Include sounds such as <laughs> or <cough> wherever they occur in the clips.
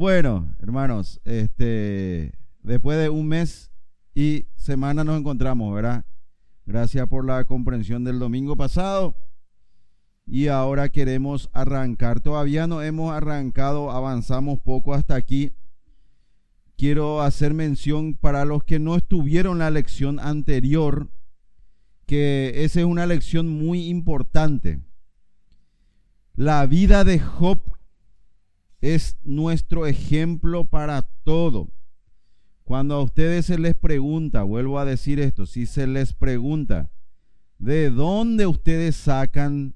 Bueno, hermanos, este, después de un mes y semana nos encontramos, ¿verdad? Gracias por la comprensión del domingo pasado. Y ahora queremos arrancar. Todavía no hemos arrancado, avanzamos poco hasta aquí. Quiero hacer mención para los que no estuvieron la lección anterior, que esa es una lección muy importante. La vida de Job es nuestro ejemplo para todo. Cuando a ustedes se les pregunta, vuelvo a decir esto, si se les pregunta, ¿de dónde ustedes sacan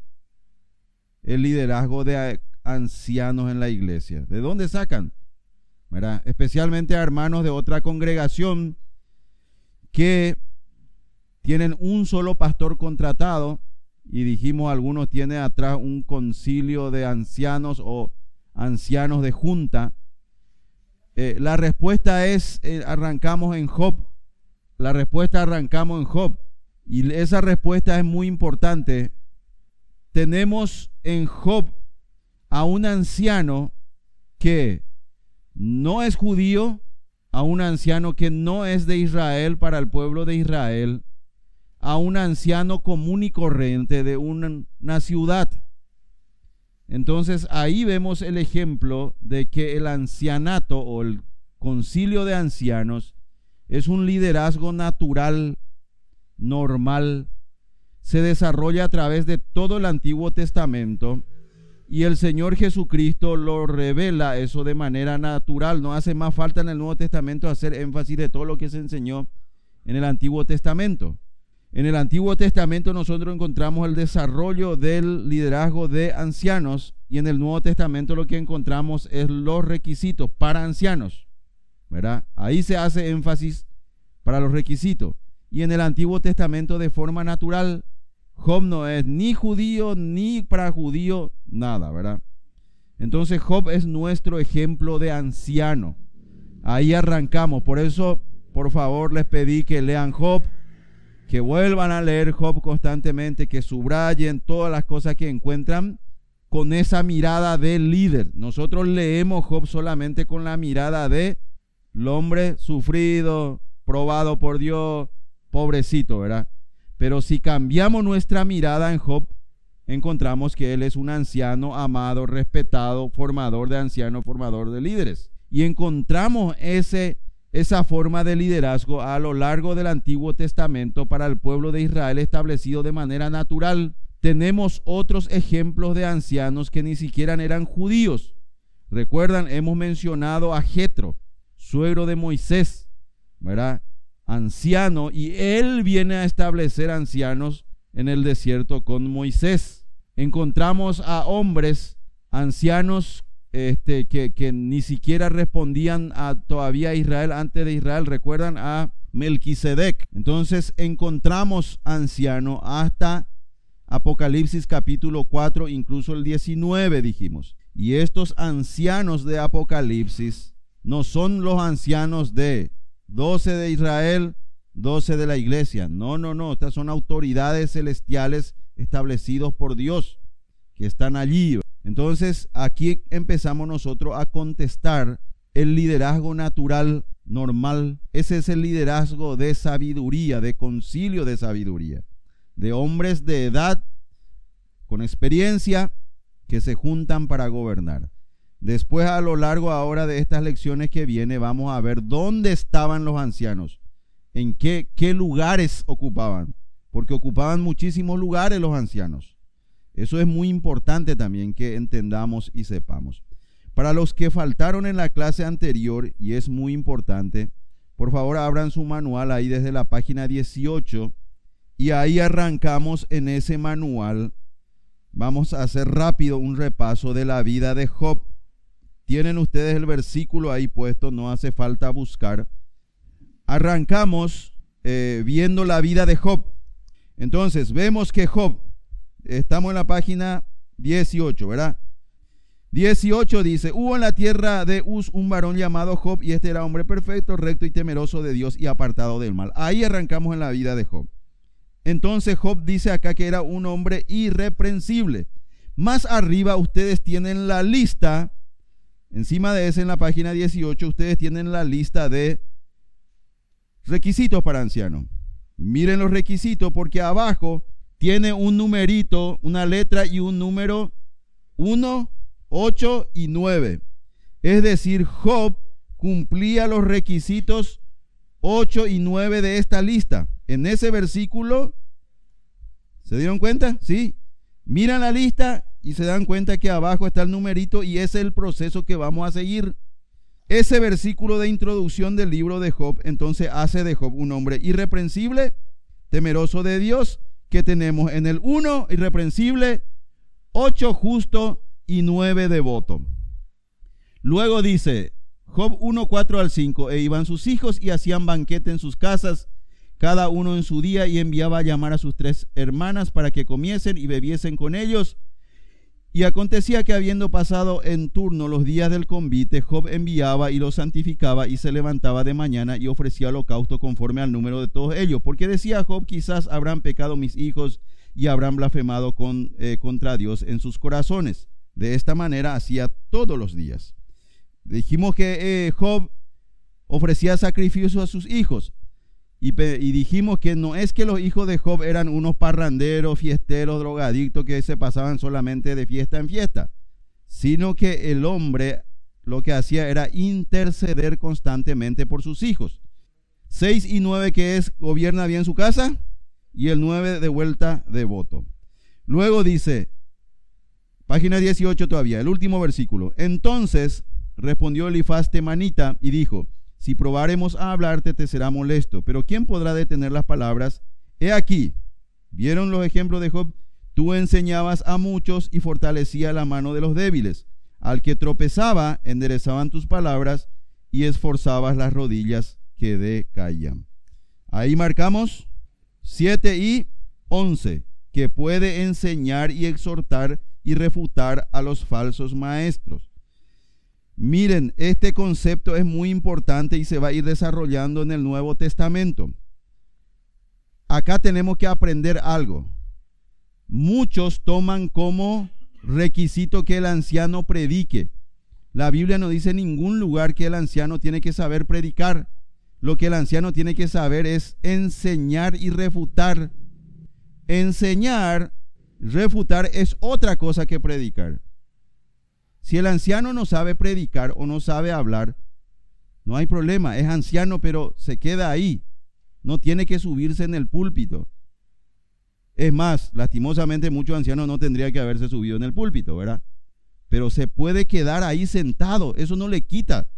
el liderazgo de ancianos en la iglesia? ¿De dónde sacan? ¿Verdad? Especialmente a hermanos de otra congregación que tienen un solo pastor contratado y dijimos algunos tienen atrás un concilio de ancianos o ancianos de junta eh, la respuesta es, eh, arrancamos en Job. La respuesta arrancamos en Job. Y esa respuesta es muy importante. Tenemos en Job a un anciano que no es judío, a un anciano que no es de Israel para el pueblo de Israel, a un anciano común y corriente de una ciudad. Entonces ahí vemos el ejemplo de que el ancianato o el concilio de ancianos es un liderazgo natural, normal, se desarrolla a través de todo el Antiguo Testamento y el Señor Jesucristo lo revela eso de manera natural. No hace más falta en el Nuevo Testamento hacer énfasis de todo lo que se enseñó en el Antiguo Testamento. En el Antiguo Testamento nosotros encontramos el desarrollo del liderazgo de ancianos y en el Nuevo Testamento lo que encontramos es los requisitos para ancianos. ¿verdad? Ahí se hace énfasis para los requisitos. Y en el Antiguo Testamento de forma natural, Job no es ni judío ni para judío, nada, ¿verdad? Entonces Job es nuestro ejemplo de anciano. Ahí arrancamos. Por eso, por favor, les pedí que lean Job que vuelvan a leer Job constantemente, que subrayen todas las cosas que encuentran con esa mirada de líder. Nosotros leemos Job solamente con la mirada de hombre sufrido, probado por Dios, pobrecito, ¿verdad? Pero si cambiamos nuestra mirada en Job, encontramos que él es un anciano amado, respetado, formador de ancianos, formador de líderes. Y encontramos ese esa forma de liderazgo a lo largo del Antiguo Testamento para el pueblo de Israel establecido de manera natural. Tenemos otros ejemplos de ancianos que ni siquiera eran judíos. Recuerdan, hemos mencionado a Jetro, suegro de Moisés, ¿verdad? Anciano, y él viene a establecer ancianos en el desierto con Moisés. Encontramos a hombres ancianos este, que, ni siquiera respondían a todavía a Israel antes de Israel. Recuerdan a Melquisedec. Entonces encontramos anciano hasta Apocalipsis capítulo 4, incluso el 19 dijimos. Y estos ancianos de Apocalipsis no son los ancianos de 12 de Israel, 12 de la iglesia. No, no, no. Estas son autoridades celestiales establecidos por Dios que están allí. Entonces, aquí empezamos nosotros a contestar el liderazgo natural normal. Ese es el liderazgo de sabiduría, de concilio de sabiduría, de hombres de edad con experiencia que se juntan para gobernar. Después, a lo largo ahora de estas lecciones que viene, vamos a ver dónde estaban los ancianos, en qué, qué lugares ocupaban, porque ocupaban muchísimos lugares los ancianos. Eso es muy importante también que entendamos y sepamos. Para los que faltaron en la clase anterior, y es muy importante, por favor abran su manual ahí desde la página 18 y ahí arrancamos en ese manual. Vamos a hacer rápido un repaso de la vida de Job. Tienen ustedes el versículo ahí puesto, no hace falta buscar. Arrancamos eh, viendo la vida de Job. Entonces, vemos que Job Estamos en la página 18, ¿verdad? 18 dice, hubo en la tierra de Uz un varón llamado Job y este era hombre perfecto, recto y temeroso de Dios y apartado del mal. Ahí arrancamos en la vida de Job. Entonces Job dice acá que era un hombre irreprensible. Más arriba ustedes tienen la lista Encima de ese, en la página 18, ustedes tienen la lista de requisitos para anciano. Miren los requisitos porque abajo tiene un numerito, una letra y un número 1, 8 y 9. Es decir, Job cumplía los requisitos 8 y 9 de esta lista. En ese versículo, ¿se dieron cuenta? Sí. Miran la lista y se dan cuenta que abajo está el numerito y ese es el proceso que vamos a seguir. Ese versículo de introducción del libro de Job entonces hace de Job un hombre irreprensible, temeroso de Dios, que tenemos en el 1 irreprensible, 8 justo y 9 devoto. Luego dice, Job 1, 4 al 5, e iban sus hijos y hacían banquete en sus casas, cada uno en su día, y enviaba a llamar a sus tres hermanas para que comiesen y bebiesen con ellos. Y acontecía que habiendo pasado en turno los días del convite, Job enviaba y los santificaba y se levantaba de mañana y ofrecía holocausto conforme al número de todos ellos. Porque decía Job, quizás habrán pecado mis hijos y habrán blasfemado con, eh, contra Dios en sus corazones. De esta manera hacía todos los días. Dijimos que eh, Job ofrecía sacrificios a sus hijos. Y, dijimos que no es que los hijos de Job eran unos parranderos, fiesteros, drogadictos que se pasaban solamente de fiesta en fiesta, sino que el hombre lo que hacía era interceder constantemente por sus hijos. 6 y 9 que es gobierna bien su casa y el 9 de vuelta de voto. Luego dice, página 18 todavía, el último versículo. Entonces Respondió Elifaz temanita y dijo, si probaremos a hablarte te será molesto, pero ¿quién podrá detener las palabras? He aquí, ¿vieron los ejemplos de Job? Tú enseñabas a muchos y fortalecía la mano de los débiles. Al que tropezaba, enderezaban tus palabras y esforzabas las rodillas que decaían. Ahí marcamos 7 y 11, que puede enseñar y exhortar y refutar a los falsos maestros. Miren, este concepto es muy importante y se va a ir desarrollando en el Nuevo Testamento. Acá tenemos que aprender algo. Muchos toman como requisito que el anciano predique. La Biblia no dice en ningún lugar que el anciano tiene que saber predicar. Lo que el anciano tiene que saber es enseñar y refutar. Enseñar, refutar es otra cosa que predicar. Si el anciano no sabe predicar o no sabe hablar, no hay problema, es anciano, pero se queda ahí. No tiene que subirse en el púlpito. Es más, lastimosamente muchos ancianos no tendrían que haberse subido en el púlpito, ¿verdad? Pero se puede quedar ahí sentado, eso no le quita.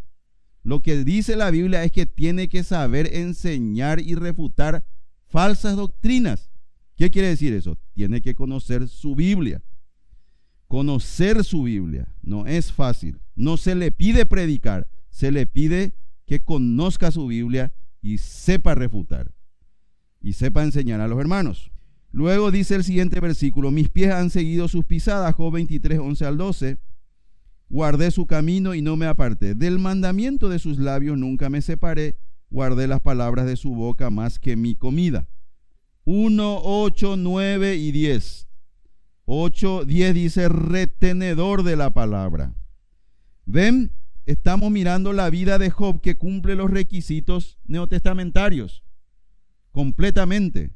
Lo que dice la Biblia es que tiene que saber enseñar y refutar falsas doctrinas. ¿Qué quiere decir eso? Tiene que conocer su Biblia. Conocer su Biblia no es fácil. No se le pide predicar, se le pide que conozca su Biblia y sepa refutar y sepa enseñar a los hermanos. Luego dice el siguiente versículo, mis pies han seguido sus pisadas, Job 23, 11 al 12. Guardé su camino y no me aparté. Del mandamiento de sus labios nunca me separé. Guardé las palabras de su boca más que mi comida. 1, 8, 9 y 10. 8, 10 dice retenedor de la palabra. ¿Ven? Estamos mirando la vida de Job que cumple los requisitos neotestamentarios. Completamente.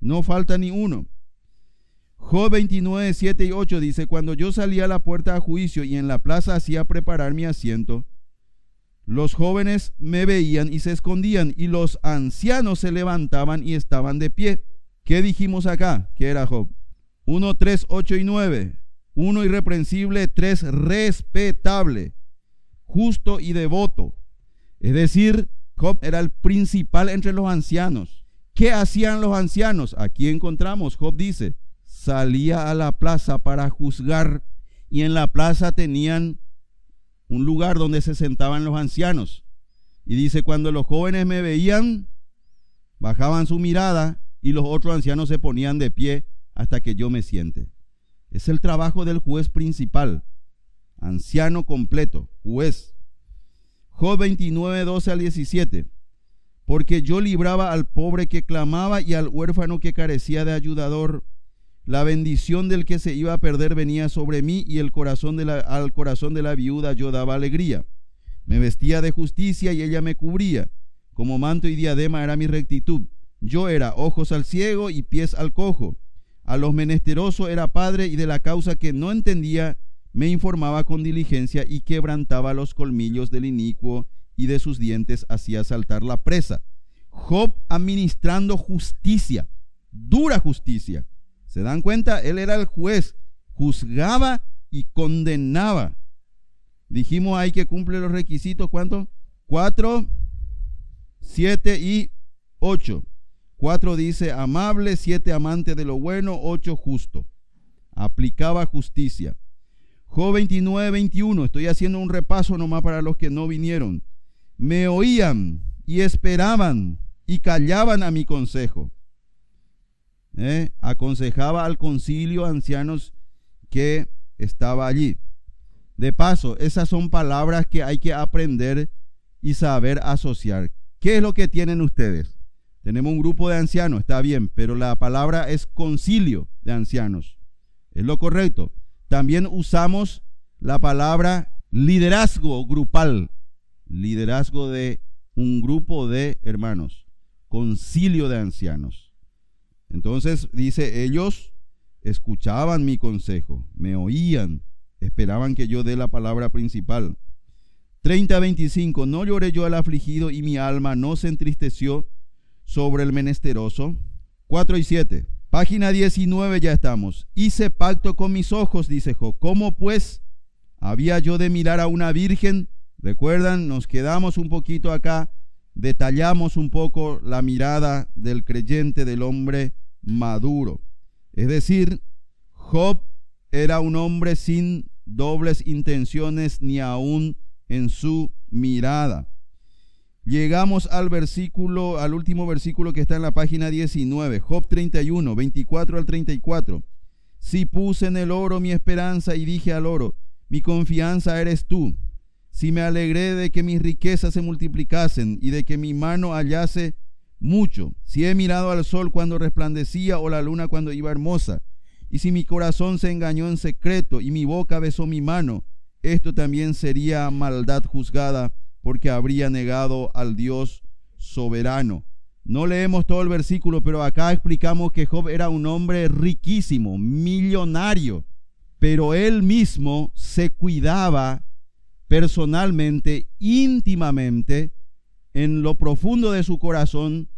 No falta ni uno. Job 29, 7 y 8 dice, cuando yo salía a la puerta a juicio y en la plaza hacía preparar mi asiento, los jóvenes me veían y se escondían y los ancianos se levantaban y estaban de pie. ¿Qué dijimos acá? ¿Qué era Job? 1, 3, 8 y 9. Uno irreprensible, tres respetable, justo y devoto. Es decir, Job era el principal entre los ancianos. ¿Qué hacían los ancianos? Aquí encontramos, Job dice, salía a la plaza para juzgar y en la plaza tenían un lugar donde se sentaban los ancianos. Y dice, cuando los jóvenes me veían, bajaban su mirada y los otros ancianos se ponían de pie hasta que yo me siente. Es el trabajo del juez principal, anciano completo, juez. Job 29, 12 al 17. Porque yo libraba al pobre que clamaba y al huérfano que carecía de ayudador. la bendición del que se iba a perder venía sobre mí y el corazón de la, al corazón de la viuda yo daba alegría. Me vestía de justicia y ella me cubría. Como manto y diadema era mi rectitud. Yo era ojos al ciego y pies al cojo. A los menesterosos era padre y de la causa que no entendía me informaba con diligencia y quebrantaba los colmillos del inicuo y de sus dientes hacía saltar la presa. Job administrando justicia, dura justicia. ¿Se dan cuenta? Él era el juez, juzgaba y condenaba. Dijimos ahí que cumple los requisitos, ¿cuánto? Cuatro, siete y ocho. Cuatro dice amable, siete amante de lo bueno, ocho justo. Aplicaba justicia. Job 29, 21. Estoy haciendo un repaso nomás para los que no vinieron. Me oían y esperaban y callaban a mi consejo. ¿Eh? Aconsejaba al concilio ancianos que estaba allí. De paso, esas son palabras que hay que aprender y saber asociar. ¿Qué es lo que tienen ustedes? Tenemos un grupo de ancianos, está bien, pero la palabra es concilio de ancianos. Es lo correcto. También usamos la palabra liderazgo grupal, liderazgo de un grupo de hermanos, concilio de ancianos. Entonces dice, ellos escuchaban mi consejo, me oían, esperaban que yo dé la palabra principal. 30-25, no lloré yo al afligido y mi alma no se entristeció sobre el menesteroso. 4 y 7, página 19 ya estamos. Hice pacto con mis ojos, dice Job. ¿Cómo pues había yo de mirar a una virgen? Recuerdan, nos quedamos un poquito acá, detallamos un poco la mirada del creyente, del hombre maduro. Es decir, Job era un hombre sin dobles intenciones ni aún en su mirada. Llegamos al versículo, al último versículo que está en la página 19, Job 31, 24 al 34. Si puse en el oro mi esperanza y dije al oro, mi confianza eres tú. Si me alegré de que mis riquezas se multiplicasen y de que mi mano hallase mucho, si he mirado al sol cuando resplandecía o la luna cuando iba hermosa, y si mi corazón se engañó en secreto y mi boca besó mi mano, esto también sería maldad juzgada, porque habría negado al Dios soberano. No leemos todo el versículo, pero acá explicamos que Job era un hombre riquísimo, millonario, pero él mismo se cuidaba personalmente, íntimamente, en lo profundo de su corazón,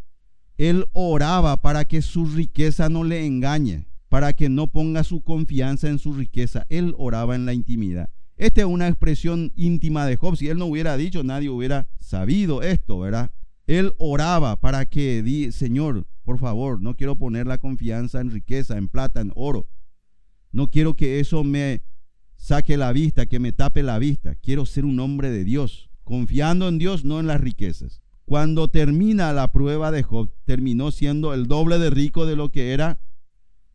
él oraba para que su riqueza no le engañe para que no ponga su confianza en su riqueza. Él oraba en la intimidad. Esta es una expresión íntima de Job. Si él no hubiera dicho, nadie hubiera sabido esto, ¿verdad? Él oraba para que, di, Señor, por favor, no quiero poner la confianza en riqueza, en plata, en oro. No quiero que eso me saque la vista, que me tape la vista. Quiero ser un hombre de Dios, confiando en Dios, no en las riquezas. Cuando termina la prueba de Job, terminó siendo el doble de rico de lo que era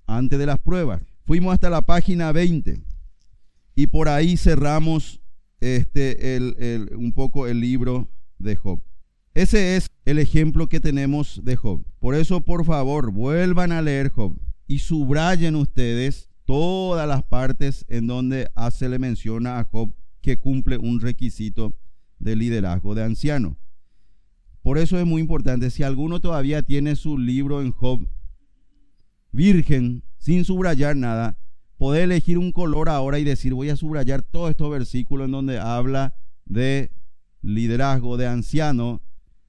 antes de las pruebas. Fuimos hasta la página 20 y por ahí cerramos este, el, un poco el libro de Job. Ese es el ejemplo que tenemos de Job. Por eso, por favor, vuelvan a leer Job y subrayen ustedes todas las partes en donde se le menciona a Job que cumple un requisito de liderazgo de anciano. Por eso es muy importante, si alguno todavía tiene su libro en Job, virgen, sin subrayar nada, poder elegir un color ahora y decir, voy a subrayar todos estos versículos en donde habla de liderazgo, de anciano,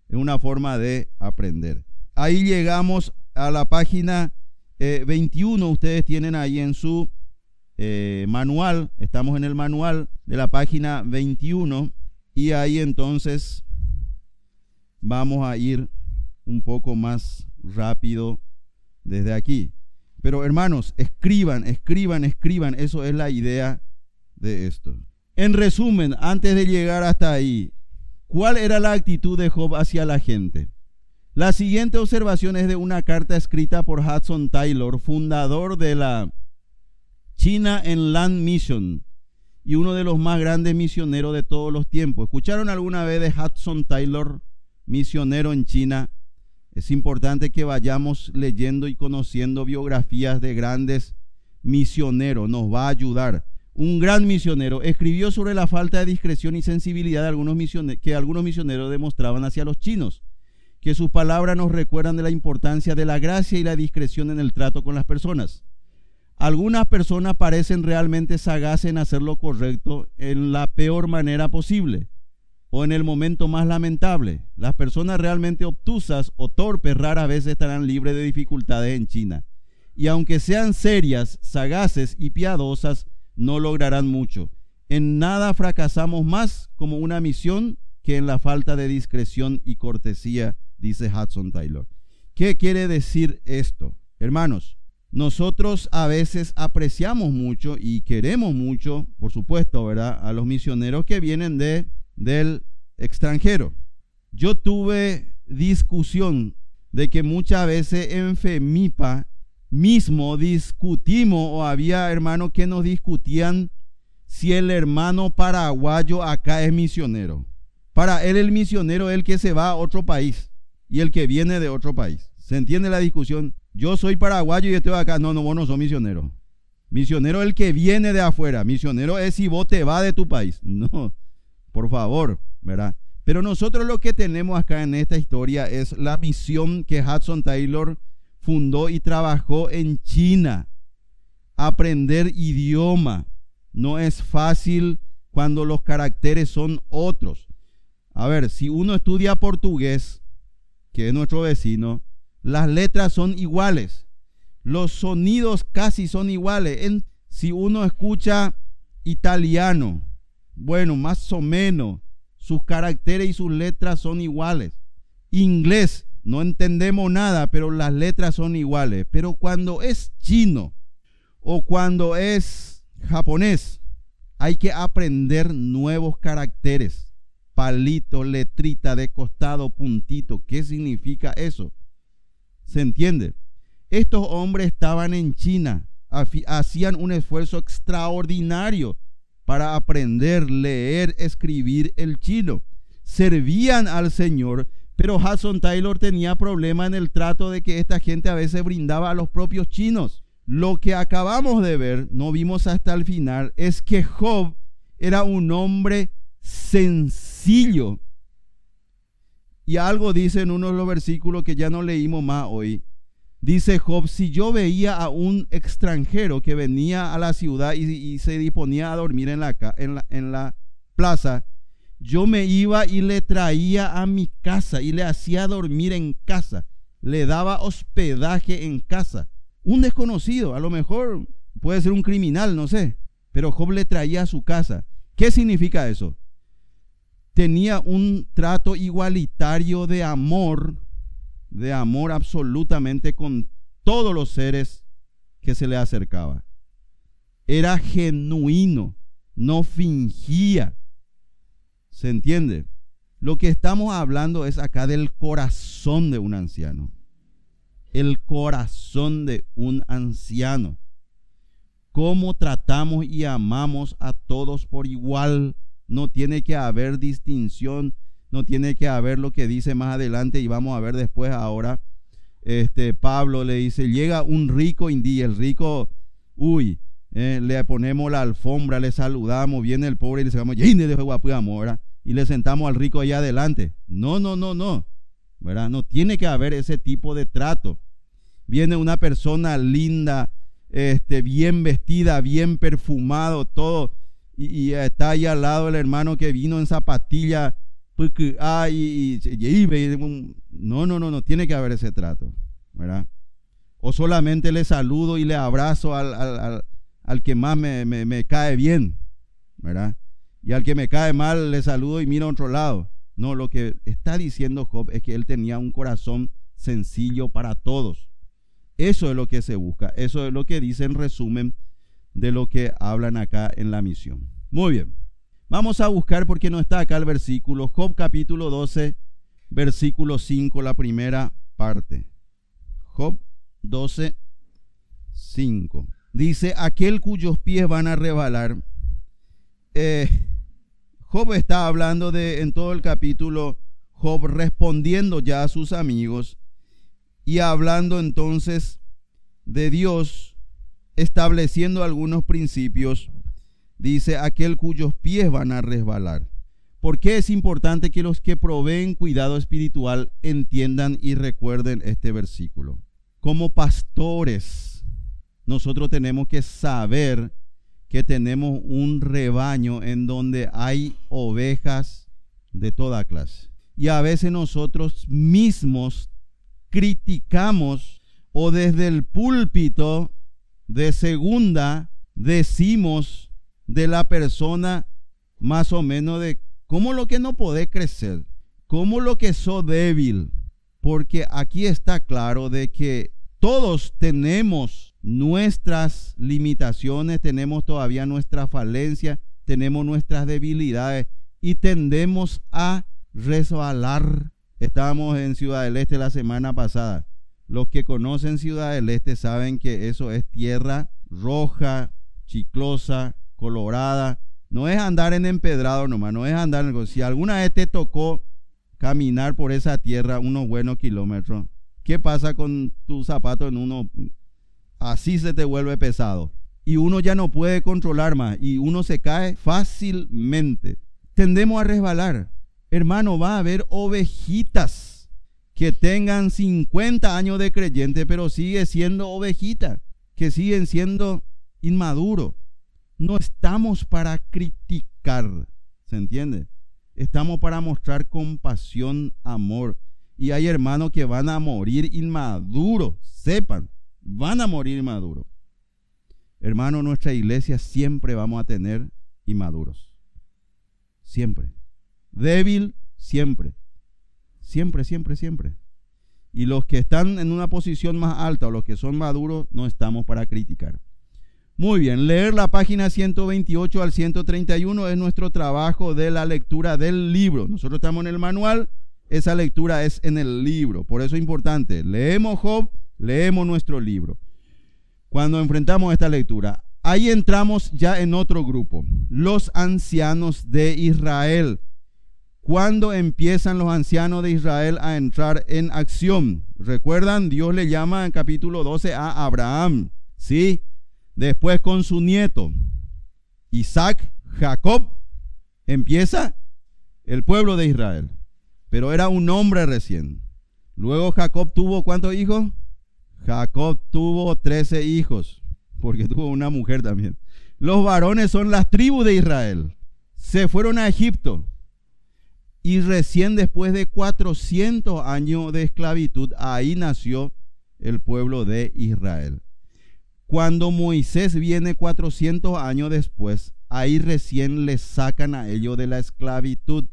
es una forma de aprender. Ahí llegamos a la página 21, eh, ustedes tienen ahí en su eh, manual, estamos en el manual de la página 21 y ahí entonces vamos a ir un poco más rápido desde aquí. Pero hermanos, escriban, escriban, escriban. Eso es la idea de esto. En resumen, antes de llegar hasta ahí, ¿cuál era la actitud de Job hacia la gente? La siguiente observación es de una carta escrita por Hudson Taylor, fundador de la China Land Mission y uno de los más grandes misioneros de todos los tiempos. ¿Escucharon alguna vez de Hudson Taylor, misionero en China? Es importante que vayamos leyendo y conociendo biografías de grandes misioneros, nos va a ayudar. Un gran misionero escribió sobre la falta de discreción y sensibilidad de algunos que algunos misioneros demostraban hacia los chinos, que sus palabras nos recuerdan de la importancia de la gracia y la discreción en el trato con las personas. Algunas personas parecen realmente sagaces en hacer lo correcto en la peor manera posible o en el momento más lamentable. Las personas realmente obtusas o torpes rara vez estarán libres de dificultades en China. Y aunque sean serias, sagaces y piadosas, no lograrán mucho. En nada fracasamos más como una misión que en la falta de discreción y cortesía, dice Hudson Taylor. ¿Qué quiere decir esto? Hermanos, nosotros a veces apreciamos mucho y queremos mucho, por supuesto, ¿verdad? A los misioneros que vienen de, del extranjero. Yo tuve discusión de que muchas veces en FEMIPA mismo discutimos o había hermanos que nos discutían si el hermano paraguayo acá es misionero. Para él el misionero es el que se va a otro país y el que viene de otro país. ¿Se entiende la discusión? Yo soy paraguayo y estoy acá. No, no, vos no sos misionero. Misionero es el que viene de afuera. Misionero es si vos te vas de tu país. <laughs> No, por favor, ¿verdad? Pero nosotros lo que tenemos acá en esta historia es la misión que Hudson Taylor fundó y trabajó en China. Aprender idioma no es fácil cuando los caracteres son otros. A ver, si uno estudia portugués, que es nuestro vecino, las letras son iguales, los sonidos casi son iguales. Si uno escucha italiano, bueno, más o menos, sus caracteres y sus letras son iguales. Inglés, no entendemos nada, pero las letras son iguales. Pero cuando es chino o cuando es japonés, hay que aprender nuevos caracteres. Palito, letrita de costado, puntito. ¿Qué significa eso? ¿Se entiende? Estos hombres estaban en China, hacían un esfuerzo extraordinario para aprender, leer, escribir el chino. Servían al Señor, pero Hudson Taylor tenía problema en el trato de que esta gente a veces brindaba a los propios chinos. Lo que acabamos de ver, no vimos hasta el final, es que Job era un hombre sencillo, y algo dice en uno de los versículos que ya no leímos más hoy. Dice Job, si yo veía a un extranjero que venía a la ciudad y, se disponía a dormir en la, en, la, en la plaza, yo me iba y le traía a mi casa y le hacía dormir en casa. Le daba hospedaje en casa. Un desconocido, a lo mejor puede ser un criminal, no sé. Pero Job le traía a su casa. ¿Qué significa eso? tenía un trato igualitario de amor, de amor absolutamente con todos los seres que se le acercaba. Era genuino, no fingía. ¿Se entiende? Lo que estamos hablando es acá del corazón de un anciano. El corazón de un anciano. Cómo tratamos y amamos a todos por igual no tiene que haber distinción, no tiene que haber lo que dice más adelante y vamos a ver después ahora. Este Pablo le dice, llega un rico indí, el rico, uy, eh, le ponemos la alfombra, le saludamos, viene el pobre y le decimos, y le sentamos al rico allá adelante. No, no, no, no, ¿verdad? No tiene que haber ese tipo de trato. Viene una persona linda, este, bien vestida, bien perfumado, todo y, está ahí al lado el hermano que vino en zapatilla, porque, ay, no, no, no, no, tiene que haber ese trato, ¿verdad? O solamente le saludo y le abrazo al, al, al, que más me, me, me, cae bien, ¿verdad? Y al que me cae mal le saludo y miro a otro lado. No, lo que está diciendo Job es que él tenía un corazón sencillo para todos. Eso es lo que se busca. Eso es lo que dice en resumen de lo que hablan acá en la misión. Muy bien. Vamos a buscar porque no está acá el versículo. Job capítulo 12, versículo 5, la primera parte. Job 12, 5. Dice, aquel cuyos pies van a rebalar. Eh, Job está hablando de, en todo el capítulo, Job respondiendo ya a sus amigos y hablando entonces de Dios, estableciendo algunos principios, dice aquel cuyos pies van a resbalar. ¿Por qué es importante que los que proveen cuidado espiritual entiendan y recuerden este versículo? Como pastores, nosotros tenemos que saber que tenemos un rebaño en donde hay ovejas de toda clase. Y a veces nosotros mismos criticamos o desde el púlpito de segunda decimos de la persona más o menos de cómo lo que no puede crecer, cómo lo que sos débil, porque aquí está claro de que todos tenemos nuestras limitaciones, tenemos todavía nuestra falencia, tenemos nuestras debilidades y tendemos a resbalar. Estábamos en Ciudad del Este la semana pasada. Los que conocen Ciudad del Este saben que eso es tierra roja, chiclosa, colorada. No es andar en empedrado nomás, no es andar en... Si alguna vez te tocó caminar por esa tierra unos buenos kilómetros, ¿qué pasa con tu zapato en uno? Así se te vuelve pesado. Y uno ya no puede controlar más y uno se cae fácilmente. Tendemos a resbalar. Hermano, va a haber ovejitas que tengan 50 años de creyente, pero sigue siendo ovejita, que siguen siendo inmaduro. No estamos para criticar, ¿se entiende? Estamos para mostrar compasión, amor. Y hay hermanos que van a morir inmaduros, sepan, van a morir inmaduros. Hermano, nuestra iglesia siempre vamos a tener inmaduros. Siempre. Débil, siempre. Siempre, siempre, siempre. Y los que están en una posición más alta o los que son maduros, no estamos para criticar. Muy bien, leer la página 128 al 131 es nuestro trabajo de la lectura del libro. Nosotros estamos en el manual, esa lectura es en el libro. Por eso es importante, leemos Job, leemos nuestro libro. Cuando enfrentamos esta lectura, ahí entramos ya en otro grupo, los ancianos de Israel. ¿Cuándo empiezan los ancianos de Israel a entrar en acción? ¿Recuerdan? Dios le llama en capítulo 12 a Abraham. ¿Sí? Después con su nieto, Isaac, Jacob, empieza el pueblo de Israel. Pero era un hombre recién. Luego Jacob tuvo cuántos hijos? Jacob tuvo trece hijos, porque tuvo una mujer también. Los varones son las tribus de Israel. Se fueron a Egipto. Y recién después de 400 años de esclavitud, ahí nació el pueblo de Israel. Cuando Moisés viene 400 años después, ahí recién le sacan a ellos de la esclavitud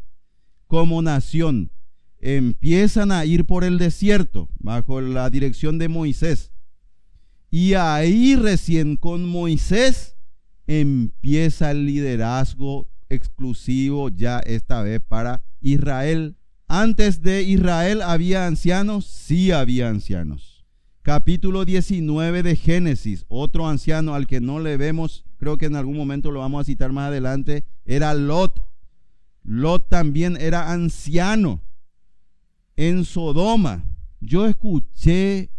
como nación. Empiezan a ir por el desierto bajo la dirección de Moisés. Y ahí recién con Moisés empieza el liderazgo exclusivo ya esta vez para Israel. Antes de Israel había ancianos, sí había ancianos capítulo 19 de Génesis, otro anciano al que no le vemos, creo que en algún momento lo vamos a citar más adelante, era Lot. Lot también era anciano en Sodoma. Yo escuché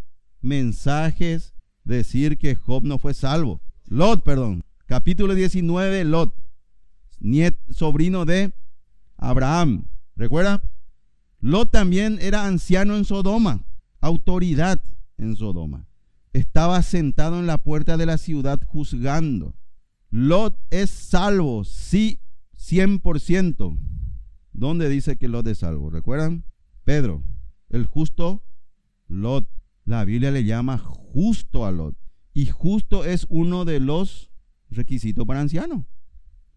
mensajes decir que Job no fue salvo. Lot, perdón. Capítulo 19, Lot, niet, sobrino de Abraham. ¿Recuerda? Lot también era anciano en Sodoma, autoridad en Sodoma. Estaba sentado en la puerta de la ciudad juzgando. Lot es salvo, sí, 100%. ¿Dónde dice que Lot es salvo? ¿Recuerdan? Pedro, el justo Lot. La Biblia le llama justo a Lot. Y justo es uno de los requisitos para anciano.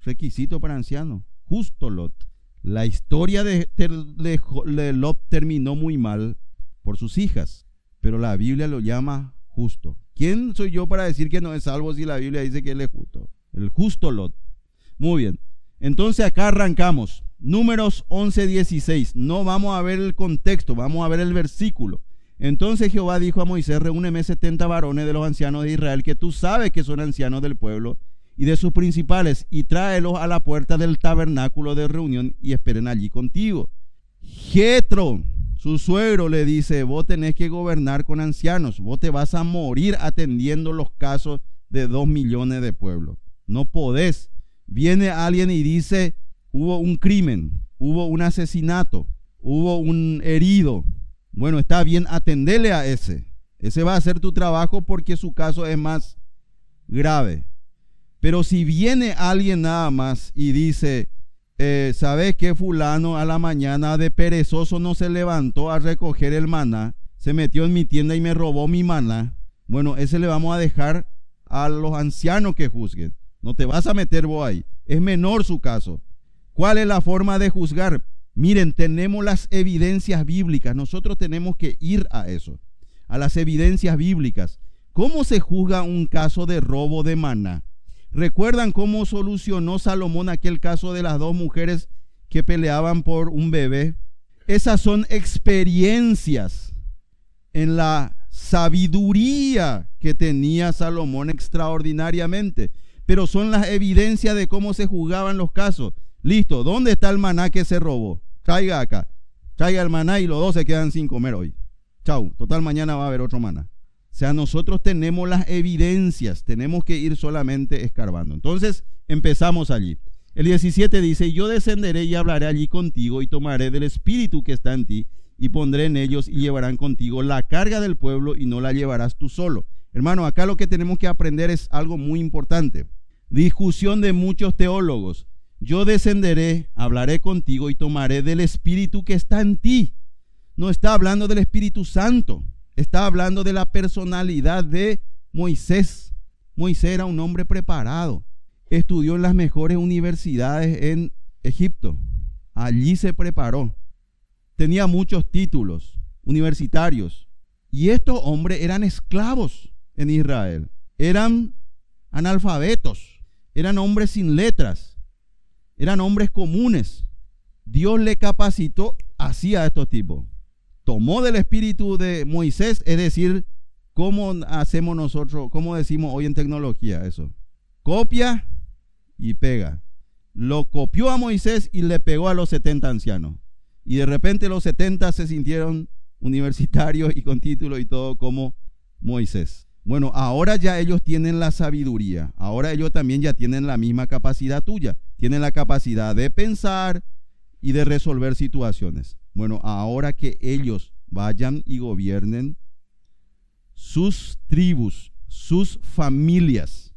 Requisito para anciano. Justo Lot. La historia de, de Lot terminó muy mal por sus hijas pero la Biblia lo llama justo. ¿Quién soy yo para decir que no es salvo si la Biblia dice que él es justo? El justo Lot. Muy bien. Entonces acá arrancamos. Números 11, 16. No vamos a ver el contexto, vamos a ver el versículo. Entonces Jehová dijo a Moisés, reúneme 70 varones de los ancianos de Israel, que tú sabes que son ancianos del pueblo, y de sus principales, y tráelos a la puerta del tabernáculo de reunión y esperen allí contigo. Jetro, Su suegro le dice, vos tenés que gobernar con ancianos, vos te vas a morir atendiendo los casos de dos millones de pueblos. No podés. Viene alguien y dice, hubo un crimen, hubo un asesinato, hubo un herido. Bueno, está bien, atendele a ese. Ese va a ser tu trabajo porque su caso es más grave. Pero si viene alguien nada más y dice, eh, ¿sabes qué fulano a la mañana de perezoso no se levantó a recoger el maná? Se metió en mi tienda y me robó mi maná. Bueno, ese le vamos a dejar a los ancianos que juzguen. No te vas a meter vos ahí. Es menor su caso. ¿Cuál es la forma de juzgar? Miren, tenemos las evidencias bíblicas. Nosotros tenemos que ir a eso, a las evidencias bíblicas. ¿Cómo se juzga un caso de robo de maná? ¿Recuerdan cómo solucionó Salomón aquel caso de las dos mujeres que peleaban por un bebé? Esas son experiencias en la sabiduría que tenía Salomón extraordinariamente pero son las evidencias de cómo se jugaban los casos. Listo, ¿dónde está el maná que se robó? Traiga acá, traiga el maná y los dos se quedan sin comer hoy. Chau, total mañana va a haber otro maná. Sea, nosotros tenemos las evidencias, tenemos que ir solamente escarbando. Entonces, empezamos allí. El 17 dice, yo descenderé y hablaré allí contigo y tomaré del espíritu que está en ti y pondré en ellos y llevarán contigo la carga del pueblo y no la llevarás tú solo. Hermano, acá lo que tenemos que aprender es algo muy importante. Discusión de muchos teólogos. Yo descenderé, hablaré contigo y tomaré del Espíritu que está en ti. No está hablando del Espíritu Santo, está hablando de la personalidad de Moisés. Moisés era un hombre preparado, estudió en las mejores universidades en Egipto. Allí se preparó. Tenía muchos títulos universitarios. Y estos hombres eran esclavos en Israel. Eran analfabetos eran hombres sin letras, eran hombres comunes. Dios le capacitó así a estos tipos. Tomó del espíritu de Moisés, es decir, ¿cómo hacemos nosotros, cómo decimos hoy en tecnología eso? Copia y pega. Lo copió a Moisés y le pegó a los 70 ancianos. Y de repente los 70 se sintieron universitarios y con título y todo como Moisés. Bueno, ahora ya ellos tienen la sabiduría, ahora ellos también ya tienen la misma capacidad tuya, tienen la capacidad de pensar y de resolver situaciones. Bueno, ahora que ellos vayan y gobiernen sus tribus, sus familias.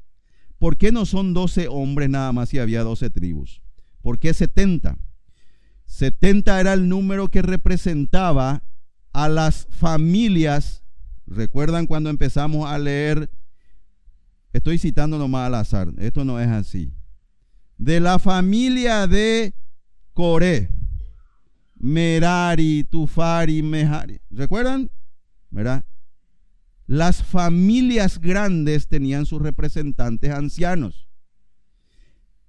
¿Por qué no son 12 hombres nada más si había 12 tribus? ¿Por qué 70? 70 era el número que representaba a las familias ¿Recuerdan cuando empezamos a leer? Estoy citando nomás al azar, esto no es así. De la familia de Coré, Merari, Tufari, Mehari. ¿Recuerdan? Las familias grandes tenían sus representantes ancianos.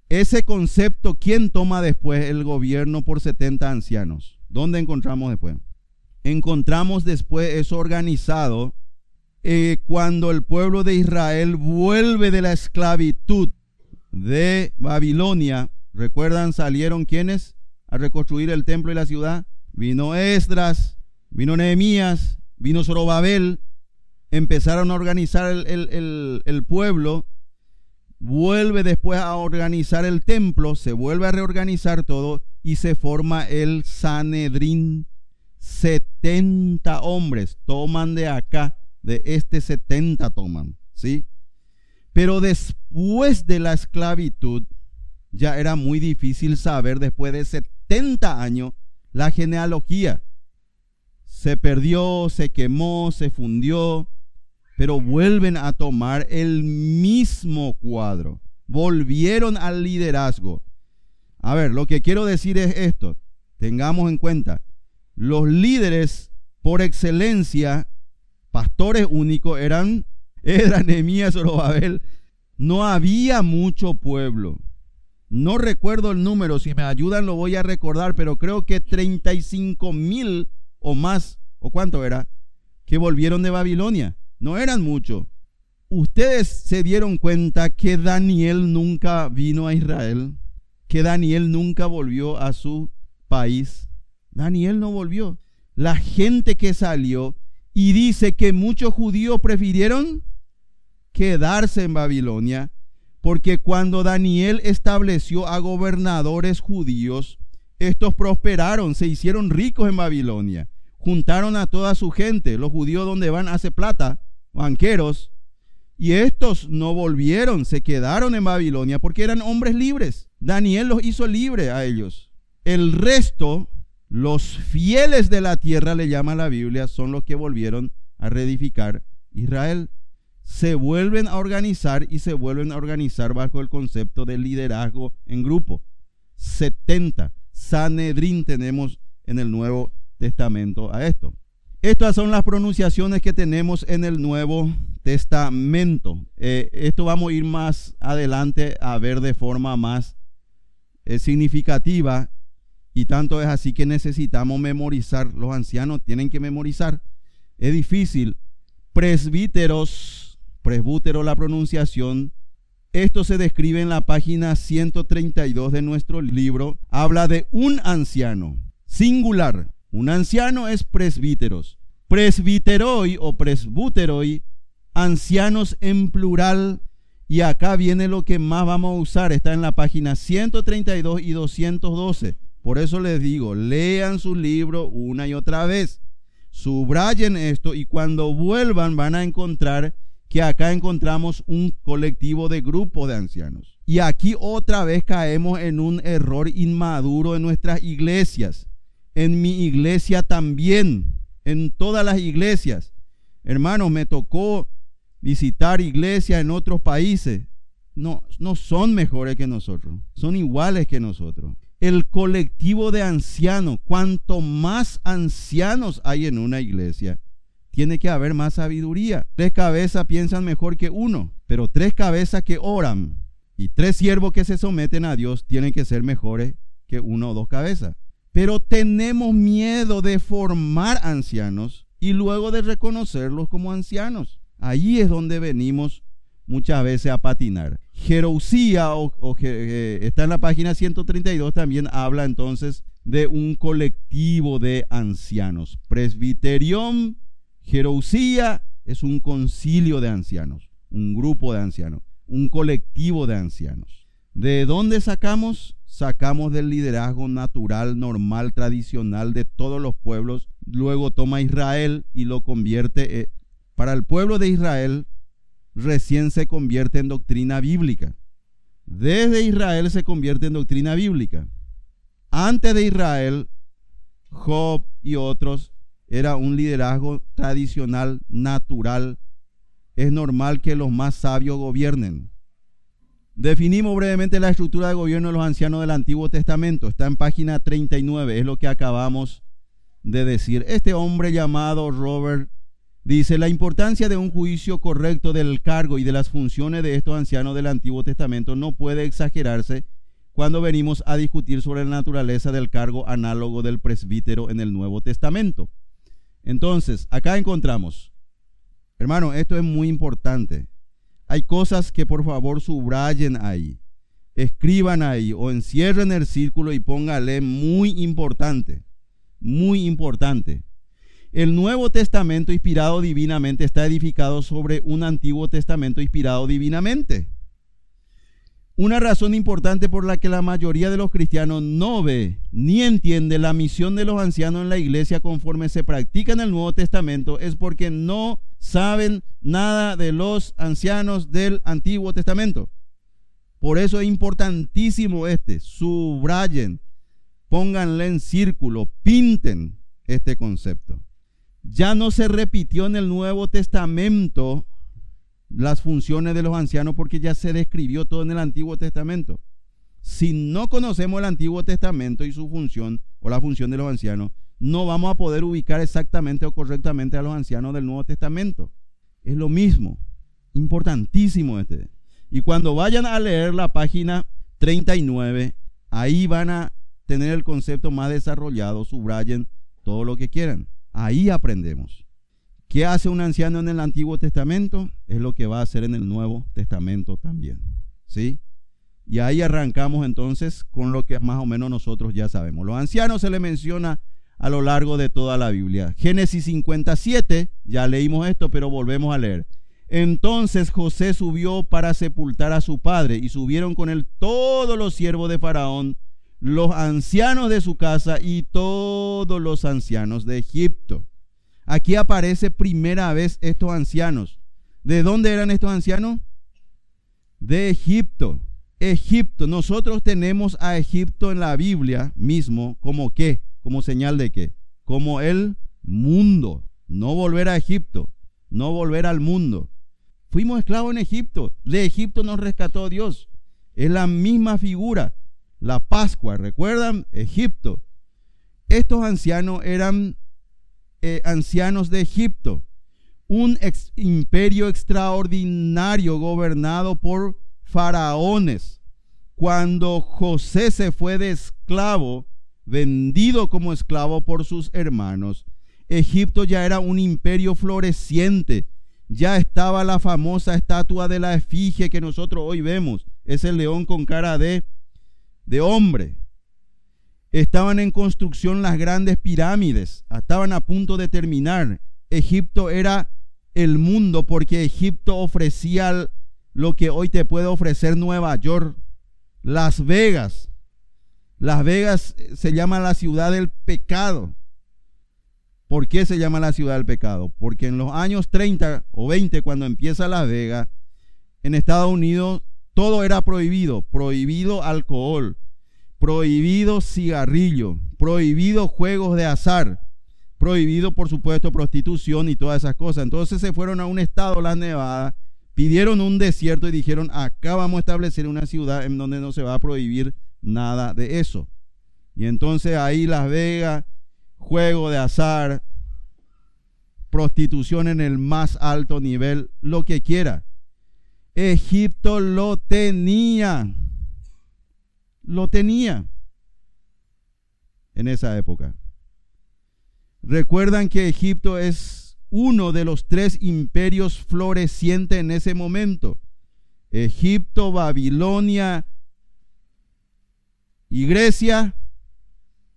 Ese concepto, ¿quién toma después el gobierno por 70 ancianos? ¿Dónde encontramos después? encontramos después eso organizado eh, cuando el pueblo de Israel vuelve de la esclavitud de Babilonia. ¿Recuerdan? Salieron quienes a reconstruir el templo y la ciudad. Vino Esdras, vino Nehemías, vino Zorobabel. Empezaron a organizar el, el pueblo. Vuelve después a organizar el templo. Se vuelve a reorganizar todo y se forma el Sanedrín 70 hombres toman de acá, de este 70 toman, ¿sí? Pero después de la esclavitud, ya era muy difícil saber después de 70 años la genealogía. Se perdió, se quemó, se fundió, pero vuelven a tomar el mismo cuadro. Volvieron al liderazgo. A ver, lo que quiero decir es esto. Tengamos en cuenta, los líderes por excelencia, pastores únicos, eran Edra, Nehemías, Zorobabel. No había mucho pueblo. No recuerdo el número, si me ayudan lo voy a recordar, pero creo que 35 mil o más, o cuánto era, que volvieron de Babilonia. No eran muchos. Ustedes se dieron cuenta que Daniel nunca vino a Israel, que Daniel nunca volvió a su país. Daniel no volvió. la gente que salió y dice que muchos judíos prefirieron quedarse en Babilonia, porque cuando Daniel estableció a gobernadores judíos, estos prosperaron, se hicieron ricos en Babilonia, juntaron a toda su gente, los judíos donde van hace plata, banqueros, y estos no volvieron, se quedaron en Babilonia porque eran hombres libres. Daniel los hizo libre a ellos. El resto, los fieles de la tierra, le llama la Biblia, son los que volvieron a reedificar Israel. Se vuelven a organizar y se vuelven a organizar bajo el concepto de liderazgo en grupo. 70. Sanedrín tenemos en el Nuevo Testamento a esto. Estas son las pronunciaciones que tenemos en el Nuevo Testamento. Eh, esto vamos a ir más adelante a ver de forma más eh, significativa y tanto es así que necesitamos memorizar. Los ancianos tienen que memorizar. Es difícil. Presbíteros, presbútero la pronunciación. Esto se describe en la página 132 de nuestro libro. Habla de un anciano, singular. Un anciano es presbíteros. Presbiteroi o presbúteroi, ancianos en plural. Y acá viene lo que más vamos a usar. Está en la página 132 y 212. Por eso les digo, lean su libro una y otra vez. Subrayen esto y cuando vuelvan van a encontrar que acá encontramos un colectivo de grupo de ancianos. Y aquí otra vez caemos en un error inmaduro en nuestras iglesias en mi iglesia también, en todas las iglesias. Hermanos, me tocó visitar iglesias en otros países. No, no son mejores que nosotros, son iguales que nosotros. El colectivo de ancianos, cuanto más ancianos hay en una iglesia, tiene que haber más sabiduría. Tres cabezas piensan mejor que uno, pero tres cabezas que oran y tres siervos que se someten a Dios tienen que ser mejores que uno o dos cabezas. Pero tenemos miedo de formar ancianos y luego de reconocerlos como ancianos. Ahí es donde venimos muchas veces a patinar. Jerousía, o, eh, está en la página 132, también habla entonces de un colectivo de ancianos. Presbiterión, Jerousía es un concilio de ancianos, un grupo de ancianos, un colectivo de ancianos. ¿De dónde sacamos? sacamos del liderazgo natural, normal, tradicional de todos los pueblos. Luego toma Israel y lo convierte, eh, para el pueblo de Israel, recién se convierte en doctrina bíblica. Desde Israel se convierte en doctrina bíblica. Antes de Israel, Job y otros era un liderazgo tradicional, natural. Es normal que los más sabios gobiernen. Definimos brevemente la estructura de gobierno de los ancianos del Antiguo Testamento. Está en página 39, es lo que acabamos de decir. Este hombre llamado Robert dice, la importancia de un juicio correcto del cargo y de las funciones de estos ancianos del Antiguo Testamento no puede exagerarse cuando venimos a discutir sobre la naturaleza del cargo análogo del presbítero en el Nuevo Testamento. Entonces, acá encontramos, hermano, esto es muy importante. Hay cosas que por favor subrayen ahí, escriban ahí o encierren el círculo y póngale muy importante, muy importante. El Nuevo Testamento inspirado divinamente está edificado sobre un Antiguo Testamento inspirado divinamente. Una razón importante por la que la mayoría de los cristianos no ve ni entiende la misión de los ancianos en la iglesia conforme se practica en el Nuevo Testamento es porque no saben nada de los ancianos del Antiguo Testamento. Por eso es importantísimo este, subrayen, pónganle en círculo, pinten este concepto. Ya no se repitió en el Nuevo Testamento las funciones de los ancianos porque ya se describió todo en el Antiguo Testamento. Si no conocemos el Antiguo Testamento y su función o la función de los ancianos, no vamos a poder ubicar exactamente o correctamente a los ancianos del Nuevo Testamento. Es lo mismo, importantísimo este. Y cuando vayan a leer la página 39, ahí van a tener el concepto más desarrollado, subrayen todo lo que quieran. Ahí aprendemos. ¿Qué hace un anciano en el Antiguo Testamento? Es lo que va a hacer en el Nuevo Testamento también. ¿Sí? Y ahí arrancamos entonces con lo que más o menos nosotros ya sabemos. Los ancianos se les menciona a lo largo de toda la Biblia. Génesis 57, ya leímos esto, pero volvemos a leer. Entonces José subió para sepultar a su padre y subieron con él todos los siervos de Faraón, los ancianos de su casa y todos los ancianos de Egipto. Aquí aparece primera vez estos ancianos. ¿De dónde eran estos ancianos? De Egipto. Egipto. Nosotros tenemos a Egipto en la Biblia mismo como qué? Como señal de qué? Como el mundo. No volver a Egipto. No volver al mundo. Fuimos esclavos en Egipto. De Egipto nos rescató Dios. Es la misma figura. La Pascua, ¿recuerdan? Egipto. Estos ancianos eran eh, ancianos de Egipto. Un imperio extraordinario gobernado por faraones. Cuando José se fue de esclavo, vendido como esclavo por sus hermanos, Egipto ya era un imperio floreciente ya estaba la famosa estatua de la efigie que nosotros hoy vemos. Es el león con cara de, de hombre. Estaban en construcción las grandes pirámides. Estaban a punto de terminar. Egipto era el mundo porque Egipto ofrecía lo que hoy te puede ofrecer Nueva York, Las Vegas. Las Vegas se llama la ciudad del pecado. ¿Por qué se llama la ciudad del pecado? Porque en los años 30 o 20, cuando empieza Las Vegas, en Estados Unidos todo era prohibido. Prohibido alcohol, prohibido cigarrillo, prohibido juegos de azar, prohibido por supuesto prostitución y todas esas cosas. Entonces se fueron a un estado, Las Nevadas, pidieron un desierto y dijeron, acá vamos a establecer una ciudad en donde no se va a prohibir nada de eso. Y entonces ahí Las Vegas juego de azar, prostitución en el más alto nivel, lo que quiera. Egipto lo tenía, lo tenía en esa época. Recuerdan que Egipto es uno de los tres imperios florecientes en ese momento. Egipto, Babilonia y Grecia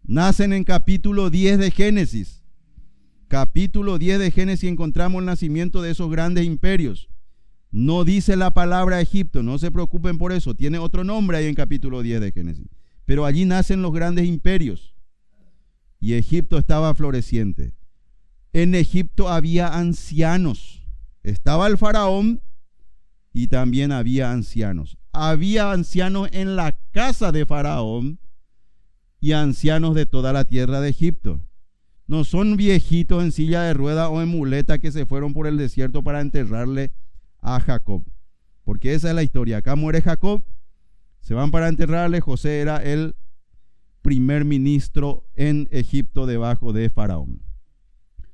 nacen en capítulo 10 de Génesis. Capítulo 10 de Génesis encontramos el nacimiento de esos grandes imperios. No dice la palabra Egipto, no se preocupen por eso, tiene otro nombre ahí en capítulo 10 de Génesis. Pero allí nacen los grandes imperios. Y Egipto estaba floreciente. En Egipto había ancianos. Estaba el faraón y también había ancianos. Había ancianos en la casa de faraón y ancianos de toda la tierra de Egipto. No son viejitos en silla de rueda o en muleta que se fueron por el desierto para enterrarle a Jacob. Porque esa es la historia. Acá muere Jacob, se van para enterrarle. José era el primer ministro en Egipto debajo de Faraón.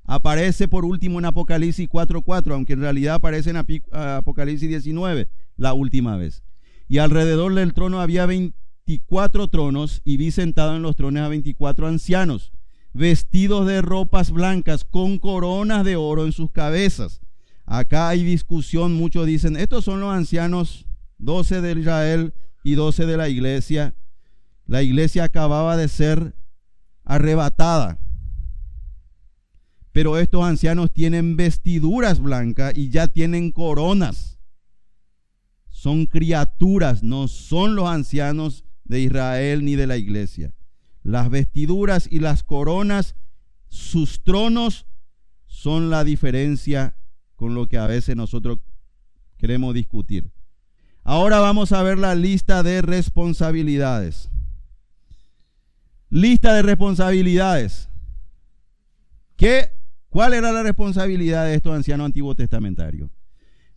Aparece por último en Apocalipsis 4.4, aunque en realidad aparece en Apocalipsis 19 la última vez. Y alrededor del trono había 20 24 tronos y vi sentado en los tronos a 24 ancianos, vestidos de ropas blancas, con coronas de oro en sus cabezas. Acá hay discusión, muchos dicen, estos son los ancianos, 12 de Israel y 12 de la iglesia. La iglesia acababa de ser arrebatada. Pero estos ancianos tienen vestiduras blancas y ya tienen coronas. Son criaturas, no son los ancianos de Israel ni de la iglesia. Las vestiduras y las coronas, sus tronos, son la diferencia con lo que a veces nosotros queremos discutir. Ahora vamos a ver la lista de responsabilidades. Lista de responsabilidades. ¿Qué, ¿Cuál era la responsabilidad de estos ancianos antiguos testamentarios?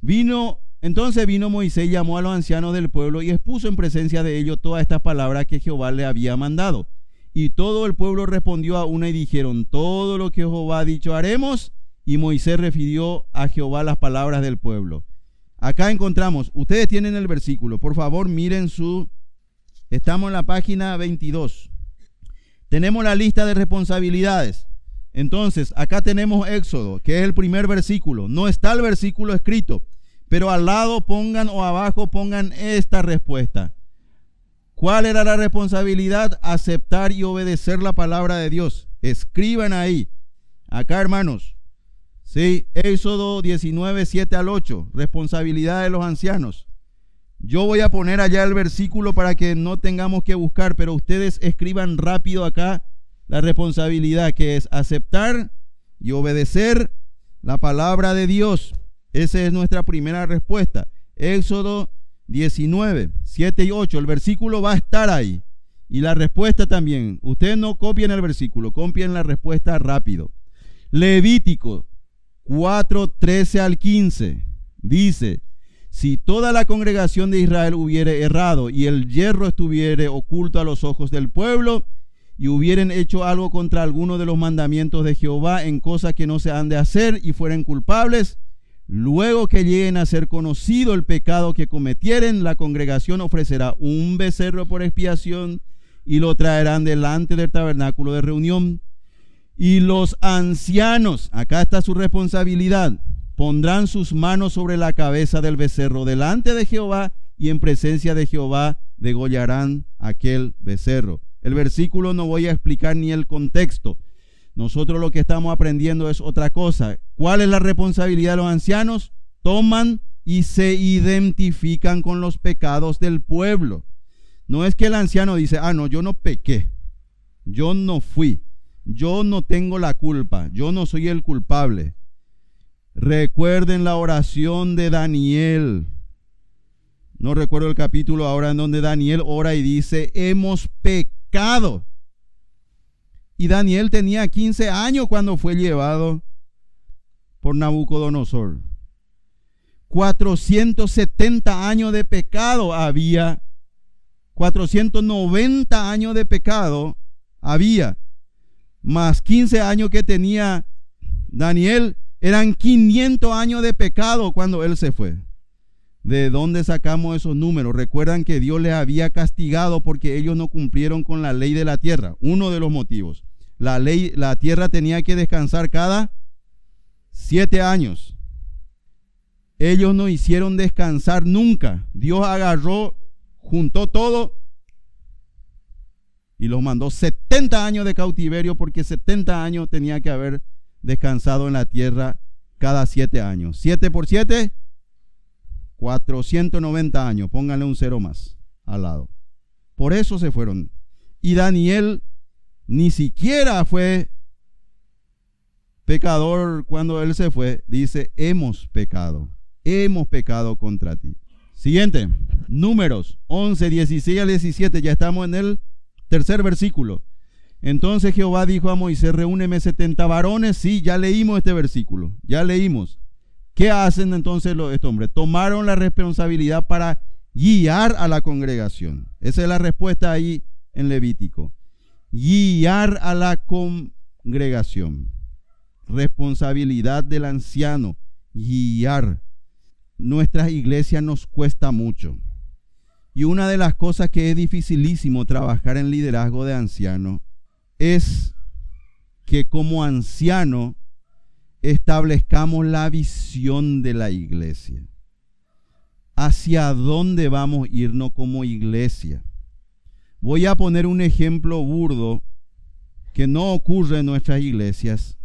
Vino entonces vino Moisés, llamó a los ancianos del pueblo y expuso en presencia de ellos todas estas palabras que Jehová le había mandado. Y todo el pueblo respondió a una y dijeron, todo lo que Jehová ha dicho haremos. Y Moisés refirió a Jehová las palabras del pueblo. Acá encontramos, ustedes tienen el versículo, por favor miren su, estamos en la página 22. Tenemos la lista de responsabilidades. Entonces, acá tenemos Éxodo, que es el primer versículo. No está el versículo escrito. Pero al lado pongan o abajo pongan esta respuesta. ¿Cuál era la responsabilidad? Aceptar y obedecer la palabra de Dios. Escriban ahí. Acá, hermanos. Sí, Éxodo 19, 7 al 8. Responsabilidad de los ancianos. Yo voy a poner allá el versículo para que no tengamos que buscar, pero ustedes escriban rápido acá la responsabilidad que es aceptar y obedecer la palabra de Dios. Esa es nuestra primera respuesta. Éxodo 19, 7 y 8. El versículo va a estar ahí. Y la respuesta también. Ustedes no copien el versículo, copien la respuesta rápido. Levítico 4, 13 al 15. Dice, si toda la congregación de Israel hubiere errado y el hierro estuviere oculto a los ojos del pueblo, y hubieren hecho algo contra alguno de los mandamientos de Jehová en cosas que no se han de hacer y fueren culpables, luego que lleguen a ser conocido el pecado que cometieren, la congregación ofrecerá un becerro por expiación y lo traerán delante del tabernáculo de reunión. Y los ancianos, acá está su responsabilidad, pondrán sus manos sobre la cabeza del becerro delante de Jehová y en presencia de Jehová degollarán aquel becerro. El versículo no voy a explicar ni el contexto. Nosotros lo que estamos aprendiendo es otra cosa. ¿Cuál es la responsabilidad de los ancianos? Toman y se identifican con los pecados del pueblo. No es que el anciano dice, ah, no, yo no pequé, yo no fui, yo no tengo la culpa, yo no soy el culpable. Recuerden la oración de Daniel. No recuerdo el capítulo ahora en donde Daniel ora y dice, hemos pecado. Y Daniel tenía 15 años cuando fue llevado por Nabucodonosor. 470 años de pecado había. 490 años de pecado había. Más 15 años que tenía Daniel eran 500 años de pecado cuando él se fue. ¿De dónde sacamos esos números? Recuerdan que Dios les había castigado porque ellos no cumplieron con la ley de la tierra. Uno de los motivos. La ley, la tierra tenía que descansar cada siete años. Ellos no hicieron descansar nunca. Dios agarró, juntó todo y los mandó 70 años de cautiverio porque 70 años tenía que haber descansado en la tierra cada siete años. Siete por siete, 490 años. Pónganle un cero más al lado. Por eso se fueron. Y Daniel ni siquiera fue pecador cuando él se fue. Dice, hemos pecado. Hemos pecado contra ti. Siguiente, números 11, 16 al 17. Ya estamos en el tercer versículo. Entonces Jehová dijo a Moisés, reúneme 70 varones. Sí, ya leímos este versículo, ya leímos. ¿Qué hacen entonces los, estos hombres? Tomaron la responsabilidad para guiar a la congregación. Esa es la respuesta ahí en Levítico. Guiar a la congregación. Responsabilidad del anciano. Guiar. Nuestras iglesias nos cuesta mucho. Y una de las cosas que es dificilísimo trabajar en liderazgo de ancianos es que como anciano establezcamos la visión de la iglesia. ¿Hacia dónde vamos a irnos como iglesia? Voy a poner un ejemplo burdo que no ocurre en nuestras iglesias,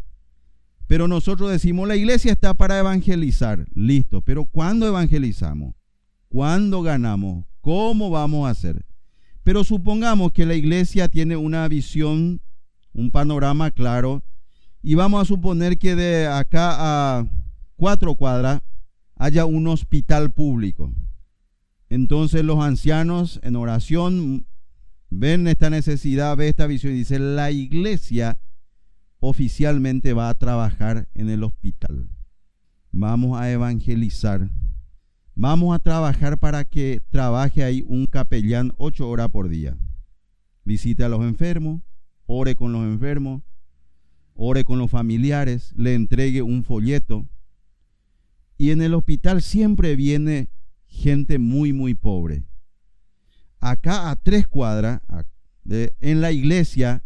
pero nosotros decimos, la iglesia está para evangelizar, listo, pero ¿cuándo evangelizamos? ¿Cuándo ganamos? ¿Cómo vamos a hacer? Pero supongamos que la iglesia tiene una visión un panorama claro. Y vamos a suponer que de acá a cuatro cuadras haya un hospital público. Entonces los ancianos en oración ven esta necesidad, ven esta visión y dicen, la iglesia oficialmente va a trabajar en el hospital. Vamos a evangelizar. Vamos a trabajar para que trabaje ahí un capellán ocho horas por día. Visite a los enfermos, ore con los enfermos, ore con los familiares, le entregue un folleto. Y en el hospital siempre viene gente muy, muy pobre. Acá a tres cuadras, en la iglesia,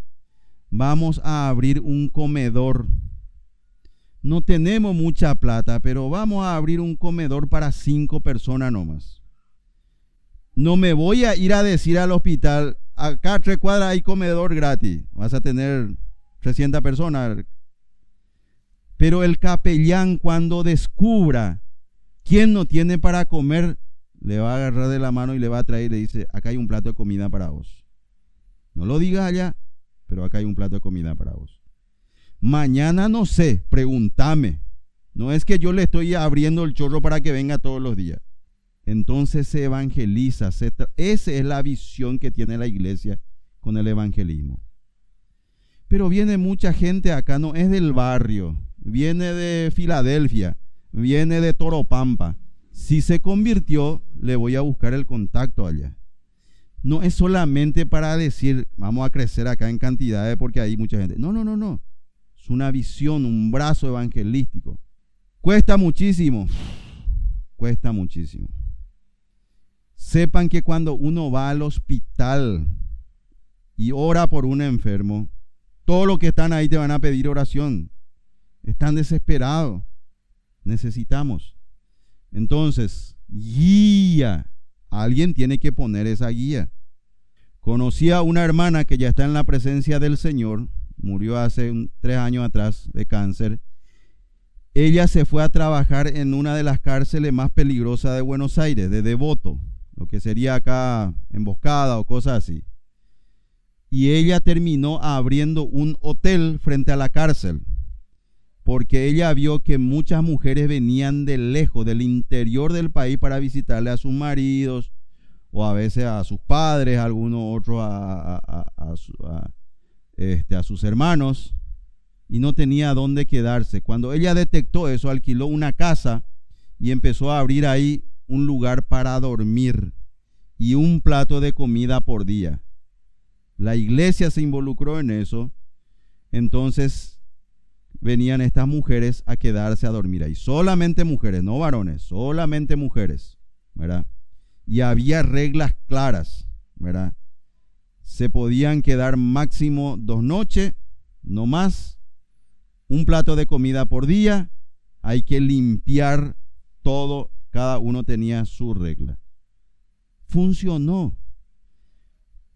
vamos a abrir un comedor. No tenemos mucha plata, pero vamos a abrir un comedor para cinco personas nomás. No me voy a ir a decir al hospital, acá tres cuadras hay comedor gratis. Vas a tener 300 personas. Pero el capellán cuando descubra quién no tiene para comer, le va a agarrar de la mano y le va a traer y le dice, acá hay un plato de comida para vos. No lo digas allá, pero acá hay un plato de comida para vos. Mañana no sé, pregúntame. No es que yo le estoy abriendo el chorro para que venga todos los días. Entonces se evangeliza. esa es la visión que tiene la iglesia con el evangelismo. Pero viene mucha gente acá, no es del barrio, viene de Filadelfia, viene de Toropampa. Si se convirtió, le voy a buscar el contacto allá. No es solamente para decir, vamos a crecer acá en cantidades porque hay mucha gente. No, no, no, no. Es una visión, un brazo evangelístico. Cuesta muchísimo, cuesta muchísimo. Sepan que cuando uno va al hospital y ora por un enfermo, todos los que están ahí te van a pedir oración. Están desesperados. Necesitamos. Entonces, guía. Alguien tiene que poner esa guía. Conocí a una hermana que ya está en la presencia del Señor. Murió hace tres años atrás de cáncer. Ella se fue a trabajar en una de las cárceles más peligrosas de Buenos Aires, de Devoto, lo que sería acá emboscada o cosas así y ella terminó abriendo un hotel frente a la cárcel, porque ella vio que muchas mujeres venían de lejos, del interior del país, para visitarle a sus maridos o a veces a sus padres, a algunos otros a, este, a sus hermanos, y no tenía dónde quedarse. Cuando ella detectó eso, alquiló una casa y empezó a abrir ahí un lugar para dormir y un plato de comida por día la iglesia se involucró en eso, entonces venían estas mujeres a quedarse a dormir ahí. Solamente mujeres, no varones, solamente mujeres, ¿verdad? Y había reglas claras, ¿verdad? Se podían quedar máximo dos noches, no más, un plato de comida por día, hay que limpiar todo, cada uno tenía su regla. Funcionó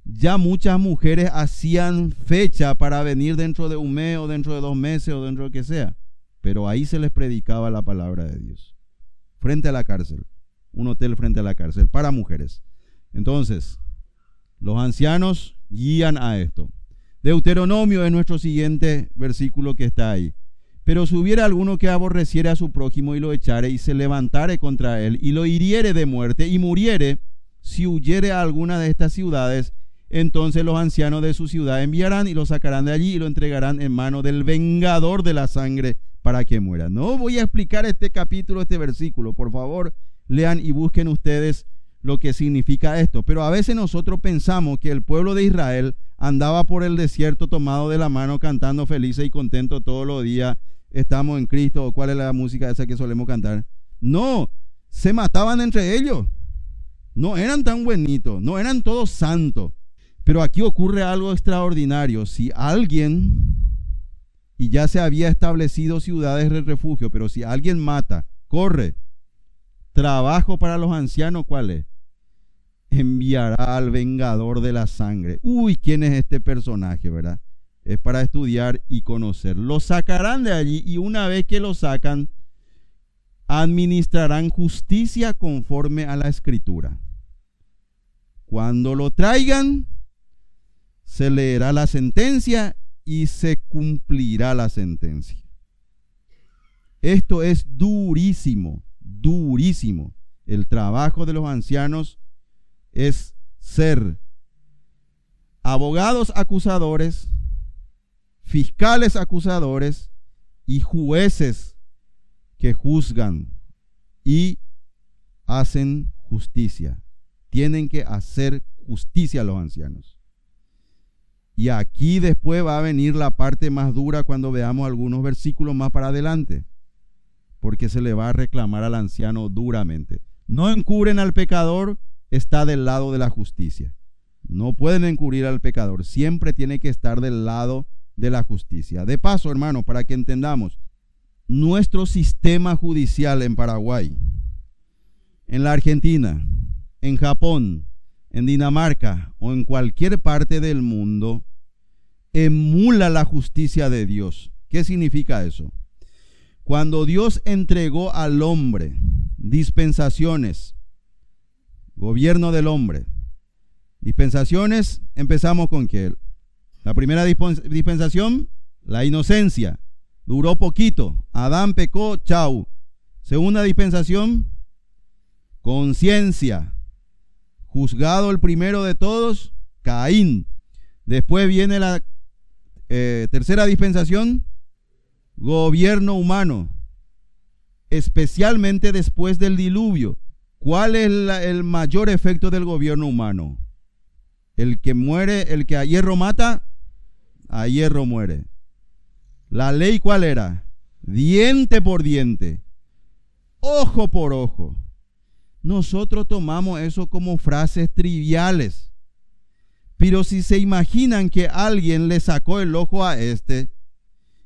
ya muchas mujeres hacían fecha para venir dentro de un mes o dentro de dos meses o dentro de lo que sea. Pero ahí se les predicaba la palabra de Dios. Frente a la cárcel. Un hotel frente a la cárcel para mujeres. Entonces, los ancianos guían a esto. Deuteronomio es nuestro siguiente versículo que está ahí. Pero si hubiera alguno que aborreciere a su prójimo y lo echare y se levantare contra él y lo hiriere de muerte y muriere, si huyere a alguna de estas ciudades entonces los ancianos de su ciudad enviarán y lo sacarán de allí y lo entregarán en mano del vengador de la sangre para que muera. No voy a explicar este capítulo, este versículo. Por favor, lean y busquen ustedes lo que significa esto. Pero a veces nosotros pensamos que el pueblo de Israel andaba por el desierto tomado de la mano cantando felices y contentos todos los días. Estamos en Cristo. ¿O cuál es la música esa que solemos cantar? No, se mataban entre ellos. No eran tan buenitos, no eran todos santos. Pero aquí ocurre algo extraordinario. Si alguien, y ya se había establecido ciudades de refugio, pero si alguien mata, corre, trabajo para los ancianos, ¿cuál es? Enviará al vengador de la sangre. Uy, ¿quién es este personaje, verdad? Es para estudiar y conocer. Lo sacarán de allí y una vez que lo sacan, administrarán justicia conforme a la escritura. Cuando lo traigan, se leerá la sentencia y se cumplirá la sentencia. Esto es durísimo, durísimo. El trabajo de los ancianos es ser abogados acusadores, fiscales acusadores y jueces que juzgan y hacen justicia. Tienen que hacer justicia a los ancianos. Y aquí después va a venir la parte más dura cuando veamos algunos versículos más para adelante, porque se le va a reclamar al anciano duramente. No encubren al pecador, está del lado de la justicia. No pueden encubrir al pecador, siempre tiene que estar del lado de la justicia. De paso, hermano, para que entendamos, nuestro sistema judicial en Paraguay, en la Argentina, en Japón, en Dinamarca o en cualquier parte del mundo emula la justicia de Dios. ¿Qué significa eso? Cuando Dios entregó al hombre dispensaciones, gobierno del hombre, dispensaciones, empezamos con que la primera dispensación, la inocencia, duró poquito, Adán pecó, chau. Segunda dispensación, conciencia, juzgado el primero de todos, Caín. Después viene la eh, tercera dispensación, gobierno humano, especialmente después del diluvio. ¿Cuál es el mayor efecto del gobierno humano? El que muere, el que a hierro mata, a hierro muere. ¿La ley cuál era? Diente por diente, ojo por ojo. Nosotros tomamos eso como frases triviales. Pero si se imaginan que alguien le sacó el ojo a este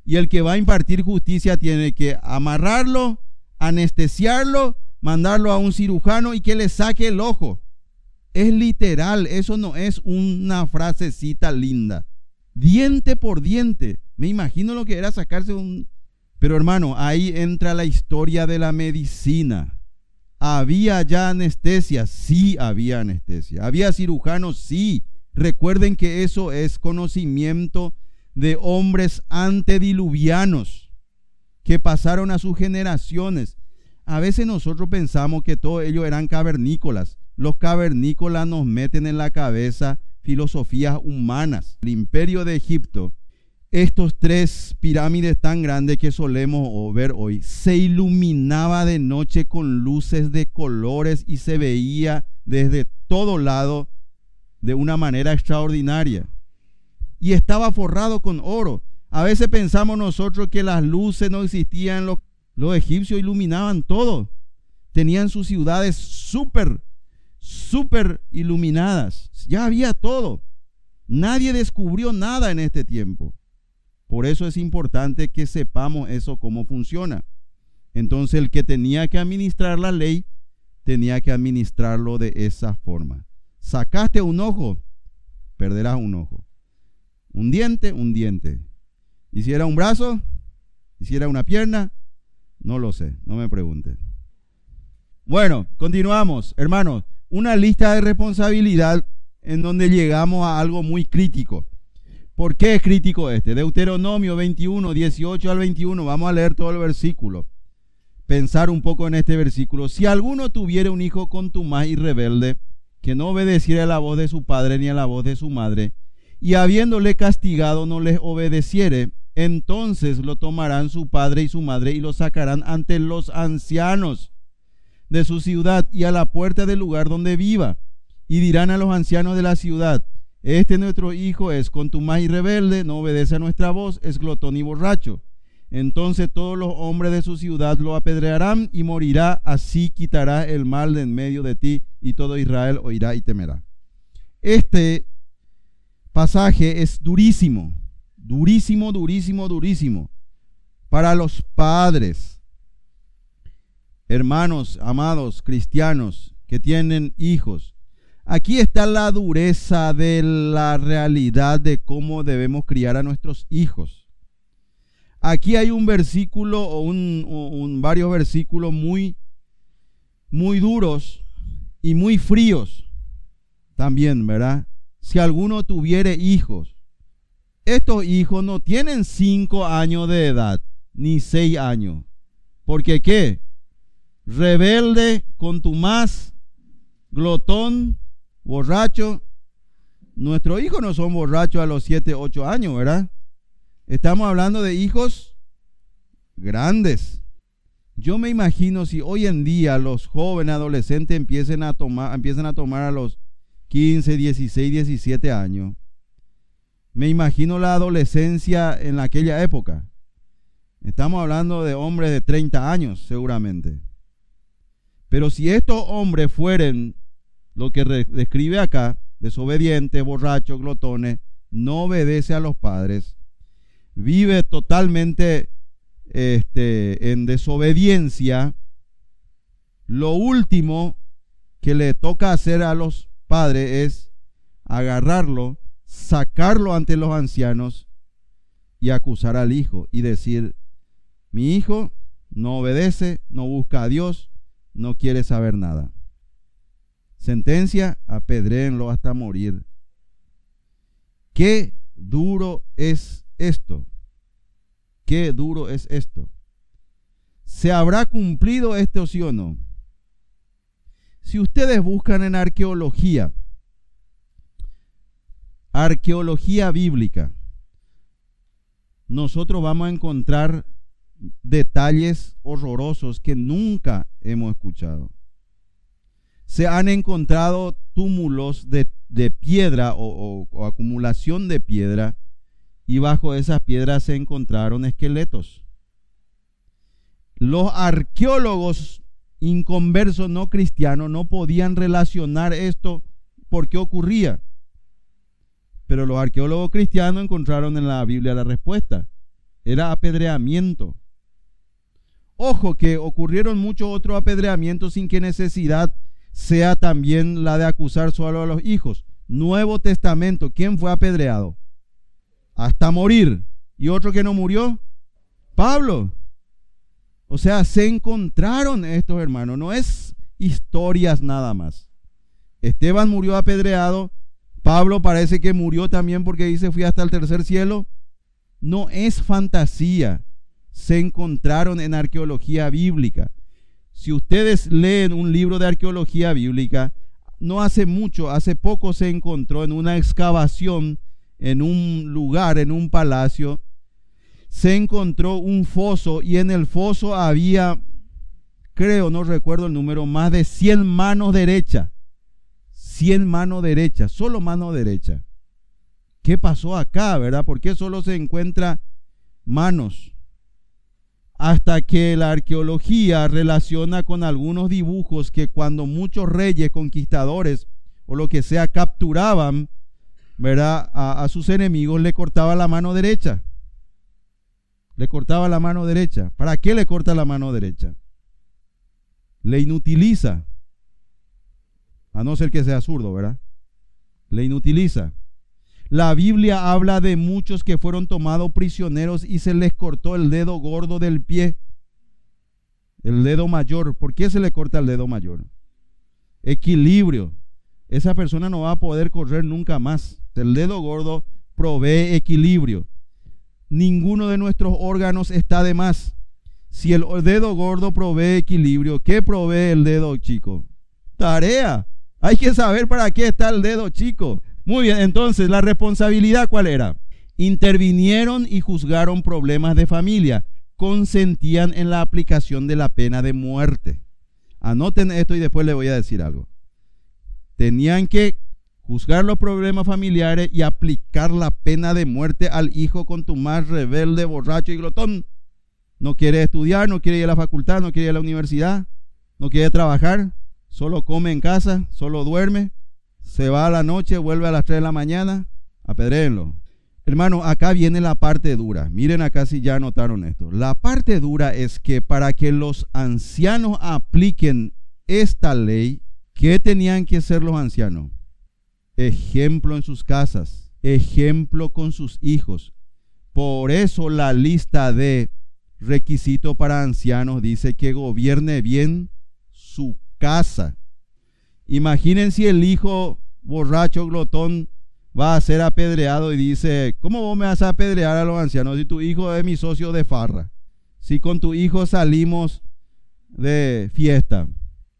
y el que va a impartir justicia tiene que amarrarlo, anestesiarlo, mandarlo a un cirujano y que le saque el ojo. Es literal, eso no es una frasecita linda. Diente por diente. Me imagino lo que era sacarse un... Pero hermano, ahí entra la historia de la medicina. ¿Había ya anestesia? Sí había anestesia. ¿Había cirujanos? Sí. Recuerden que eso es conocimiento de hombres antediluvianos que pasaron a sus generaciones. A veces nosotros pensamos que todos ellos eran cavernícolas. Los cavernícolas nos meten en la cabeza filosofías humanas. El imperio de Egipto, estos tres pirámides tan grandes que solemos ver hoy, se iluminaba de noche con luces de colores y se veía desde todo lado de una manera extraordinaria. Y estaba forrado con oro. A veces pensamos nosotros que las luces no existían, los, los egipcios iluminaban todo. Tenían sus ciudades súper, súper iluminadas. Ya había todo. Nadie descubrió nada en este tiempo. Por eso es importante que sepamos eso cómo funciona. Entonces el que tenía que administrar la ley tenía que administrarlo de esa forma. Sacaste un ojo, perderás un ojo. Un diente, un diente. Hiciera un brazo, hiciera una pierna, no lo sé, no me pregunte. Bueno, continuamos, hermanos. Una lista de responsabilidad en donde llegamos a algo muy crítico. ¿Por qué es crítico este? Deuteronomio 21, 18 al 21. Vamos a leer todo el versículo. Pensar un poco en este versículo. Si alguno tuviera un hijo contumaz y rebelde, que no obedeciera a la voz de su padre ni a la voz de su madre, y habiéndole castigado no les obedeciere, entonces lo tomarán su padre y su madre y lo sacarán ante los ancianos de su ciudad y a la puerta del lugar donde viva, y dirán a los ancianos de la ciudad, este nuestro hijo es contumaz y rebelde, no obedece a nuestra voz, es glotón y borracho. Entonces todos los hombres de su ciudad lo apedrearán y morirá, así quitará el mal de en medio de ti y todo Israel oirá y temerá. Este pasaje es durísimo, durísimo, durísimo, durísimo para los padres, hermanos, amados cristianos que tienen hijos. Aquí está la dureza de la realidad de cómo debemos criar a nuestros hijos. Aquí hay un versículo o un, varios versículos muy, muy duros y muy fríos también, ¿verdad? Si alguno tuviere hijos, estos hijos no tienen cinco años de edad, ni seis años. Porque qué? Rebelde, contumaz, glotón, borracho. Nuestros hijos no son borrachos a los siete, ocho años, ¿verdad? Estamos hablando de hijos grandes. Yo me imagino si hoy en día los jóvenes adolescentes a tomar, empiezan a tomar a los 15, 16, 17 años. Me imagino la adolescencia en aquella época. Estamos hablando de hombres de 30 años, seguramente. Pero si estos hombres fueren lo que describe acá, desobedientes, borrachos, glotones, no obedece a los padres, vive totalmente este, en desobediencia, lo último que le toca hacer a los padres es agarrarlo, sacarlo ante los ancianos y acusar al hijo y decir, mi hijo no obedece, no busca a Dios, no quiere saber nada. Sentencia, apedréenlo hasta morir. Qué duro es esto. Qué duro es esto. ¿Se habrá cumplido esto sí o no? Si ustedes buscan en arqueología, arqueología bíblica, nosotros vamos a encontrar detalles horrorosos que nunca hemos escuchado. Se han encontrado túmulos de, piedra o, o acumulación de piedra y bajo esas piedras se encontraron esqueletos. Los arqueólogos inconversos no cristianos no podían relacionar esto porque ocurría. Pero los arqueólogos cristianos encontraron en la Biblia la respuesta. Era apedreamiento. Ojo que ocurrieron muchos otros apedreamientos sin que necesidad sea también la de acusar solo a los hijos. Nuevo Testamento, ¿quién fue apedreado? Hasta morir. ¿Y otro que no murió? Pablo. O sea, se encontraron estos hermanos, no es historias nada más. Esteban murió apedreado, Pablo parece que murió también porque dice fui hasta el tercer cielo. No es fantasía se encontraron en arqueología bíblica. Si ustedes leen un libro de arqueología bíblica, no hace mucho, hace poco se encontró en una excavación en un lugar, en un palacio, se encontró un foso y en el foso había, creo, no recuerdo el número, más de 100 manos derechas. 100 manos derechas, solo mano derecha. ¿Qué pasó acá, verdad? ¿Por qué solo se encuentra manos? hasta que la arqueología relaciona con algunos dibujos que cuando muchos reyes, conquistadores o lo que sea capturaban, ¿verdad? A, sus enemigos le cortaba la mano derecha. Le cortaba la mano derecha. ¿Para qué le corta la mano derecha? Le inutiliza. A no ser que sea zurdo, ¿verdad? Le inutiliza. La Biblia habla de muchos que fueron tomados prisioneros y se les cortó el dedo gordo del pie. El dedo mayor. ¿Por qué se le corta el dedo mayor? Equilibrio. Esa persona no va a poder correr nunca más. El dedo gordo provee equilibrio. Ninguno de nuestros órganos está de más. Si el dedo gordo provee equilibrio, ¿qué provee el dedo chico? Tarea. Hay que saber para qué está el dedo chico. Muy bien, entonces, ¿la responsabilidad cuál era? Intervinieron y juzgaron problemas de familia. Consentían en la aplicación de la pena de muerte. Anoten esto y después les voy a decir algo. Tenían que juzgar los problemas familiares y aplicar la pena de muerte al hijo con tu más rebelde, borracho y glotón. No quiere estudiar, no quiere ir a la facultad, no quiere ir a la universidad, no quiere trabajar, solo come en casa, solo duerme, se va a la noche, vuelve a las 3 de la mañana, apedréenlo. Hermano, acá viene la parte dura. Miren acá si ya notaron esto. La parte dura es que para que los ancianos apliquen esta ley, ¿qué tenían que ser los ancianos? Ejemplo en sus casas, ejemplo con sus hijos. Por eso la lista de requisitos para ancianos dice que gobierne bien su casa. Imaginen si el hijo borracho, glotón, va a ser apedreado y dice, ¿cómo vos me vas a apedrear a los ancianos si tu hijo es mi socio de farra? Si con tu hijo salimos de fiesta,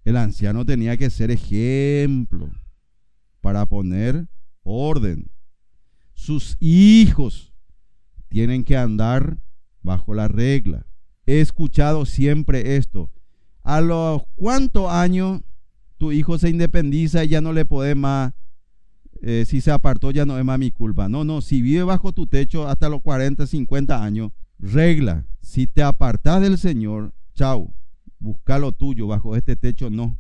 el anciano tenía que ser ejemplo para poner orden. Sus hijos tienen que andar bajo la regla. He escuchado siempre esto. ¿A los cuántos años tu hijo se independiza y ya no le puede más, eh, si se apartó ya no es más mi culpa. No, no, si vive bajo tu techo hasta los 40, 50 años, regla, si te apartas del Señor, chao, busca lo tuyo, bajo este techo no.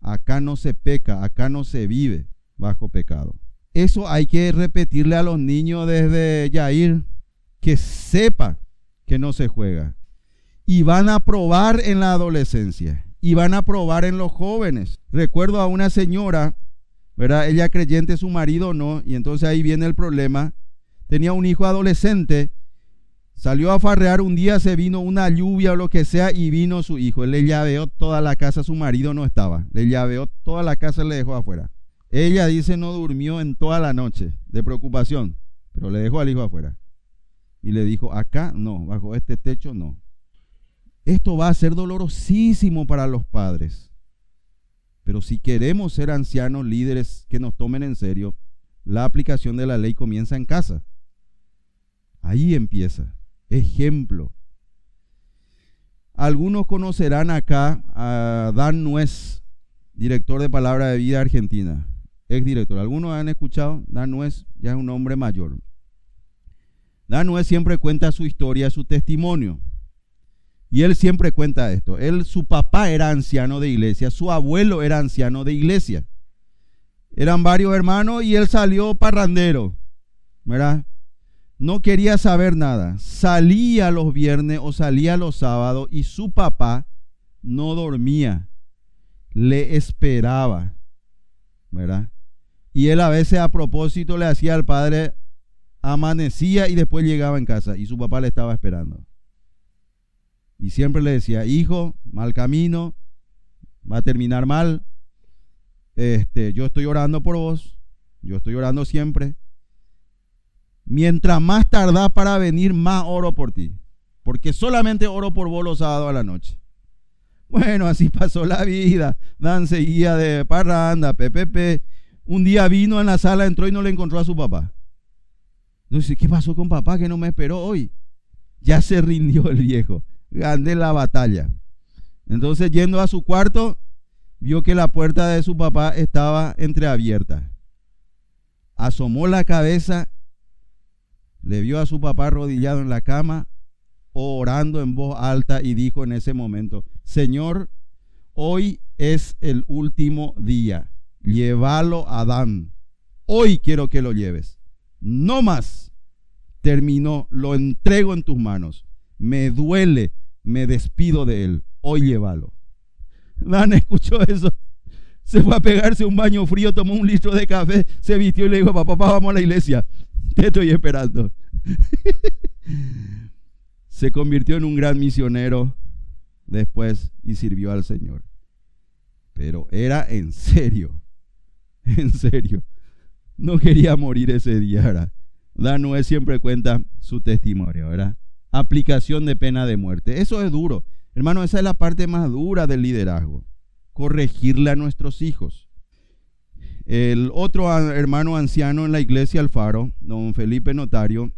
Acá no se peca, acá no se vive bajo pecado. Eso hay que repetirle a los niños desde Yair, que sepa que no se juega. Y van a probar en la adolescencia y van a probar en los jóvenes. Recuerdo a una señora ¿verdad? Ella creyente, su marido no, y entonces ahí viene el problema. Tenía un hijo adolescente, salió a farrear un día, se vino una lluvia o lo que sea, y vino su hijo. Él le llaveó toda la casa, su marido no estaba. Le llaveó toda la casa le dejó afuera. Ella dice no durmió en toda la noche de preocupación, pero le dejó al hijo afuera. Y le dijo, acá no, bajo este techo no. Esto va a ser dolorosísimo para los padres. Pero si queremos ser ancianos líderes que nos tomen en serio, la aplicación de la ley comienza en casa. Ahí empieza. Ejemplo. Algunos conocerán acá a Dan Nuez, director de Palabra de Vida Argentina, ex director. ¿Algunos han escuchado? Dan Nuez ya es un hombre mayor. Dan Nuez siempre cuenta su historia, su testimonio. Y él siempre cuenta esto. Él, su papá era anciano de iglesia, su abuelo era anciano de iglesia. Eran varios hermanos y él salió parrandero, ¿verdad? No quería saber nada. Salía los viernes o salía los sábados y su papá no dormía. Le esperaba, ¿verdad? Y él a veces a propósito le hacía al padre, amanecía y después llegaba en casa y su papá le estaba esperando. Y siempre le decía, hijo, mal camino, va a terminar mal. Este, yo estoy orando por vos, yo estoy orando siempre. Mientras más tardás para venir, más oro por ti. Porque solamente oro por vos los sábados a la noche. Bueno, así pasó la vida. Dan seguía de parranda, PPP. Un día vino en la sala, entró y no le encontró a su papá. Entonces, ¿qué pasó con papá que no me esperó hoy? Ya se rindió el viejo gané la batalla. Entonces, yendo a su cuarto, vio que la puerta de su papá estaba entreabierta. Asomó la cabeza, le vio a su papá arrodillado en la cama, orando en voz alta y dijo en ese momento, Señor, hoy es el último día, llévalo a Adán. Hoy quiero que lo lleves. No más. Terminó, lo entrego en tus manos. Me duele me despido de él, hoy llévalo. Dan escuchó eso. Se fue a pegarse un baño frío, tomó un litro de café, se vistió y le dijo, papá, papá, vamos a la iglesia. <laughs> Te estoy esperando. <laughs> se convirtió en un gran misionero después y sirvió al Señor. Pero era en serio, <laughs> en serio. No quería morir ese día. Dan Noé siempre cuenta su testimonio, ¿verdad? aplicación de pena de muerte. Eso es duro. Hermano, esa es la parte más dura del liderazgo. Corregirle a nuestros hijos. El otro hermano anciano en la iglesia Alfaro, don Felipe Notario,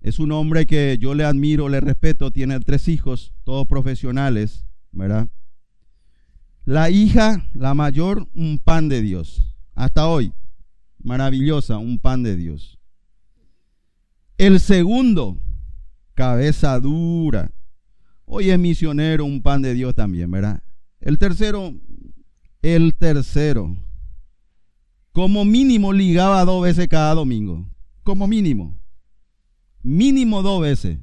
es un hombre que yo le admiro, le respeto, tiene tres hijos, todos profesionales, ¿verdad? La hija, la mayor, un pan de Dios. Hasta hoy, maravillosa, un pan de Dios. El segundo, cabeza dura. Hoy es misionero, un pan de Dios también, ¿verdad? El tercero, el tercero, como mínimo ligaba dos veces cada domingo, como mínimo, mínimo dos veces.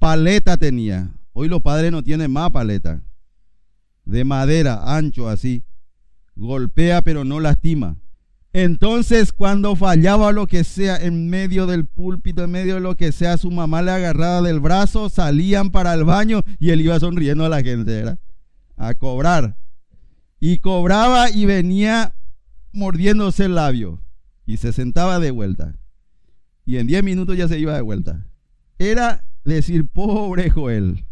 Paleta tenía, hoy los padres no tienen más paleta, de madera, ancho así, golpea pero no lastima. Entonces, cuando fallaba lo que sea en medio del púlpito, en medio de lo que sea, su mamá le agarraba del brazo, salían para el baño y él iba sonriendo a la gente, ¿verdad? A cobrar. Y cobraba y venía mordiéndose el labio. Y se sentaba de vuelta. Y en 10 minutos ya se iba de vuelta. Era decir, pobre Joel.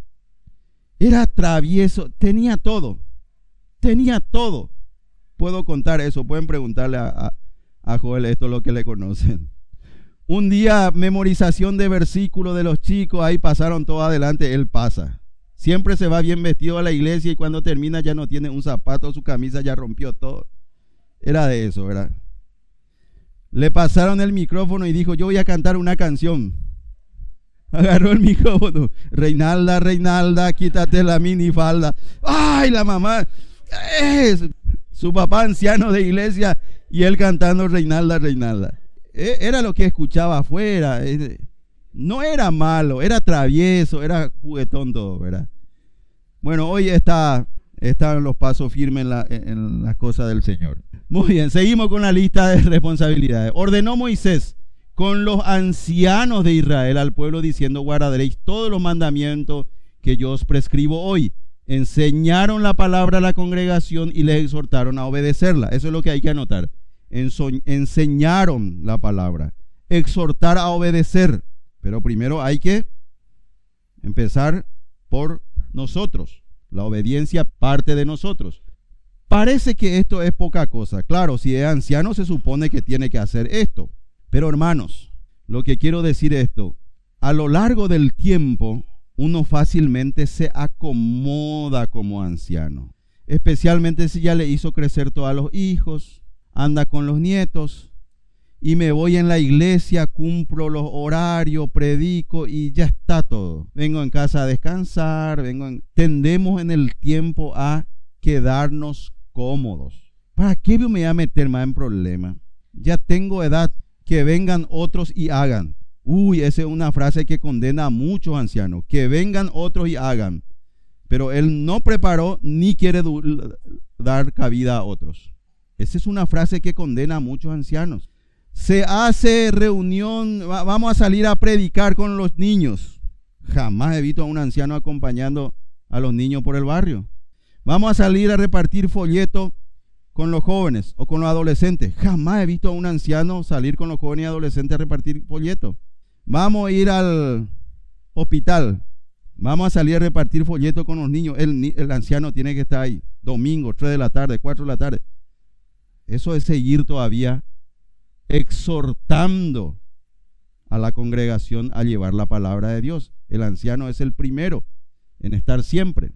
Era travieso, tenía todo. Tenía todo puedo contar eso. Pueden preguntarle a, Joel esto es lo que le conocen. Un día, memorización de versículos de los chicos, ahí pasaron todo adelante, él pasa. Siempre se va bien vestido a la iglesia y cuando termina ya no tiene un zapato, su camisa ya rompió todo. Era de eso, ¿verdad? Le pasaron el micrófono y dijo, yo voy a cantar una canción. Agarró el micrófono. Reinalda, Reinalda, quítate la minifalda. ¡Ay, la mamá! Es, su papá anciano de iglesia y él cantando Reinalda, Reinalda. E, era lo que escuchaba afuera. No era malo, era travieso, era juguetón todo, ¿verdad? Bueno, hoy está están los pasos firmes en, la, en las cosas del Señor. Muy bien, seguimos con la lista de responsabilidades. Ordenó Moisés con los ancianos de Israel al pueblo diciendo, guardaréis todos los mandamientos que yo os prescribo hoy. Enseñaron la palabra a la congregación y les exhortaron a obedecerla. Eso es lo que hay que anotar. Enseñaron la palabra. Exhortar a obedecer. Pero primero hay que empezar por nosotros. La obediencia parte de nosotros. Parece que esto es poca cosa. Claro, si es anciano se supone que tiene que hacer esto. Pero hermanos, lo que quiero decir es esto, a lo largo del tiempo uno fácilmente se acomoda como anciano, especialmente si ya le hizo crecer todos los hijos, anda con los nietos, y me voy en la iglesia, cumplo los horarios, predico y ya está todo. Vengo en casa a descansar, vengo tendemos en el tiempo a quedarnos cómodos. ¿Para qué me voy a meter más en problemas? Ya tengo edad, que vengan otros y hagan. Uy, esa es una frase que condena a muchos ancianos, que vengan otros y hagan. Pero él no preparó ni quiere dar cabida a otros. Esa es una frase que condena a muchos ancianos. Se hace reunión, vamos a salir a predicar con los niños. Jamás he visto a un anciano acompañando a los niños por el barrio. Vamos a salir a repartir folletos con los jóvenes o con los adolescentes. Jamás he visto a un anciano salir con los jóvenes y adolescentes a repartir folletos. Vamos a ir al hospital. Vamos a salir a repartir folletos con los niños. El, anciano tiene que estar ahí. Domingo, 3 de la tarde, 4 de la tarde. Eso es seguir todavía exhortando a la congregación a llevar la palabra de Dios. El anciano es el primero en estar siempre.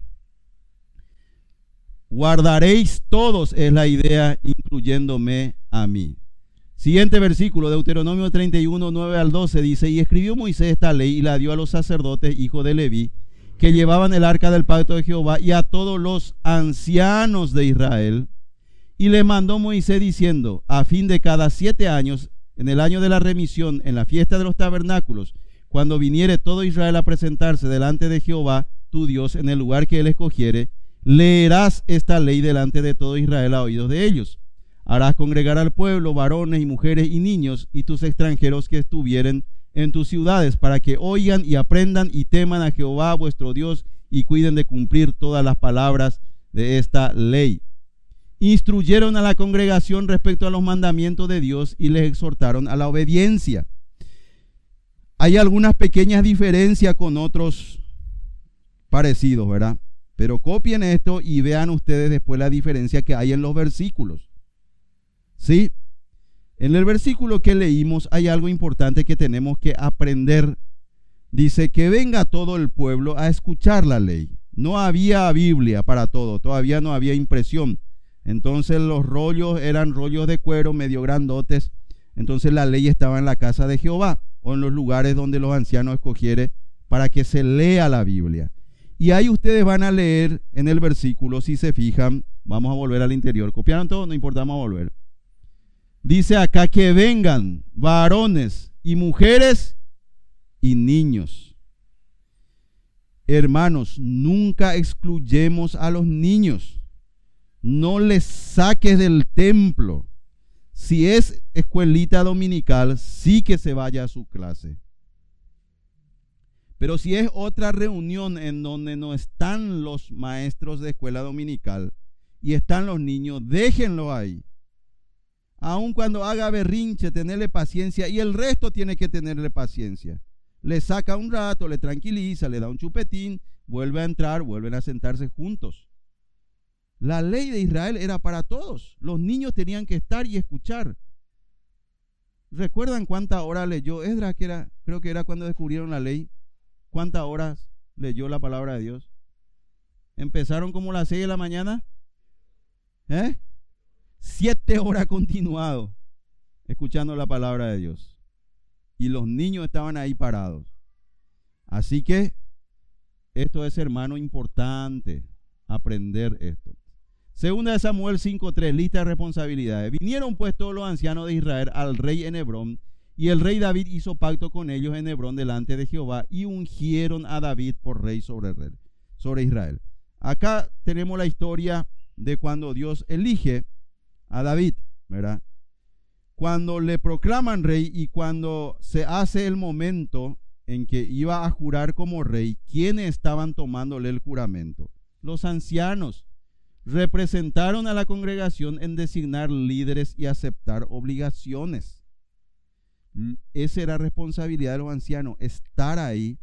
Guardaréis todos es la idea, incluyéndome a mí. Siguiente versículo, Deuteronomio 31, 9 al 12, dice, y escribió Moisés esta ley y la dio a los sacerdotes, hijos de Leví, que llevaban el arca del pacto de Jehová, y a todos los ancianos de Israel. Y le mandó Moisés diciendo, a fin de cada siete años, en el año de la remisión, en la fiesta de los tabernáculos, cuando viniere todo Israel a presentarse delante de Jehová, tu Dios, en el lugar que él escogiere, leerás esta ley delante de todo Israel a oídos de ellos. Harás congregar al pueblo, varones y mujeres y niños, y tus extranjeros que estuvieren en tus ciudades, para que oigan y aprendan y teman a Jehová vuestro Dios, y cuiden de cumplir todas las palabras de esta ley. Instruyeron a la congregación respecto a los mandamientos de Dios y les exhortaron a la obediencia. Hay algunas pequeñas diferencias con otros parecidos, ¿verdad? Pero copien esto y vean ustedes después la diferencia que hay en los versículos. ¿Sí? En el versículo que leímos hay algo importante que tenemos que aprender. Dice que venga todo el pueblo a escuchar la ley. No había Biblia para todo, todavía no había impresión. Entonces los rollos eran rollos de cuero medio grandotes. Entonces la ley estaba en la casa de Jehová o en los lugares donde los ancianos escogiere para que se lea la Biblia. Y ahí ustedes van a leer en el versículo, si se fijan, vamos a volver al interior. ¿Copiaron todo? No importa, vamos a volver. Dice acá que vengan varones y mujeres y niños. Hermanos, nunca excluyemos a los niños. No les saques del templo. Si es escuelita dominical, sí que se vaya a su clase. Pero si es otra reunión en donde no están los maestros de escuela dominical y están los niños, déjenlo ahí. Aun cuando haga berrinche, tenerle paciencia y el resto tiene que tenerle paciencia. Le saca un rato, le tranquiliza, le da un chupetín, vuelve a entrar, vuelven a sentarse juntos. La ley de Israel era para todos. Los niños tenían que estar y escuchar. ¿Recuerdan cuánta hora leyó Esdras? Que era, creo que era cuando descubrieron la ley. ¿Cuántas horas leyó la palabra de Dios? ¿Empezaron como las seis de la mañana? ¿Eh? Siete horas continuado escuchando la palabra de Dios. Y los niños estaban ahí parados. Así que esto es, hermano, importante aprender esto. Segunda de Samuel 5.3, lista de responsabilidades. Vinieron pues todos los ancianos de Israel al rey en Hebrón y el rey David hizo pacto con ellos en Hebrón delante de Jehová y ungieron a David por rey sobre, Israel. Acá tenemos la historia de cuando Dios elige a David, ¿verdad? Cuando le proclaman rey y cuando se hace el momento en que iba a jurar como rey, ¿quiénes estaban tomándole el juramento? Los ancianos representaron a la congregación en designar líderes y aceptar obligaciones. Esa era responsabilidad de los ancianos, estar ahí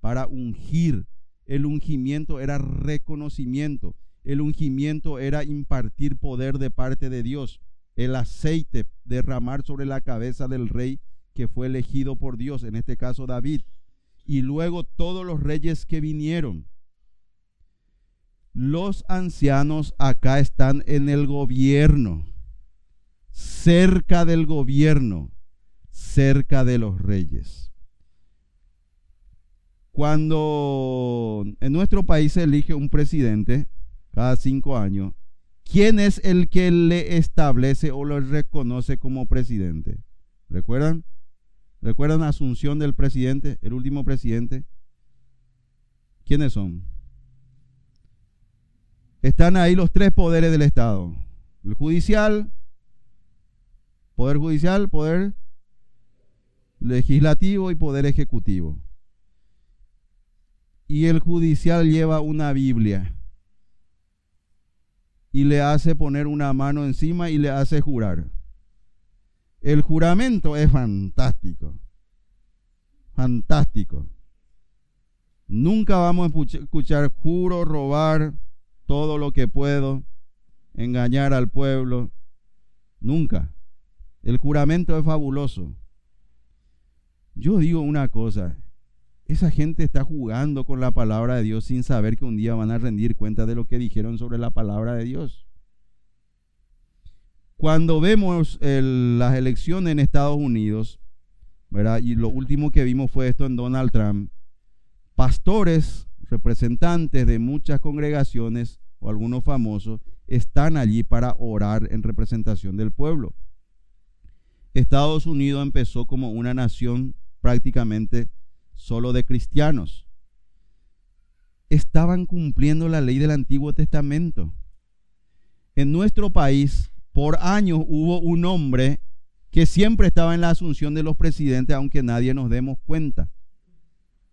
para ungir. El ungimiento era reconocimiento. El ungimiento era impartir poder de parte de Dios. El aceite derramar sobre la cabeza del rey que fue elegido por Dios, en este caso David. Y luego todos los reyes que vinieron. Los ancianos acá están en el gobierno, cerca del gobierno, cerca de los reyes. Cuando en nuestro país se elige un presidente cada cinco años, ¿quién es el que le establece o lo reconoce como presidente? ¿Recuerdan? ¿Recuerdan la asunción del presidente, el último presidente? ¿Quiénes son? Están ahí los tres poderes del Estado. El judicial, poder judicial, poder legislativo y poder ejecutivo. Y el judicial lleva una Biblia y le hace poner una mano encima y le hace jurar. El juramento es fantástico. Fantástico. Nunca vamos a escuchar juro robar todo lo que puedo, engañar al pueblo. Nunca. El juramento es fabuloso. Yo digo una cosa, esa gente está jugando con la palabra de Dios sin saber que un día van a rendir cuenta de lo que dijeron sobre la palabra de Dios. Cuando vemos las elecciones en Estados Unidos, ¿verdad? y lo último que vimos fue esto en Donald Trump, pastores, representantes de muchas congregaciones o algunos famosos están allí para orar en representación del pueblo. Estados Unidos empezó como una nación prácticamente solo de cristianos. Estaban cumpliendo la ley del Antiguo Testamento. En nuestro país, por años hubo un hombre que siempre estaba en la asunción de los presidentes, aunque nadie nos demos cuenta.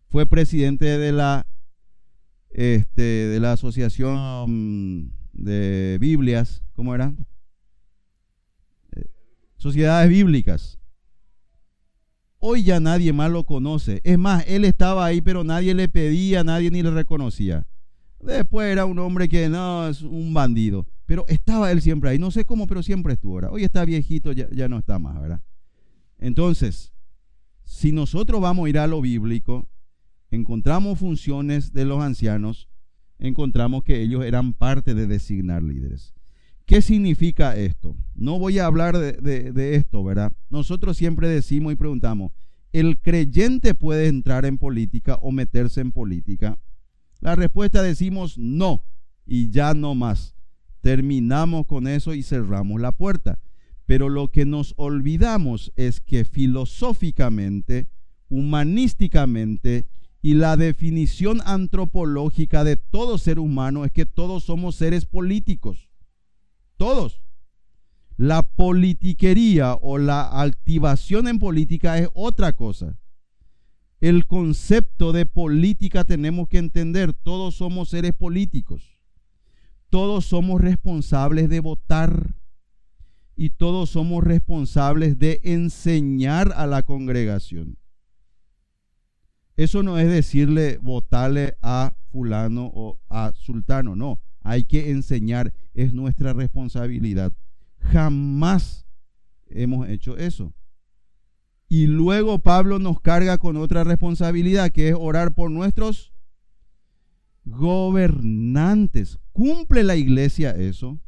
Fue presidente de la, este, de la Asociación de Biblias, ¿cómo era? Eh, sociedades Bíblicas. Hoy ya nadie más lo conoce. Es más, él estaba ahí, pero nadie le pedía, nadie ni le reconocía. Después era un hombre que no, es un bandido. Pero estaba él siempre ahí. No sé cómo, pero siempre estuvo. ahora. Hoy está viejito, ya, ya no está más, ¿verdad? Entonces, si nosotros vamos a ir a lo bíblico, encontramos funciones de los ancianos, encontramos que ellos eran parte de designar líderes. ¿Qué significa esto? No voy a hablar de, esto, ¿verdad? Nosotros siempre decimos y preguntamos, ¿el creyente puede entrar en política o meterse en política? La respuesta decimos no y ya no más. Terminamos con eso y cerramos la puerta. Pero lo que nos olvidamos es que filosóficamente, humanísticamente y la definición antropológica de todo ser humano es que todos somos seres políticos. Todos. La politiquería o la activación en política es otra cosa. El concepto de política tenemos que entender, todos somos seres políticos. Todos somos responsables de votar y todos somos responsables de enseñar a la congregación. Eso no es decirle votarle a fulano o a sultano, no hay que enseñar, es nuestra responsabilidad. Jamás hemos hecho eso. Y luego Pablo nos carga con otra responsabilidad, que es orar por nuestros gobernantes. ¿Cumple la iglesia eso?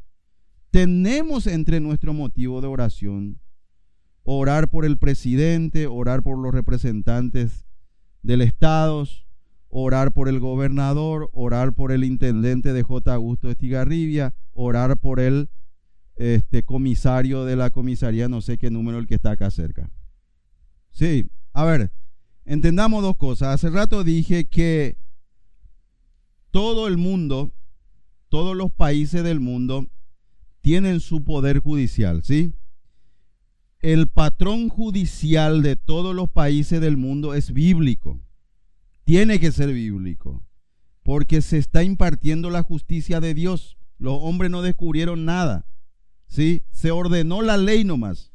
Tenemos entre nuestro motivo de oración orar por el presidente, orar por los representantes del Estado, orar por el gobernador, orar por el intendente de J. Augusto Estigarribia, orar por el este, comisario de la comisaría, no sé qué número el que está acá cerca. Sí, a ver, entendamos dos cosas. Hace rato dije que todo el mundo todos los países del mundo tienen su poder judicial, ¿sí? El patrón judicial de todos los países del mundo es bíblico. Tiene que ser bíblico, porque se está impartiendo la justicia de Dios. Los hombres no descubrieron nada, ¿sí? Se ordenó la ley nomás.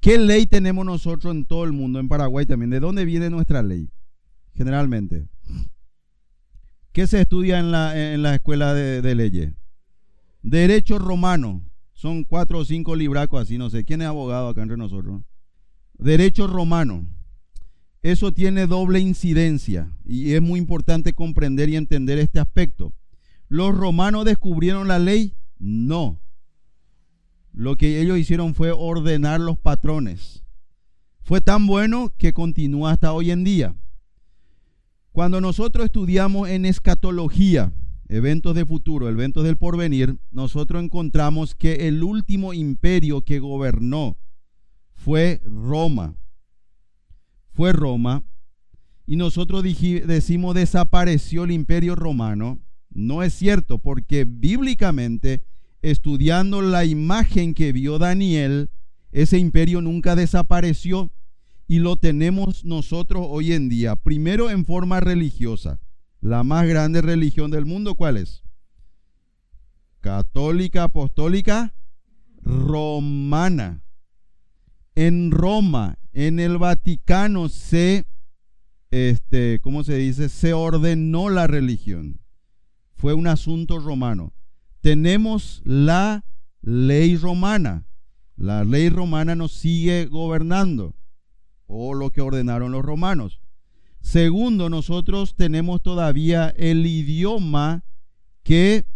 ¿Qué ley tenemos nosotros en todo el mundo? En Paraguay también. ¿De dónde viene nuestra ley? Generalmente. ¿Qué se estudia en la, en la escuela de, de leyes? Derecho romano. Son cuatro o cinco libracos así, no sé. ¿Quién es abogado acá entre nosotros? Derecho romano. Eso tiene doble incidencia y es muy importante comprender y entender este aspecto. ¿Los romanos descubrieron la ley? No. Lo que ellos hicieron fue ordenar los patrones. Fue tan bueno que continúa hasta hoy en día. Cuando nosotros estudiamos en escatología, eventos de futuro, eventos del porvenir, nosotros encontramos que el último imperio que gobernó fue Roma. Fue Roma. Y nosotros decimos desapareció el imperio romano. No es cierto, porque bíblicamente, estudiando la imagen que vio Daniel, ese imperio nunca desapareció y lo tenemos nosotros hoy en día. Primero en forma religiosa la más grande religión del mundo, ¿cuál es? Católica, apostólica, romana. En Roma, en el Vaticano se, este, ¿cómo se dice? Se ordenó la religión. Fue un asunto romano. Tenemos la ley romana. La ley romana nos sigue gobernando, o lo que ordenaron los romanos. Segundo, nosotros tenemos todavía el idioma que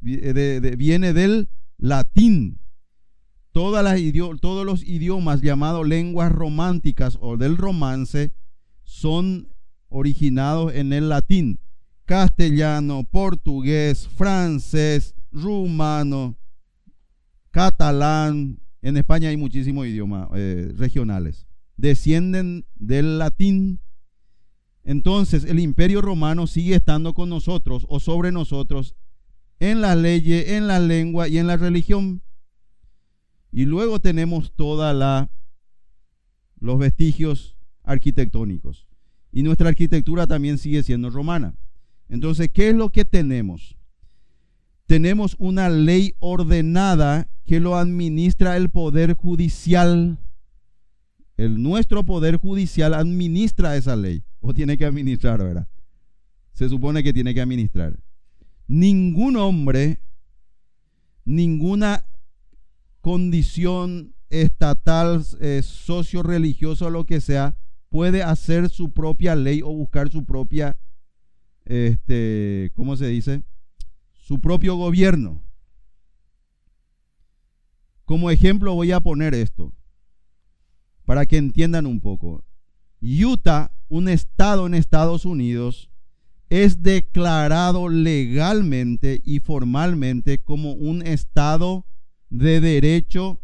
viene del latín. Todas las todos los idiomas llamados lenguas románticas o del romance son originados en el latín. Castellano, portugués, francés, rumano, catalán. En España hay muchísimos idiomas eh, regionales. Descienden del latín entonces el imperio romano sigue estando con nosotros o sobre nosotros en la ley, en la lengua y en la religión. Y luego tenemos toda la los vestigios arquitectónicos. Y nuestra arquitectura también sigue siendo romana. Entonces, ¿qué es lo que tenemos? Tenemos una ley ordenada que lo administra el poder judicial. El nuestro poder judicial administra esa ley o tiene que administrar, ¿verdad? Se supone que tiene que administrar. Ningún hombre, ninguna condición estatal, eh, socio-religiosa lo que sea, puede hacer su propia ley o buscar su propia, este, ¿cómo se dice? Su propio gobierno. Como ejemplo voy a poner esto, para que entiendan un poco. Utah un estado en Estados Unidos es declarado legalmente y formalmente como un estado de derecho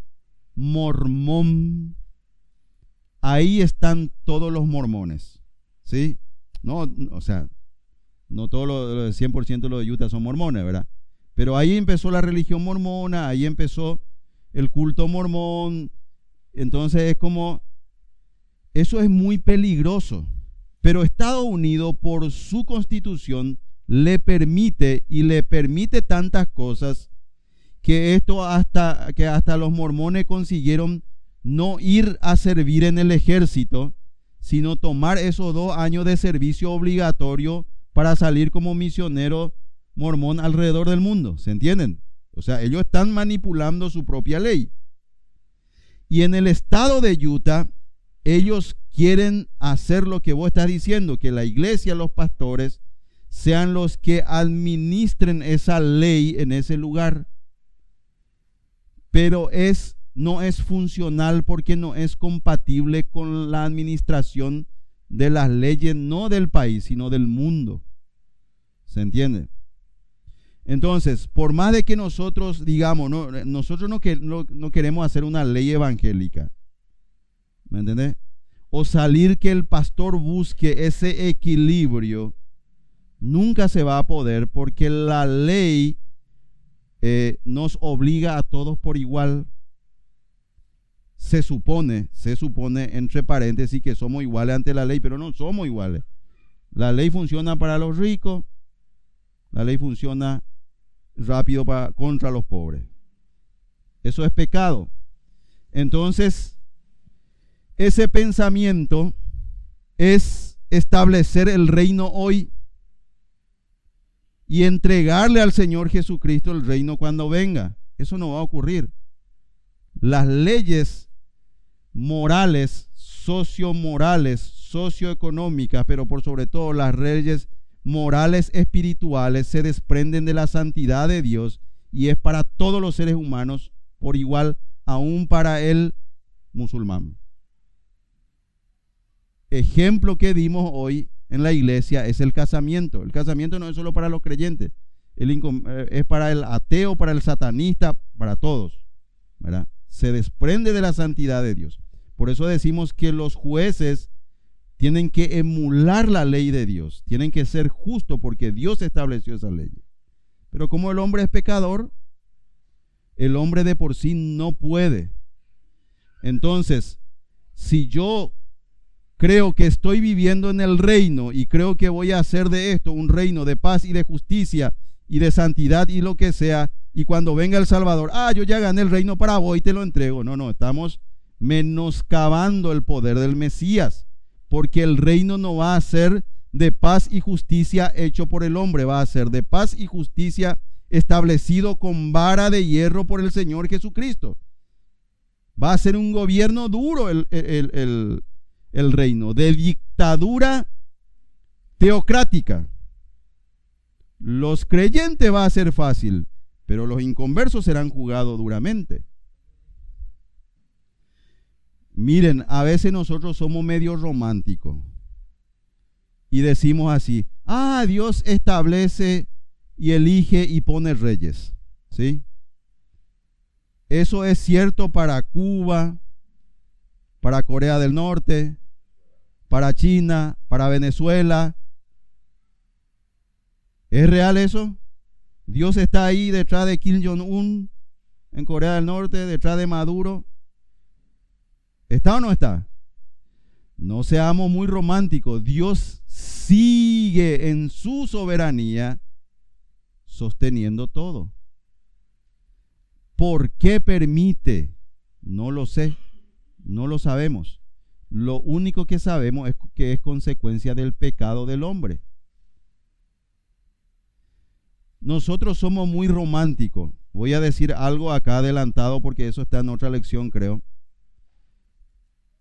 mormón. Ahí están todos los mormones, ¿sí? No, o sea, no todos los, 100% de los de Utah son mormones, ¿verdad? Pero ahí empezó la religión mormona, ahí empezó el culto mormón. Entonces es como, eso es muy peligroso pero Estados Unidos, por su constitución, le permite y le permite tantas cosas que esto hasta que hasta los mormones consiguieron no ir a servir en el ejército, sino tomar esos dos años de servicio obligatorio para salir como misionero mormón alrededor del mundo. ¿Se entienden? O sea, ellos están manipulando su propia ley. Y en el estado de Utah, ellos quieren hacer lo que vos estás diciendo, que la iglesia, los pastores, sean los que administren esa ley en ese lugar. Pero es no es funcional porque no es compatible con la administración de las leyes no del país, sino del mundo. ¿Se entiende? Entonces, por más de que nosotros digamos, no, nosotros no, no, no queremos hacer una ley evangélica. ¿Me entiendes? o salir que el pastor busque ese equilibrio Nunca se va a poder porque la ley eh, nos obliga a todos por igual. Se supone, se supone entre paréntesis que somos iguales ante la ley, pero no somos iguales. La ley funciona para los ricos, la ley funciona rápido para, contra los pobres. Eso es pecado. Entonces, ese pensamiento es establecer el reino hoy y entregarle al Señor Jesucristo el reino cuando venga. Eso no va a ocurrir. Las leyes morales, sociomorales, socioeconómicas, pero por sobre todo las leyes morales espirituales se desprenden de la santidad de Dios y es para todos los seres humanos por igual, aún para el musulmán. Ejemplo que dimos hoy en la iglesia es el casamiento. El casamiento no es solo para los creyentes, eh, es para el ateo, para el satanista, para todos. Se desprende de la santidad de Dios. Por eso decimos que los jueces tienen que emular la ley de Dios, tienen que ser justos porque Dios estableció esa ley. Pero como el hombre es pecador, el hombre de por sí no puede. Entonces, si yo creo que estoy viviendo en el reino y creo que voy a hacer de esto un reino de paz y de justicia y de santidad y lo que sea, y cuando venga el Salvador, ah, yo ya gané el reino para vos y te lo entrego. No, no, estamos menoscabando el poder del Mesías, porque el reino no va a ser de paz y justicia hecho por el hombre, va a ser de paz y justicia establecido con vara de hierro por el Señor Jesucristo. Va a ser un gobierno duro el, el, el reino, de dictadura teocrática. Los creyentes va a ser fácil, pero los inconversos serán jugados duramente. Miren, a veces nosotros somos medio románticos y decimos así, ah, Dios establece y elige y pone reyes, ¿sí? Eso es cierto para Cuba, para Corea del Norte, para China, para Venezuela. ¿Es real eso? Dios está ahí detrás de Kim Jong-un en Corea del Norte, detrás de Maduro. ¿Está o no está? No seamos muy románticos. Dios sigue en su soberanía sosteniendo todo. ¿Por qué permite? No lo sé. No lo sabemos. Lo único que sabemos es que es consecuencia del pecado del hombre. Nosotros somos muy románticos. Voy a decir algo acá adelantado porque eso está en otra lección, creo.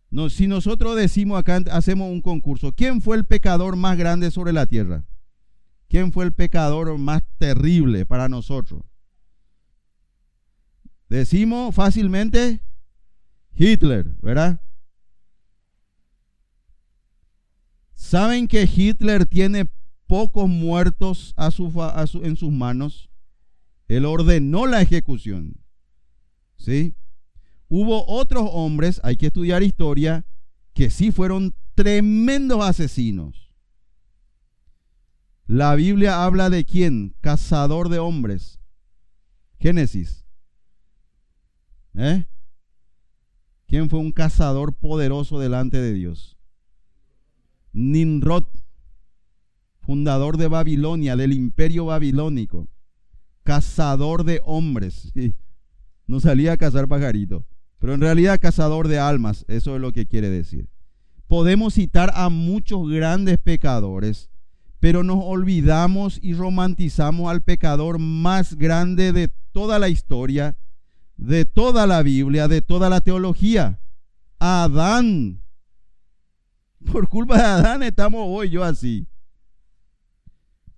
No, si nosotros decimos acá, hacemos un concurso, ¿quién fue el pecador más grande sobre la tierra? ¿Quién fue el pecador más terrible para nosotros? Decimos fácilmente Hitler, ¿verdad? ¿Saben que Hitler tiene pocos muertos a su, en sus manos? Él ordenó la ejecución. ¿Sí? Hubo otros hombres, hay que estudiar historia, que sí fueron tremendos asesinos. La Biblia habla de quién? Cazador de hombres. Génesis. ¿Eh? ¿Quién fue un cazador poderoso delante de Dios? Nimrod, fundador de Babilonia, del imperio babilónico, cazador de hombres. <laughs> No salía a cazar pajaritos, pero en realidad cazador de almas, eso es lo que quiere decir. Podemos citar a muchos grandes pecadores, pero nos olvidamos y romantizamos al pecador más grande de toda la historia, de toda la Biblia, de toda la teología, Adán. Por culpa de Adán estamos hoy yo así.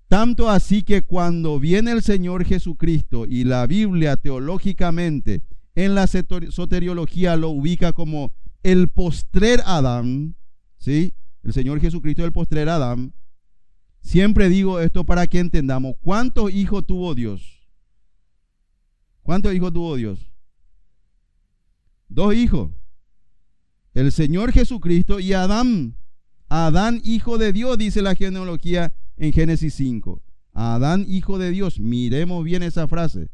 Tanto así que cuando viene el Señor Jesucristo y la Biblia teológicamente en la soteriología lo ubica como el postrer Adán, ¿sí? El Señor Jesucristo es el postrer Adán. Siempre digo esto para que entendamos cuántos hijos tuvo Dios. ¿Cuántos hijos tuvo Dios? Dos hijos. El Señor Jesucristo y Adán. Adán, hijo de Dios, dice la genealogía en Génesis 5. Adán, hijo de Dios. Miremos bien esa frase.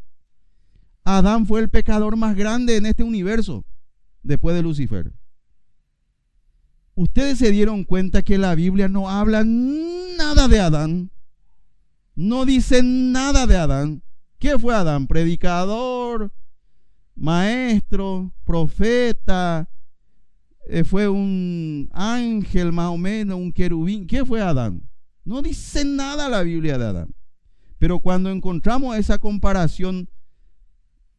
Adán fue el pecador más grande en este universo después de Lucifer. Ustedes se dieron cuenta que la Biblia no habla nada de Adán. No dice nada de Adán. ¿Qué fue Adán? Predicador, maestro, profeta, eh, fue un ángel más o menos, un querubín. ¿Qué fue Adán? No dice nada la Biblia de Adán. Pero cuando encontramos esa comparación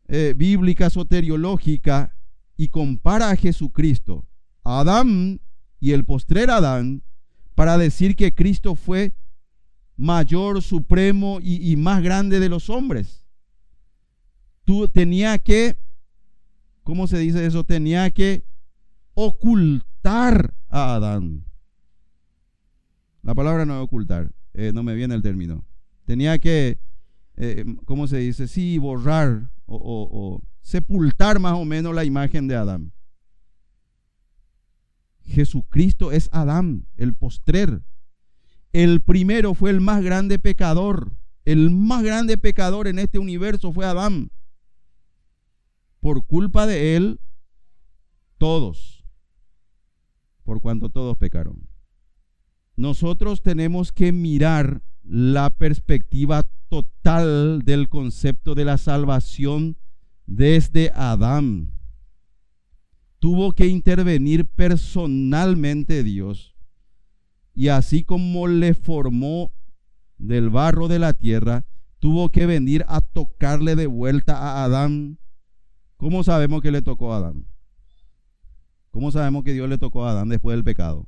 eh, bíblica, soteriológica, y compara a Jesucristo, Adán y el postrer Adán, para decir que Cristo fue mayor, supremo y, y más grande de los hombres. Tú tenía que, ¿cómo se dice eso? Tenía que ocultar a Adán. La palabra no es ocultar, eh, no me viene el término. Tenía que, eh, ¿cómo se dice? Sí, borrar o, sepultar más o menos la imagen de Adán. Jesucristo es Adán, el postrer. El primero fue el más grande pecador. El más grande pecador en este universo fue Adán. Por culpa de él, todos por cuanto todos pecaron. Nosotros tenemos que mirar la perspectiva total del concepto de la salvación desde Adán. Tuvo que intervenir personalmente Dios y así como le formó del barro de la tierra, tuvo que venir a tocarle de vuelta a Adán. ¿Cómo sabemos que le tocó a Adán? ¿Cómo sabemos que Dios le tocó a Adán después del pecado?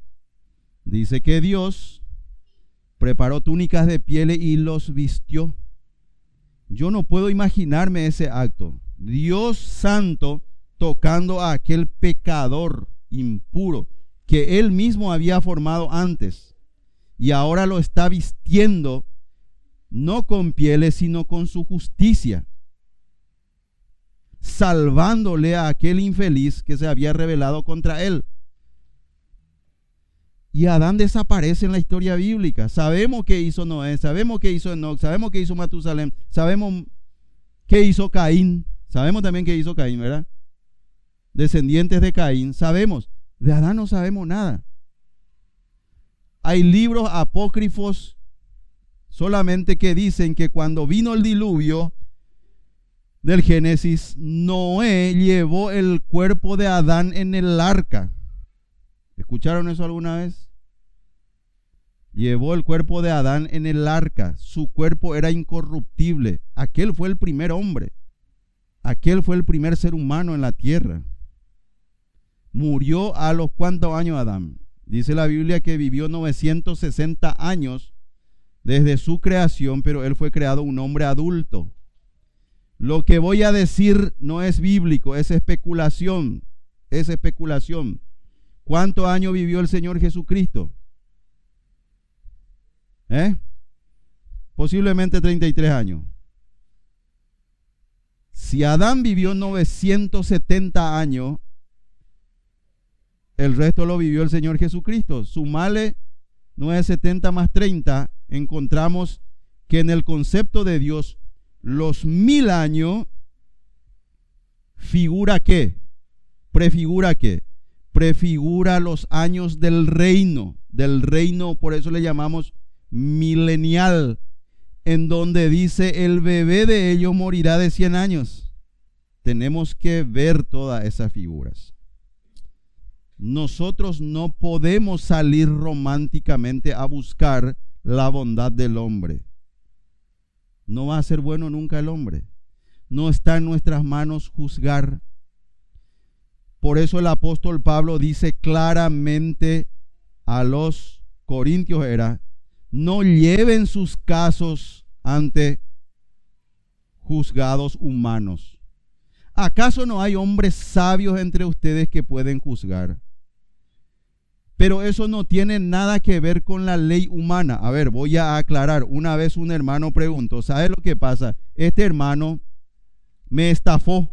Dice que Dios preparó túnicas de piel y los vistió. Yo no puedo imaginarme ese acto. Dios santo tocando a aquel pecador impuro que él mismo había formado antes y ahora lo está vistiendo no con pieles sino con su justicia salvándole a aquel infeliz que se había rebelado contra él. Y Adán desaparece en la historia bíblica. Sabemos qué hizo Noé, sabemos qué hizo Enoch, sabemos qué hizo Matusalem, sabemos qué hizo Caín, sabemos también qué hizo Caín, ¿verdad? Descendientes de Caín, sabemos. De Adán no sabemos nada. Hay libros apócrifos solamente que dicen que cuando vino el diluvio, del Génesis, Noé llevó el cuerpo de Adán en el arca. ¿Escucharon eso alguna vez? Llevó el cuerpo de Adán en el arca. Su cuerpo era incorruptible. Aquel fue el primer hombre. Aquel fue el primer ser humano en la tierra. Murió a los cuantos años Adán. Dice la Biblia que vivió 960 años desde su creación, pero él fue creado un hombre adulto. Lo que voy a decir no es bíblico, es especulación. Es especulación. ¿Cuántos años vivió el Señor Jesucristo? ¿Eh? Posiblemente 33 años. Si Adán vivió 970 años, el resto lo vivió el Señor Jesucristo. Sumale 970 más 30, encontramos que en el concepto de Dios los mil años figura qué? Prefigura qué? Prefigura los años del reino, del reino, por eso le llamamos milenial, en donde dice el bebé de ellos morirá de 100 años. Tenemos que ver todas esas figuras. Nosotros no podemos salir románticamente a buscar la bondad del hombre. No va a ser bueno nunca el hombre. No está en nuestras manos juzgar. Por eso el apóstol Pablo dice claramente a los corintios era, no lleven sus casos ante juzgados humanos. ¿Acaso no hay hombres sabios entre ustedes que pueden juzgar? Pero eso no tiene nada que ver con la ley humana. A ver, voy a aclarar. Una vez un hermano preguntó, ¿sabe lo que pasa? Este hermano me estafó,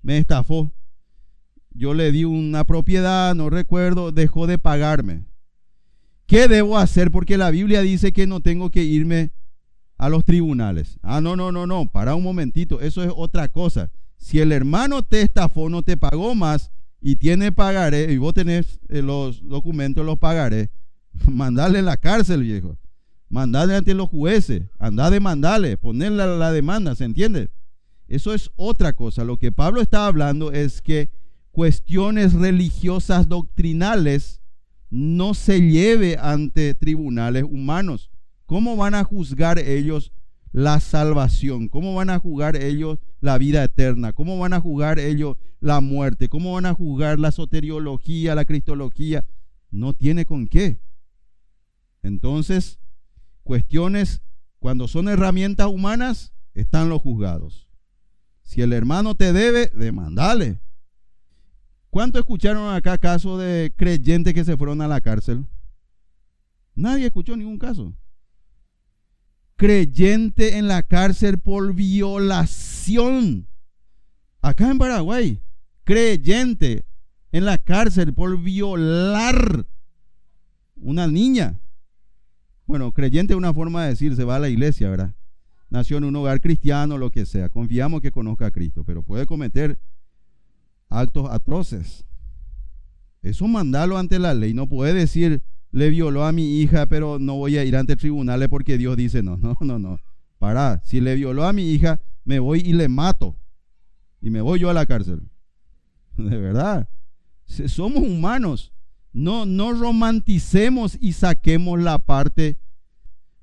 me estafó. Yo le di una propiedad, no recuerdo, dejó de pagarme. ¿Qué debo hacer? Porque la Biblia dice que no tengo que irme a los tribunales. Ah, no, no, no, no, para un momentito, eso es otra cosa. Si el hermano te estafó, no te pagó más y tiene pagaré, y vos tenés eh, los documentos, los pagaré, <laughs> mandarle en la cárcel, viejo. Mandarle ante los jueces, andá de mandarle, ponerle la demanda, ¿se entiende? Eso es otra cosa. Lo que Pablo está hablando es que cuestiones religiosas doctrinales no se lleve ante tribunales humanos. ¿Cómo van a juzgar ellos la salvación? ¿Cómo van a juzgar ellos la vida eterna? ¿Cómo van a juzgar ellos la muerte? ¿Cómo van a juzgar la soteriología, la cristología? No tiene con qué. Entonces, cuestiones, cuando son herramientas humanas, están los juzgados. Si el hermano te debe, demandale. ¿Cuánto escucharon acá casos de creyentes que se fueron a la cárcel? Nadie escuchó ningún caso. Creyente en la cárcel por violación. Acá en Paraguay, creyente en la cárcel por violar una niña. Bueno, creyente es una forma de decir, se va a la iglesia, ¿verdad? nació en un hogar cristiano, lo que sea. Confiamos que conozca a Cristo, pero puede cometer actos atroces. Eso mandarlo ante la ley. No puede decir, le violó a mi hija, pero no voy a ir ante tribunales porque Dios dice, no, no, no, no. Para, si le violó a mi hija, me voy y le mato. Y me voy yo a la cárcel. <laughs> De verdad. Somos humanos. No, no romanticemos y saquemos la parte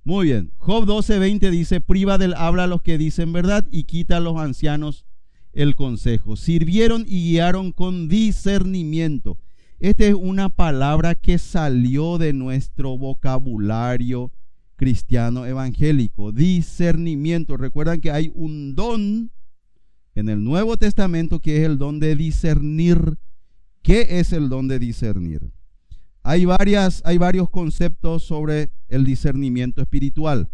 muy bien. Job 12:20 dice, priva del habla a los que dicen verdad y quita a los ancianos el consejo. Sirvieron y guiaron con discernimiento. Esta es una palabra que salió de nuestro vocabulario cristiano evangélico. Discernimiento. Recuerdan que hay un don en el Nuevo Testamento que es el don de discernir. ¿Qué es el don de discernir? Hay, varias, hay varios conceptos sobre el discernimiento espiritual.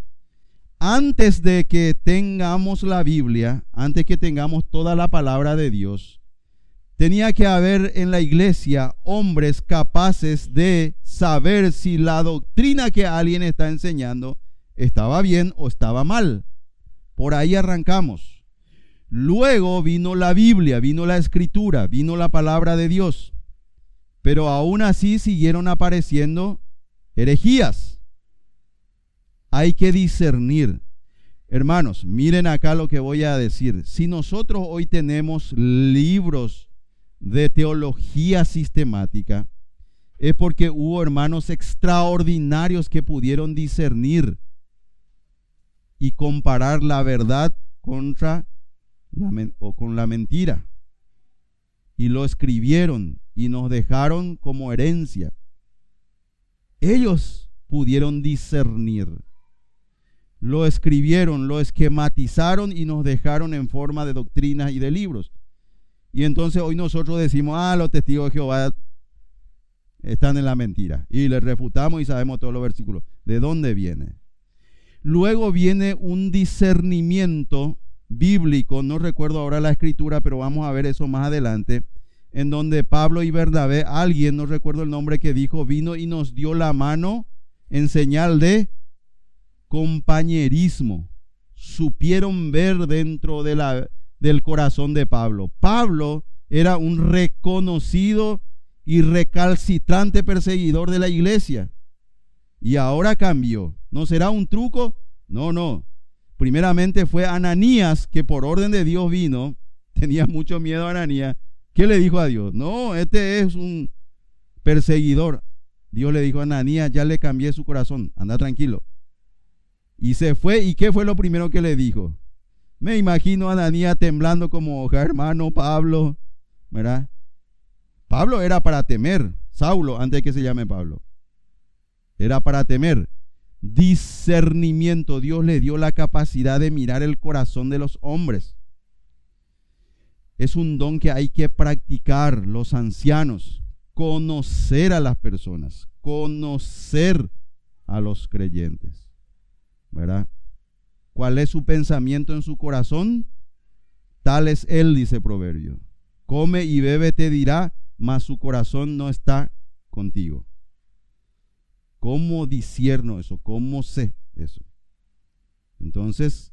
Antes de que tengamos la Biblia, antes que tengamos toda la palabra de Dios, tenía que haber en la iglesia hombres capaces de saber si la doctrina que alguien está enseñando estaba bien o estaba mal. Por ahí arrancamos. Luego vino la Biblia, vino la escritura, vino la palabra de Dios. Pero aún así siguieron apareciendo herejías. Hay que discernir. Hermanos, miren acá lo que voy a decir. Si nosotros hoy tenemos libros de teología sistemática, es porque hubo hermanos extraordinarios que pudieron discernir y comparar la verdad contra la, o con la mentira. Y lo escribieron y nos dejaron como herencia. Ellos pudieron discernir. Lo escribieron, lo esquematizaron y nos dejaron en forma de doctrinas y de libros. Y entonces hoy nosotros decimos, ah, los testigos de Jehová están en la mentira. Y le refutamos y sabemos todos los versículos. ¿De dónde viene? Luego viene un discernimiento bíblico, no recuerdo ahora la escritura, pero vamos a ver eso más adelante en donde Pablo y Bernabé, alguien, no recuerdo el nombre que dijo, vino y nos dio la mano en señal de compañerismo. Supieron ver dentro de la, del corazón de Pablo. Pablo era un reconocido y recalcitrante perseguidor de la iglesia. Y ahora cambió. ¿No será un truco? No, no. Primeramente fue Ananías que por orden de Dios vino. <laughs> Tenía mucho miedo a Ananías ¿Qué le dijo a Dios? No, este es un perseguidor. Dios le dijo a Ananías, ya le cambié su corazón, anda tranquilo. Y se fue, ¿y qué fue lo primero que le dijo? Me imagino a Ananías temblando como hermano Pablo, ¿verdad? Pablo era para temer, Saulo, antes de que se llame Pablo. Era para temer. Discernimiento, Dios le dio la capacidad de mirar el corazón de los hombres. Es un don que hay que practicar los ancianos, conocer a las personas, conocer a los creyentes. ¿Verdad? ¿Cuál es su pensamiento en su corazón? Tal es él, dice Proverbio. Come y bebe te dirá, mas su corazón no está contigo. ¿Cómo discierno eso? ¿Cómo sé eso? Entonces,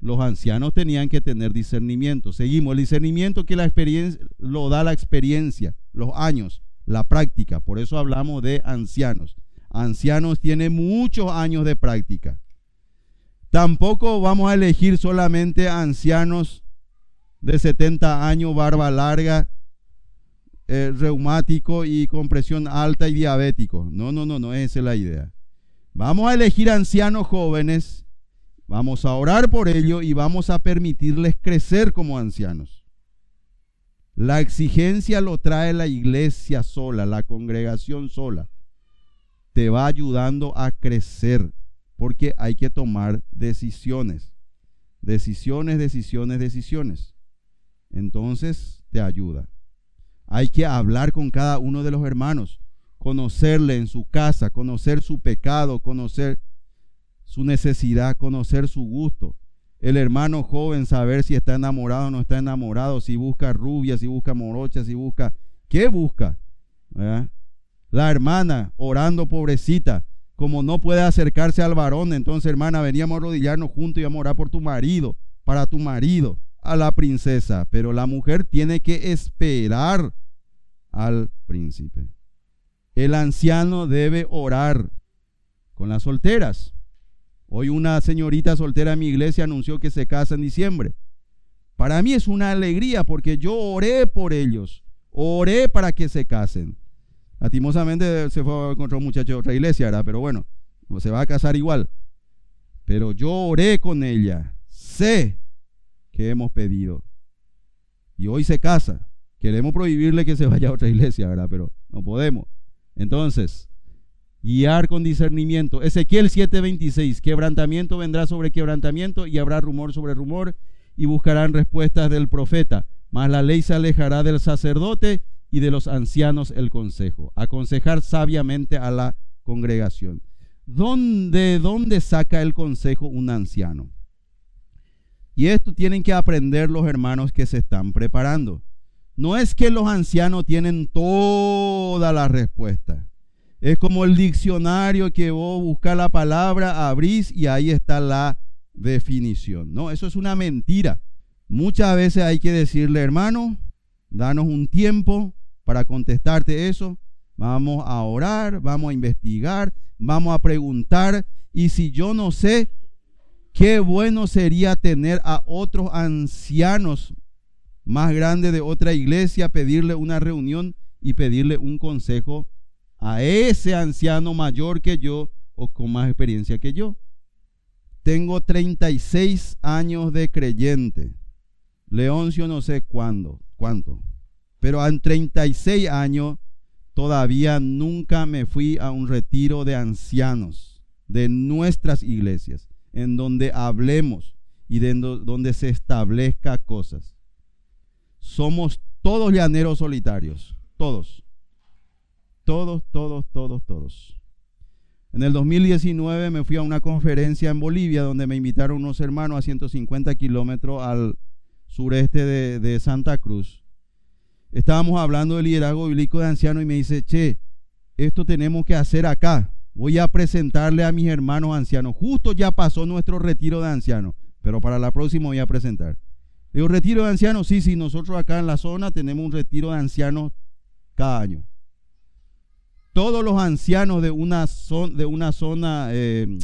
los ancianos tenían que tener discernimiento. Seguimos, el discernimiento que la experiencia lo da la experiencia, los años, la práctica. Por eso hablamos de ancianos. Ancianos tienen muchos años de práctica. Tampoco vamos a elegir solamente ancianos de 70 años, barba larga, eh, reumático y con presión alta y diabético. No, no, no, no, esa es la idea. Vamos a elegir ancianos jóvenes, vamos a orar por ellos y vamos a permitirles crecer como ancianos. La exigencia lo trae la iglesia sola, la congregación sola. Te va ayudando a crecer porque hay que tomar decisiones. Decisiones, decisiones, decisiones. Entonces te ayuda. Hay que hablar con cada uno de los hermanos, conocerle en su casa, conocer su pecado, conocer su necesidad, conocer su gusto. El hermano joven saber si está enamorado o no está enamorado, si busca rubia, si busca morocha, si busca... ¿Qué busca? La hermana orando pobrecita, como no puede acercarse al varón, entonces hermana, veníamos a arrodillarnos juntos y a orar por tu marido, para tu marido a la princesa, pero la mujer tiene que esperar al príncipe. El anciano debe orar con las solteras. Hoy una señorita soltera en mi iglesia anunció que se casa en diciembre. Para mí es una alegría porque yo oré por ellos, oré para que se casen. Latimosamente se fue a encontrar un muchacho de otra iglesia, ¿verdad? pero bueno, se va a casar igual. Pero yo oré con ella, sé que hemos pedido. Y hoy se casa. Queremos prohibirle que se vaya a otra iglesia, ¿verdad? Pero no podemos. Entonces, guiar con discernimiento. Ezequiel 7:26, quebrantamiento vendrá sobre quebrantamiento y habrá rumor sobre rumor y buscarán respuestas del profeta. Mas la ley se alejará del sacerdote y de los ancianos el consejo. Aconsejar sabiamente a la congregación. ¿Dónde, ¿Dónde saca el consejo un anciano? Y esto tienen que aprender los hermanos que se están preparando. No es que los ancianos tienen toda la respuesta. Es como el diccionario que vos buscas la palabra, abrís y ahí está la definición. No, eso es una mentira. Muchas veces hay que decirle, hermano, danos un tiempo para contestarte eso. Vamos a orar, vamos a investigar, vamos a preguntar. Y si yo no sé, Qué bueno sería tener a otros ancianos más grandes de otra iglesia, pedirle una reunión y pedirle un consejo a ese anciano mayor que yo o con más experiencia que yo. Tengo 36 años de creyente. Leoncio no sé cuándo, cuánto. Pero en 36 años todavía nunca me fui a un retiro de ancianos de nuestras iglesias en donde hablemos y de donde se establezca cosas. Somos todos llaneros solitarios, todos. Todos, todos, todos, todos. En el 2019 me fui a una conferencia en Bolivia donde me invitaron unos hermanos a 150 kilómetros al sureste de, Santa Cruz. Estábamos hablando del liderazgo bíblico de ancianos y me dice, che, esto tenemos que hacer acá voy a presentarle a mis hermanos ancianos. Justo ya pasó nuestro retiro de ancianos, pero para la próxima voy a presentar. El retiro de ancianos, sí, sí, nosotros acá en la zona tenemos un retiro de ancianos cada año. Todos los ancianos de una, zona, de una zona, eh,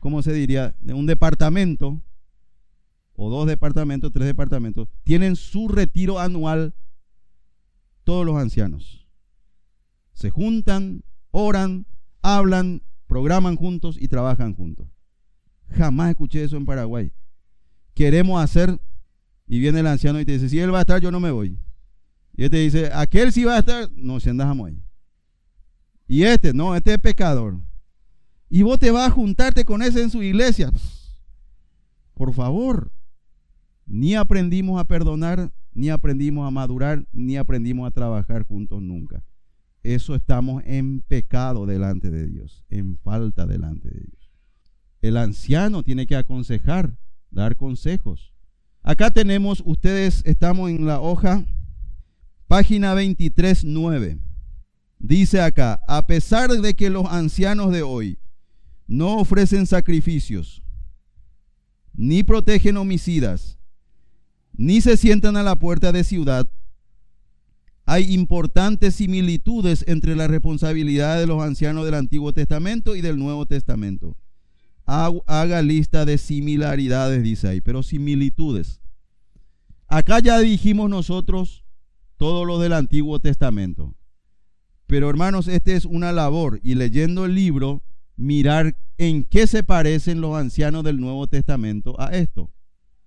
¿cómo se diría? De un departamento, o dos departamentos, tres departamentos, tienen su retiro anual todos los ancianos. Se juntan, oran, hablan, programan juntos y trabajan juntos. Jamás escuché eso en Paraguay. Queremos hacer, y viene el anciano y te dice, si él va a estar, yo no me voy. Y él te dice, aquel sí va a estar, no, si andamos ahí. Y este, no, este es pecador. Y vos te vas a juntarte con ese en su iglesia. Por favor, ni aprendimos a perdonar, ni aprendimos a madurar, ni aprendimos a trabajar juntos nunca eso estamos en pecado delante de Dios, en falta delante de Dios. El anciano tiene que aconsejar, dar consejos. Acá tenemos, ustedes estamos en la hoja, página 23, 9. dice acá, a pesar de que los ancianos de hoy no ofrecen sacrificios, ni protegen homicidas, ni se sientan a la puerta de ciudad, hay importantes similitudes entre la responsabilidad de los ancianos del Antiguo Testamento y del Nuevo Testamento. Haga lista de similaridades, dice ahí, pero similitudes. Acá ya dijimos nosotros todo lo del Antiguo Testamento. Pero hermanos, esta es una labor y leyendo el libro, mirar en qué se parecen los ancianos del Nuevo Testamento a esto,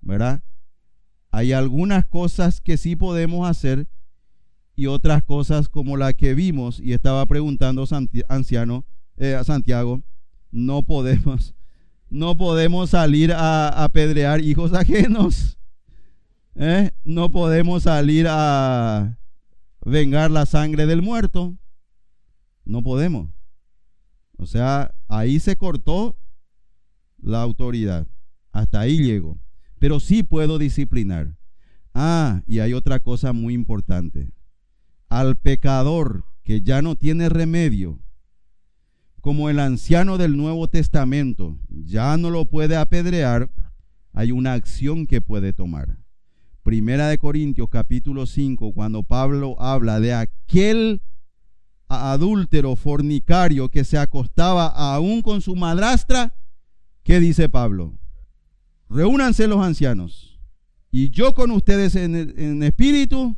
¿verdad? Hay algunas cosas que sí podemos hacer y otras cosas como la que vimos y estaba preguntando anciano eh, a Santiago, no podemos, no podemos salir a apedrear hijos ajenos. ¿eh? No podemos salir a vengar la sangre del muerto. No podemos. O sea, ahí se cortó la autoridad. Hasta ahí llegó. Pero sí puedo disciplinar. Ah, y hay otra cosa muy importante. Al pecador que ya no tiene remedio, como el anciano del Nuevo Testamento ya no lo puede apedrear, hay una acción que puede tomar. Primera de Corintios capítulo 5, cuando Pablo habla de aquel adúltero fornicario que se acostaba aún con su madrastra, ¿qué dice Pablo? Reúnanse los ancianos y yo con ustedes en, espíritu,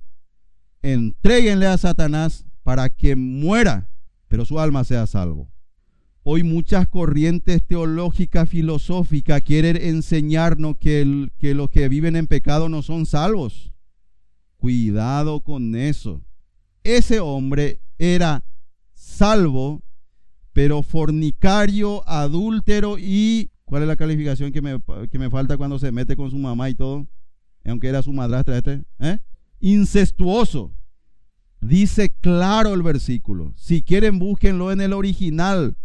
entreguenle a Satanás para que muera, pero su alma sea salvo. Hoy muchas corrientes teológicas, filosóficas quieren enseñarnos que los que viven en pecado no son salvos. Cuidado con eso. Ese hombre era salvo, pero fornicario, adúltero y... ¿Cuál es la calificación que me, que me falta cuando se mete con su mamá y todo? Aunque era su madrastra este. ¿eh? Incestuoso. Dice claro el versículo. Si quieren, búsquenlo en el original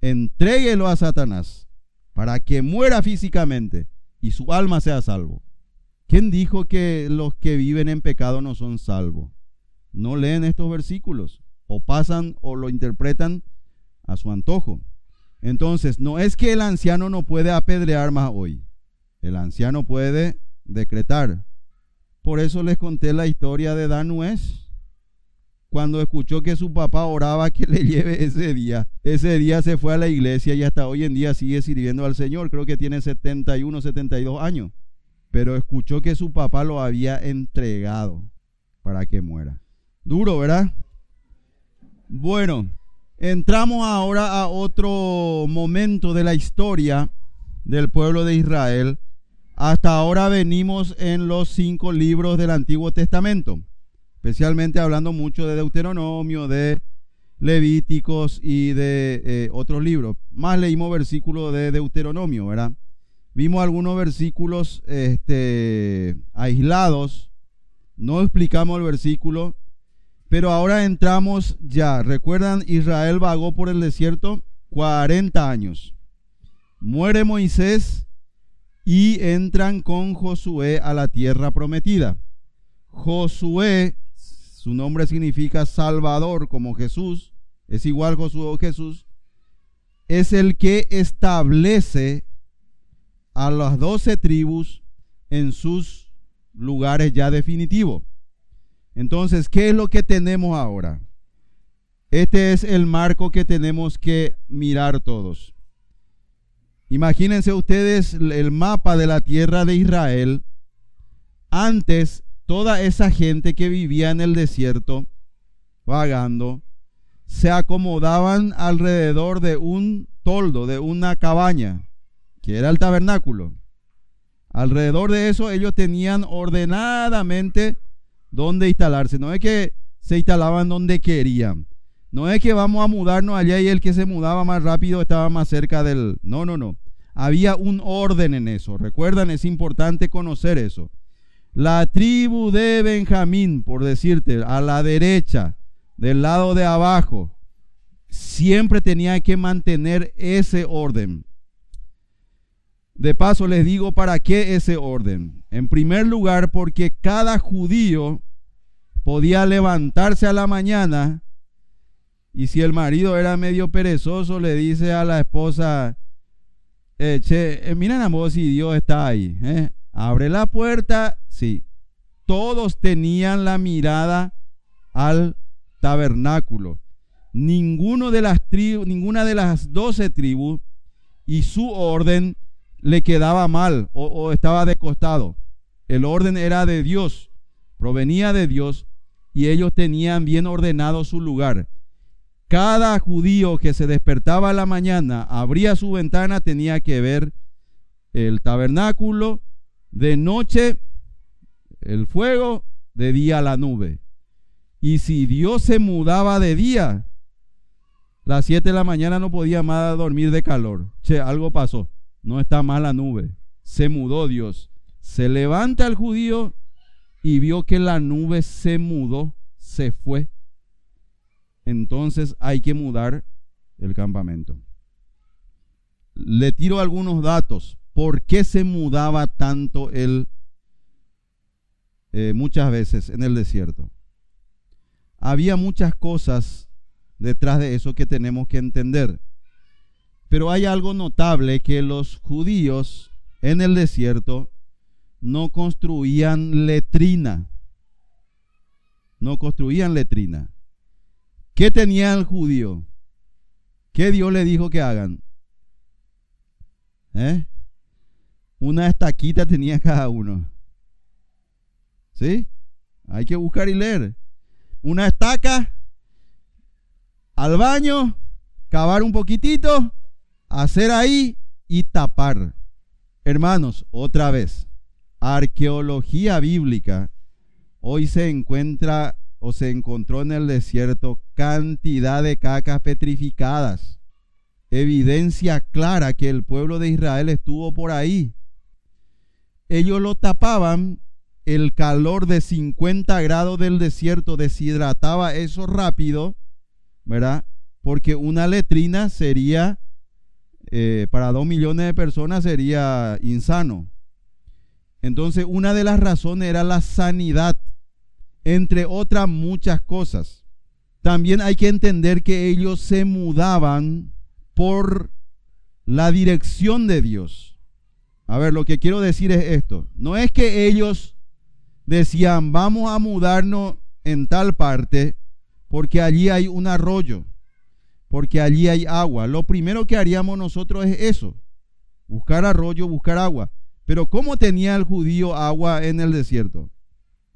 entréguelo a Satanás para que muera físicamente y su alma sea salvo. ¿Quién dijo que los que viven en pecado no son salvos? No leen estos versículos o pasan o lo interpretan a su antojo. Entonces, no es que el anciano no puede apedrear más hoy. El anciano puede decretar. Por eso les conté la historia de Danués cuando escuchó que su papá oraba que le <laughs> lleve ese día. Ese día se fue a la iglesia y hasta hoy en día sigue sirviendo al Señor. Creo que tiene 71, 72 años. Pero escuchó que su papá lo había entregado para que muera. Duro, ¿verdad? Bueno, entramos ahora a otro momento de la historia del pueblo de Israel. Hasta ahora venimos en los cinco libros del Antiguo Testamento especialmente hablando mucho de Deuteronomio, de Levíticos y de eh, otros libros. Más leímos versículos de Deuteronomio, ¿verdad? Vimos algunos versículos este, aislados, no explicamos el versículo, pero ahora entramos ya. Recuerdan, Israel vagó por el desierto 40 años. Muere Moisés y entran con Josué a la tierra prometida. Josué su nombre significa Salvador, como Jesús, es igual Josué o Jesús, es el que establece a las doce tribus en sus lugares ya definitivos. Entonces, ¿qué es lo que tenemos ahora? Este es el marco que tenemos que mirar todos. Imagínense ustedes el mapa de la tierra de Israel antes toda esa gente que vivía en el desierto, vagando, se acomodaban alrededor de un toldo, de una cabaña, que era el tabernáculo. Alrededor de eso ellos tenían ordenadamente dónde instalarse. No es que se instalaban donde querían. No es que vamos a mudarnos allá y el que se mudaba más rápido estaba más cerca del... No, no, no. Había un orden en eso. Recuerdan, es importante conocer eso. La tribu de Benjamín, por decirte, a la derecha, del lado de abajo, siempre tenía que mantener ese orden. De paso les digo para qué ese orden. En primer lugar, porque cada judío podía levantarse a la mañana Y si el marido era medio perezoso, le dice a la esposa, eh, che, miren si Dios está ahí. ¿eh? Abre la puerta, sí. Todos tenían la mirada al tabernáculo. Ninguno de las tribus, ninguna de las doce tribus y su orden le quedaba mal o, estaba de costado. El orden era de Dios, provenía de Dios y ellos tenían bien ordenado su lugar. Cada judío que se despertaba a la mañana, abría su ventana, tenía que ver el tabernáculo, de noche el fuego, de día la nube. Y si Dios se mudaba de día, las 7 de la mañana no podía más dormir de calor. Che, algo pasó. No está más la nube. Se mudó Dios. Se levanta el judío y vio que la nube se mudó, se fue entonces hay que mudar el campamento. Le tiro algunos datos. ¿Por qué se mudaba tanto él eh, muchas veces en el desierto? Había muchas cosas detrás de eso que tenemos que entender. Pero hay algo notable que los judíos en el desierto no construían letrina. No construían letrina. ¿Qué tenía el judío? ¿Qué Dios le dijo que hagan? ¿Eh? Una estaquita tenía cada uno. ¿Sí? Hay que buscar y leer. Una estaca, al baño, cavar un poquitito, hacer ahí y tapar. Hermanos, otra vez, arqueología bíblica hoy se encuentra o se encontró en el desierto cantidad de cacas petrificadas. Evidencia clara que el pueblo de Israel estuvo por ahí. Ellos lo tapaban, el calor de 50 grados del desierto deshidrataba eso rápido, ¿verdad? Porque una letrina sería, eh, para dos millones de personas sería insano. Entonces, una de las razones era la sanidad entre otras muchas cosas. También hay que entender que ellos se mudaban por la dirección de Dios. A ver, lo que quiero decir es esto. No es que ellos decían, vamos a mudarnos en tal parte porque allí hay un arroyo, porque allí hay agua. Lo primero que haríamos nosotros es eso, buscar arroyo, buscar agua. Pero ¿cómo tenía el judío agua en el desierto?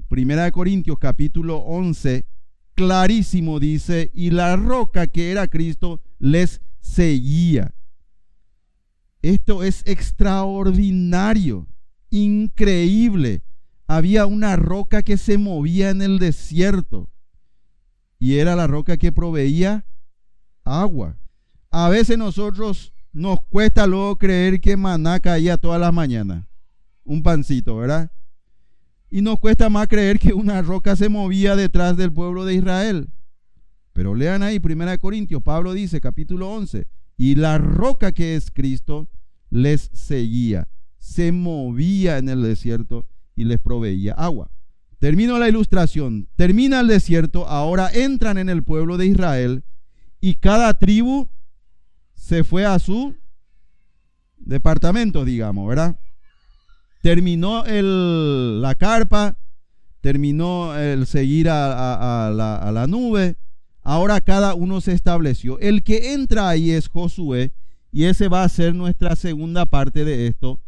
Primera de Corintios capítulo 11, clarísimo dice, y la roca que era Cristo les seguía. Esto es extraordinario, increíble. Había una roca que se movía en el desierto y era la roca que proveía agua. A veces nosotros nos cuesta luego creer que maná caía todas las mañanas. Un pancito, ¿verdad? Y nos cuesta más creer que una roca se movía detrás del pueblo de Israel. Pero lean ahí, 1 Corintios, Pablo dice, capítulo 11, y la roca que es Cristo les seguía, se movía en el desierto y les proveía agua. Termino la ilustración, termina el desierto, ahora entran en el pueblo de Israel y cada tribu se fue a su departamento, digamos, ¿verdad? terminó el, la carpa, terminó el seguir a, la, nube, ahora cada uno se estableció. El que entra ahí es Josué, y ese va a ser nuestra segunda parte de esto.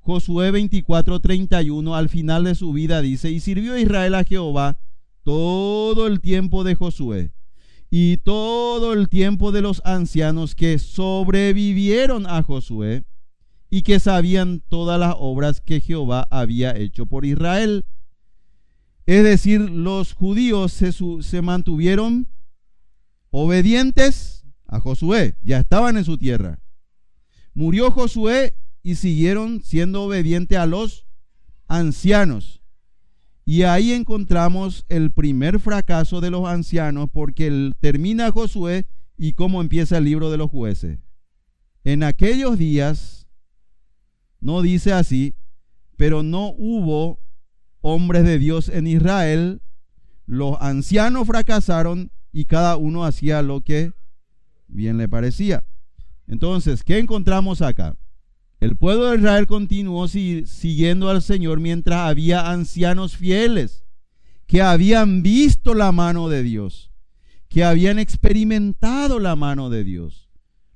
Josué 24:31 al final de su vida dice, y sirvió Israel a Jehová todo el tiempo de Josué y todo el tiempo de los ancianos que sobrevivieron a Josué y que sabían todas las obras que Jehová había hecho por Israel. Es decir, los judíos se, mantuvieron obedientes a Josué, ya estaban en su tierra. Murió Josué y siguieron siendo obedientes a los ancianos. Y ahí encontramos el primer fracaso de los ancianos porque termina Josué y cómo empieza el libro de los jueces. En aquellos días no dice así, pero no hubo hombres de Dios en Israel. Los ancianos fracasaron y cada uno hacía lo que bien le parecía. Entonces, ¿qué encontramos acá? El pueblo de Israel continuó siguiendo al Señor mientras había ancianos fieles que habían visto la mano de Dios, que habían experimentado la mano de Dios.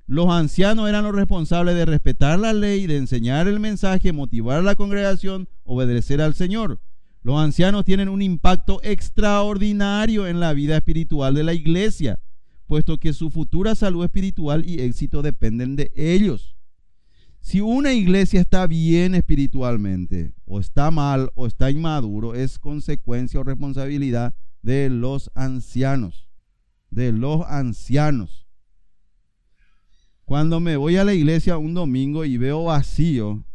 Los ancianos eran los responsables de respetar la ley, de enseñar el mensaje, motivar a la congregación, obedecer al Señor. Los ancianos tienen un impacto extraordinario en la vida espiritual de la iglesia, puesto que su futura salud espiritual y éxito dependen de ellos. Si una iglesia está bien espiritualmente, o está mal, o está inmaduro, es consecuencia o responsabilidad de los ancianos, de los ancianos. Cuando me voy a la iglesia un domingo y veo vacío,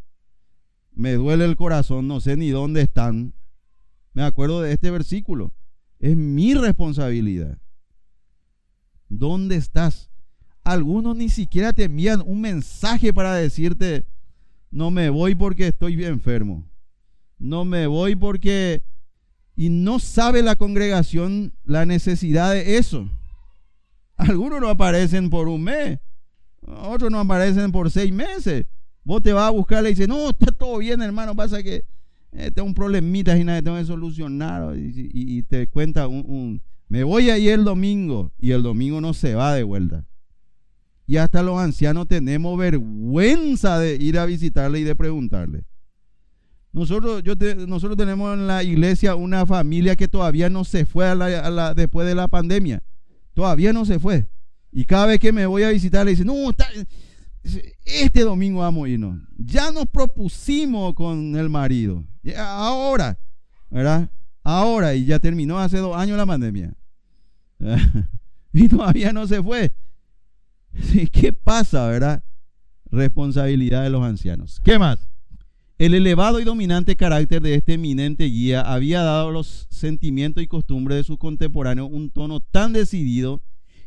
me duele el corazón, no sé ni dónde están, me acuerdo de este versículo. Es mi responsabilidad. ¿Dónde estás? Algunos ni siquiera te envían un mensaje para decirte, no me voy porque estoy enfermo. No me voy porque... Y no sabe la congregación la necesidad de eso. Algunos no aparecen por un mes. Otros no aparecen por seis meses. Vos te vas a buscar y dices, no, está todo bien, hermano. Pasa que eh, tengo un problemita y nada, tengo que solucionar. Y, te cuenta un, me voy ahí el domingo y el domingo no se va de vuelta. Y hasta los ancianos tenemos vergüenza de ir a visitarle y de preguntarle. Nosotros, yo nosotros tenemos en la iglesia una familia que todavía no se fue después de la pandemia. Todavía no se fue. Y cada vez que me voy a visitar le dicen, no, este domingo vamos a irnos. Ya nos propusimos con el marido. Ahora, ¿verdad? Ahora, y ya terminó hace dos años la pandemia. <laughs> y todavía no se fue. ¿Qué pasa, verdad? Responsabilidad de los ancianos. ¿Qué más? El elevado y dominante carácter de este eminente guía había dado a los sentimientos y costumbres de sus contemporáneos un tono tan decidido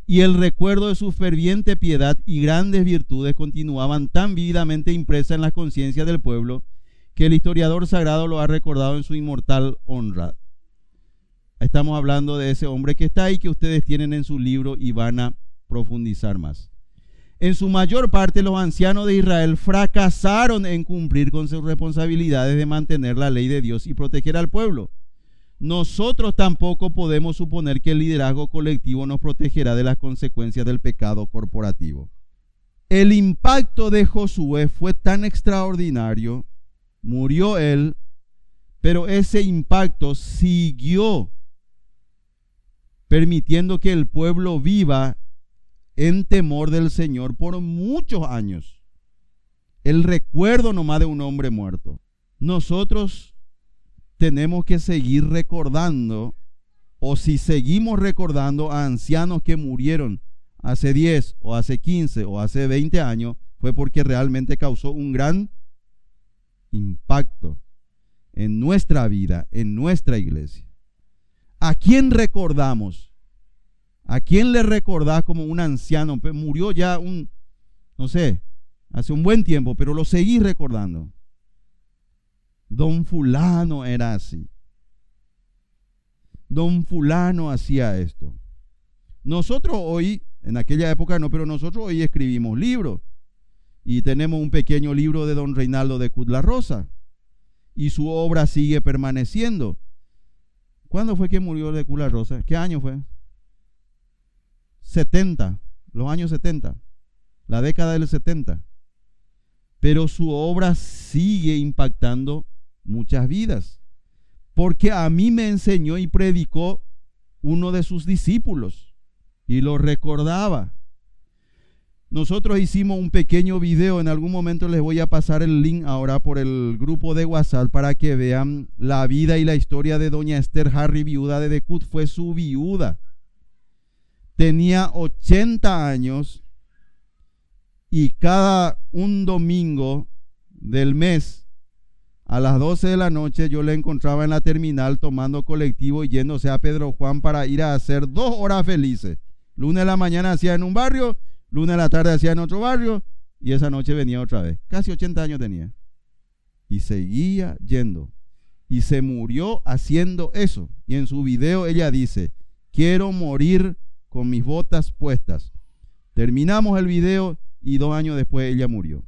y el recuerdo de su ferviente piedad y grandes virtudes continuaban tan vividamente impresas en la conciencia del pueblo que el historiador sagrado lo ha recordado en su inmortal honra. Estamos hablando de ese hombre que está ahí, que ustedes tienen en su libro y van a profundizar más. En su mayor parte los ancianos de Israel fracasaron en cumplir con sus responsabilidades de mantener la ley de Dios y proteger al pueblo nosotros tampoco podemos suponer que el liderazgo colectivo nos protegerá de las consecuencias del pecado corporativo. El impacto de Josué fue tan extraordinario, murió él, pero ese impacto siguió permitiendo que el pueblo viva en temor del Señor por muchos años. El recuerdo nomás de un hombre muerto. Nosotros tenemos que seguir recordando, o si seguimos recordando a ancianos que murieron hace 10 o hace 15 o hace 20 años, fue porque realmente causó un gran impacto en nuestra vida, en nuestra iglesia. ¿A quién recordamos? ¿A quién le recordás como un anciano? Murió ya un, no sé, hace un buen tiempo, pero lo seguís recordando. Don fulano era así. Don fulano hacía esto. Nosotros hoy, en aquella época no, pero nosotros hoy escribimos libros. Y tenemos un pequeño libro de don Reinaldo de Cudla Rosa. Y su obra sigue permaneciendo. ¿Cuándo fue que murió de Cudla Rosa? ¿Qué año fue? 70, los años 70, la década del 70. Pero su obra sigue impactando muchas vidas. Porque a mí me enseñó y predicó uno de sus discípulos y lo recordaba. Nosotros hicimos un pequeño video, en algún momento les voy a pasar el link ahora por el grupo de WhatsApp para que vean la vida y la historia de doña Esther Harry, viuda de Decut, fue su viuda. Tenía 80 años y cada un domingo del mes a las 12 de la noche yo le encontraba en la terminal tomando colectivo y yéndose a Pedro Juan para ir a hacer dos horas felices. Lunes de la mañana hacía en un barrio, lunes de la tarde hacía en otro barrio y esa noche venía otra vez. Casi 80 años tenía. Y seguía yendo. Y se murió haciendo eso. Y en su video ella dice, quiero morir con mis botas puestas. Terminamos el video y dos años después ella murió.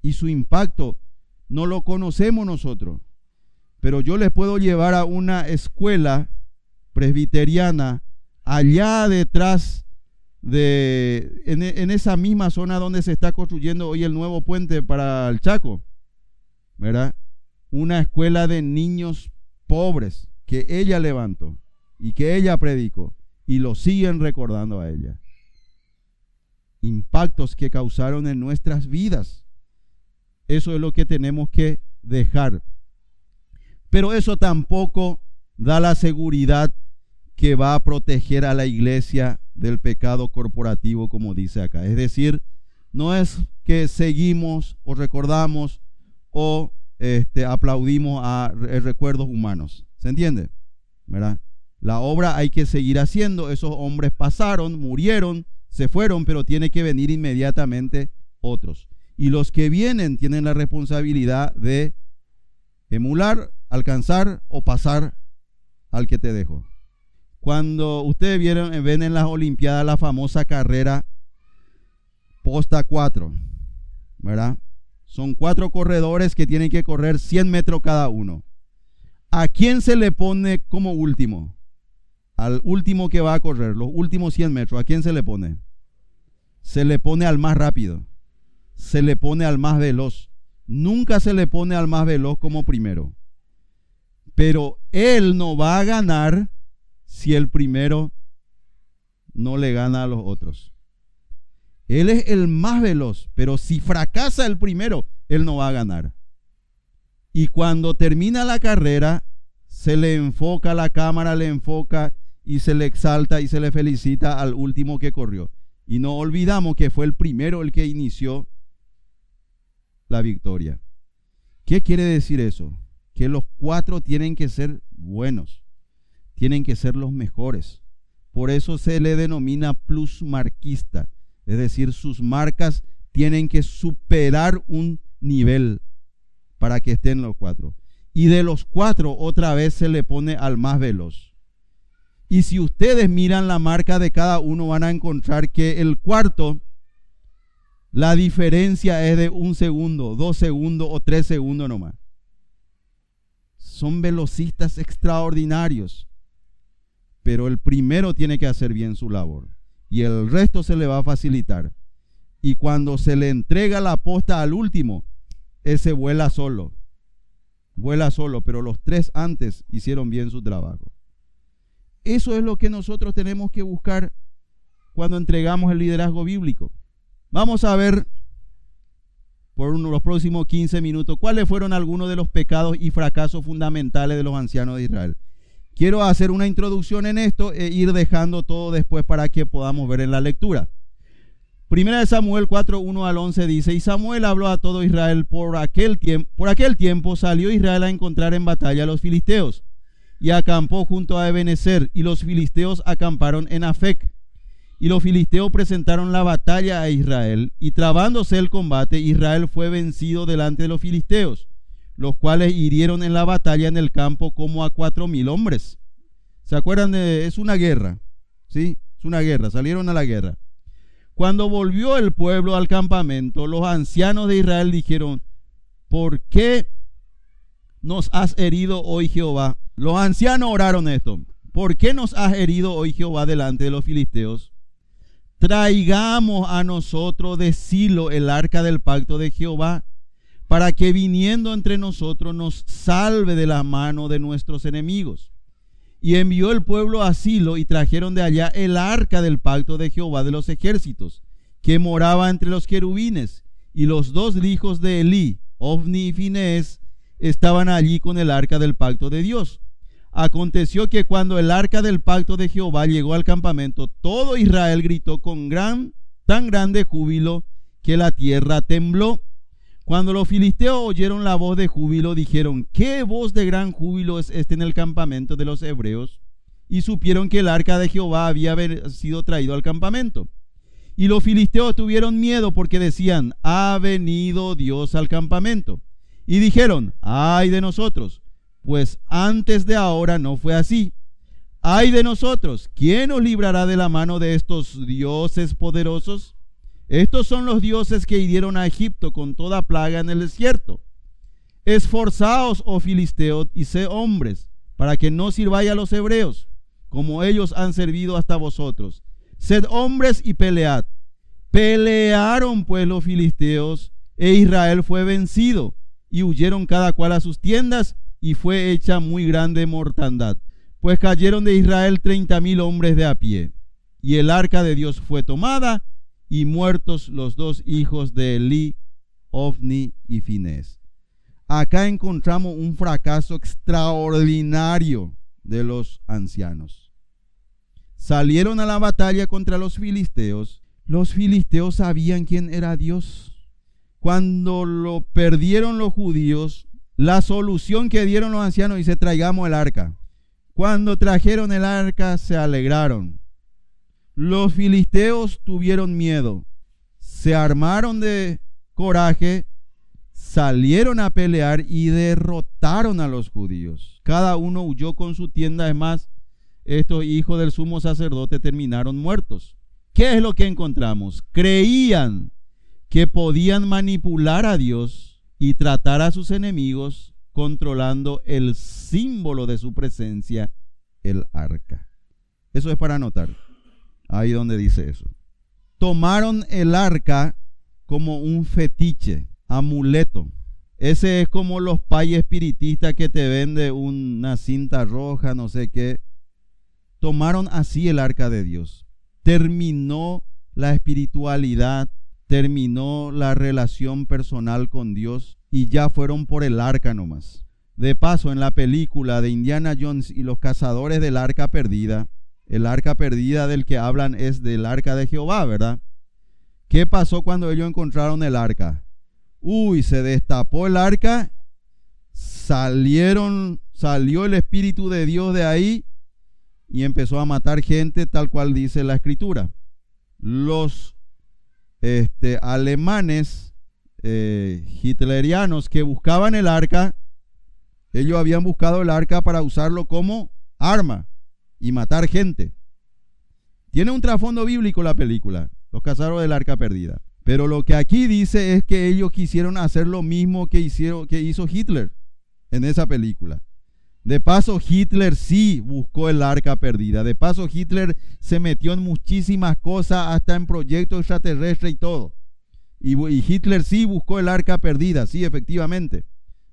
Y su impacto no lo conocemos nosotros. Pero yo les puedo llevar a una escuela presbiteriana allá detrás de, en, esa misma zona donde se está construyendo hoy el nuevo puente para el Chaco, ¿verdad? Una escuela de niños pobres que ella levantó y que ella predicó y lo siguen recordando a ella. Impactos que causaron en nuestras vidas. Eso es lo que tenemos que dejar. Pero eso tampoco da la seguridad que va a proteger a la iglesia del pecado corporativo, como dice acá. Es decir, no es que seguimos o recordamos o este, aplaudimos a recuerdos humanos. ¿Se entiende? ¿Verdad? La obra hay que seguir haciendo. Esos hombres pasaron, murieron, se fueron, pero tiene que venir inmediatamente otros. Y los que vienen tienen la responsabilidad de emular, alcanzar o pasar al que te dejó. Cuando ustedes vieron, ven en las Olimpiadas la famosa carrera posta 4, ¿verdad? Son cuatro corredores que tienen que correr 100 metros cada uno. ¿A quién se le pone como último? Al último que va a correr, los últimos 100 metros, ¿a quién se le pone? Se le pone al más rápido, se le pone al más veloz. Nunca se le pone al más veloz como primero. Pero él no va a ganar si el primero no le gana a los otros. Él es el más veloz, pero si fracasa el primero, él no va a ganar. Y cuando termina la carrera, se le enfoca, la cámara le enfoca y se le exalta y se le felicita al último que corrió. Y no olvidamos que fue el primero el que inició la victoria. ¿Qué quiere decir eso? Que los cuatro tienen que ser buenos, tienen que ser los mejores. Por eso se le denomina plusmarquista, es decir, sus marcas tienen que superar un nivel para que estén los cuatro. Y de los cuatro otra vez se le pone al más veloz. Y si ustedes miran la marca de cada uno van a encontrar que el cuarto la diferencia es de un segundo, dos segundos o tres segundos nomás. Son velocistas extraordinarios. Pero el primero tiene que hacer bien su labor. Y el resto se le va a facilitar. Y cuando se le entrega la posta al último, ese vuela solo. Vuela solo, pero los tres antes hicieron bien su trabajo. Eso es lo que nosotros tenemos que buscar cuando entregamos el liderazgo bíblico. Vamos a ver por los próximos 15 minutos cuáles fueron algunos de los pecados y fracasos fundamentales de los ancianos de Israel. Quiero hacer una introducción en esto e ir dejando todo después para que podamos ver en la lectura. Primera de Samuel 4, 1 al 11 dice, y Samuel habló a todo Israel por aquel, tiempo, por aquel tiempo salió Israel a encontrar en batalla a los filisteos y acampó junto a Ebenezer y los filisteos acamparon en Afec. Y los filisteos presentaron la batalla a Israel, y trabándose el combate, Israel fue vencido delante de los filisteos, los cuales hirieron en la batalla en el campo como a cuatro mil hombres. ¿Se acuerdan? De, es una guerra, ¿sí? Es una guerra, salieron a la guerra. Cuando volvió el pueblo al campamento, los ancianos de Israel dijeron, ¿por qué nos has herido hoy Jehová? Los ancianos oraron esto, ¿por qué nos has herido hoy Jehová delante de los filisteos? traigamos a nosotros de Silo el arca del pacto de Jehová, para que viniendo entre nosotros nos salve de la mano de nuestros enemigos. Y envió el pueblo a Silo y trajeron de allá el arca del pacto de Jehová de los ejércitos, que moraba entre los querubines, y los dos hijos de Elí, Ofni y Finés, estaban allí con el arca del pacto de Dios. Aconteció que cuando el arca del pacto de Jehová llegó al campamento, todo Israel gritó con gran, tan grande júbilo que la tierra tembló. Cuando los filisteos oyeron la voz de júbilo, dijeron, ¿qué voz de gran júbilo es este en el campamento de los hebreos? Y supieron que el arca de Jehová había sido traído al campamento. Y los filisteos tuvieron miedo porque decían, ha venido Dios al campamento. Y dijeron, ay de nosotros, pues antes de ahora no fue así. Ay de nosotros, ¿quién nos librará de la mano de estos dioses poderosos? Estos son los dioses que hirieron a Egipto con toda plaga en el desierto. Esforzaos, oh filisteos, y sé hombres, para que no sirváis a los hebreos, como ellos han servido hasta vosotros. Sed hombres y pelead. Pelearon pues los filisteos, e Israel fue vencido, y huyeron cada cual a sus tiendas, y fue hecha muy grande mortandad. Pues cayeron de Israel treinta mil hombres de a pie, y el arca de Dios fue tomada, y muertos los dos hijos de Eli, Ofni y Finés. Acá encontramos un fracaso extraordinario de los ancianos. Salieron a la batalla contra los filisteos. Los filisteos sabían quién era Dios. Cuando lo perdieron los judíos, la solución que dieron los ancianos dice, traigamos el arca. Cuando trajeron el arca, se alegraron. Los filisteos tuvieron miedo, se armaron de coraje, salieron a pelear y derrotaron a los judíos. Cada uno huyó con su tienda, además, estos hijos del sumo sacerdote terminaron muertos. ¿Qué es lo que encontramos? Creían que podían manipular a Dios y tratar a sus enemigos controlando el símbolo de su presencia, el arca. Eso es para notar. Ahí donde dice eso. Tomaron el arca como un fetiche, amuleto. Ese es como los payes espiritistas que te vende una cinta roja, no sé qué. Tomaron así el arca de Dios. Terminó la espiritualidad, terminó la relación personal con Dios y ya fueron por el arca nomás. De paso, en la película de Indiana Jones y los cazadores del arca perdida, el arca perdida del que hablan es del arca de Jehová, ¿verdad? ¿Qué pasó cuando ellos encontraron el arca? Uy, se destapó el arca, salieron, salió el Espíritu de Dios de ahí y empezó a matar gente tal cual dice la escritura. Los este, alemanes eh, hitlerianos que buscaban el arca, ellos habían buscado el arca para usarlo como arma y matar gente. Tiene un trasfondo bíblico la película, Los cazaros del arca perdida. Pero lo que aquí dice es que ellos quisieron hacer lo mismo que, hicieron, que hizo Hitler en esa película. De paso, Hitler sí buscó el arca perdida. De paso, Hitler se metió en muchísimas cosas, hasta en proyectos extraterrestres y todo. Y, Hitler sí buscó el arca perdida, sí, efectivamente.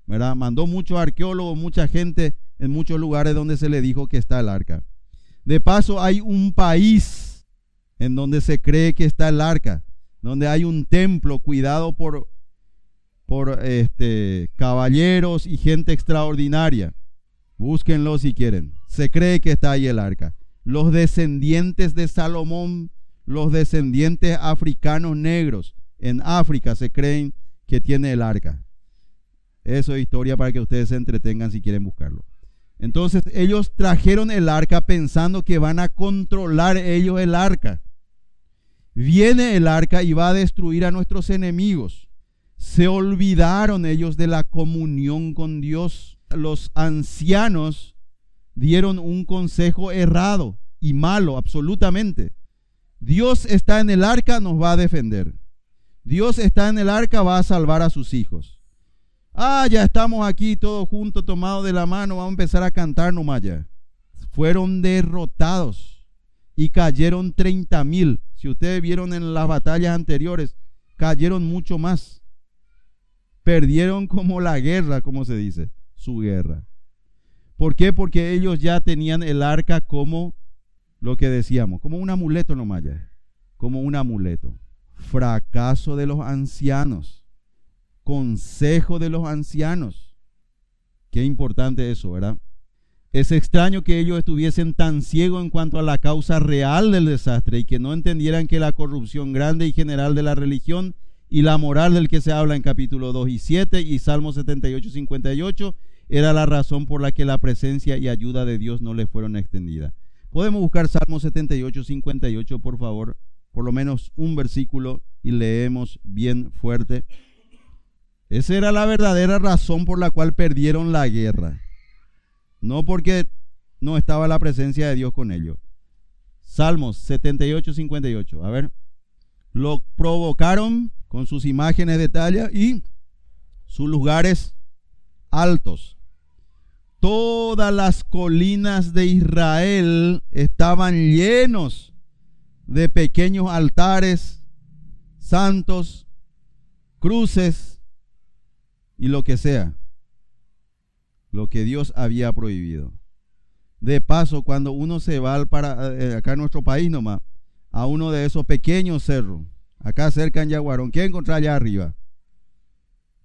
¿verdad? Mandó muchos arqueólogos, mucha gente en muchos lugares donde se le dijo que está el arca. De paso, hay un país en donde se cree que está el arca, donde hay un templo cuidado por, por este, caballeros y gente extraordinaria. Búsquenlo si quieren. Se cree que está ahí el arca. Los descendientes de Salomón, los descendientes africanos negros en África se creen que tiene el arca. Eso es historia para que ustedes se entretengan si quieren buscarlo. Entonces ellos trajeron el arca pensando que van a controlar ellos el arca. Viene el arca y va a destruir a nuestros enemigos. Se olvidaron ellos de la comunión con Dios. Los ancianos dieron un consejo errado y malo, absolutamente. Dios está en el arca, nos va a defender. Dios está en el arca, va a salvar a sus hijos. Ah, ya estamos aquí todos juntos, tomados de la mano, vamos a empezar a cantar nomás ya. Fueron derrotados y cayeron 30 mil. Si ustedes vieron en las batallas anteriores, cayeron mucho más. Perdieron como la guerra, como se dice, su guerra. ¿Por qué? Porque ellos ya tenían el arca como lo que decíamos, como un amuleto nomás ya, como un amuleto. Fracaso de los ancianos consejo de los ancianos. Qué importante eso, ¿verdad? Es extraño que ellos estuviesen tan ciegos en cuanto a la causa real del desastre y que no entendieran que la corrupción grande y general de la religión y la moral del que se habla en capítulo 2 y 7 y Salmo 78 58 era la razón por la que la presencia y ayuda de Dios no les fueron extendidas. Podemos buscar Salmo 78 58, por favor, por lo menos un versículo y leemos bien fuerte. Esa era la verdadera razón por la cual perdieron la guerra. No porque no estaba la presencia de Dios con ellos. Salmos 78, 58. A ver. Lo provocaron con sus imágenes de talla y sus lugares altos. Todas las colinas de Israel estaban llenos de pequeños altares, santos, cruces y lo que sea. Lo que Dios había prohibido. De paso, cuando uno se va para eh, acá en nuestro país nomás, a uno de esos pequeños cerros, acá cerca en Yaguarón, ¿qué encontrar allá arriba?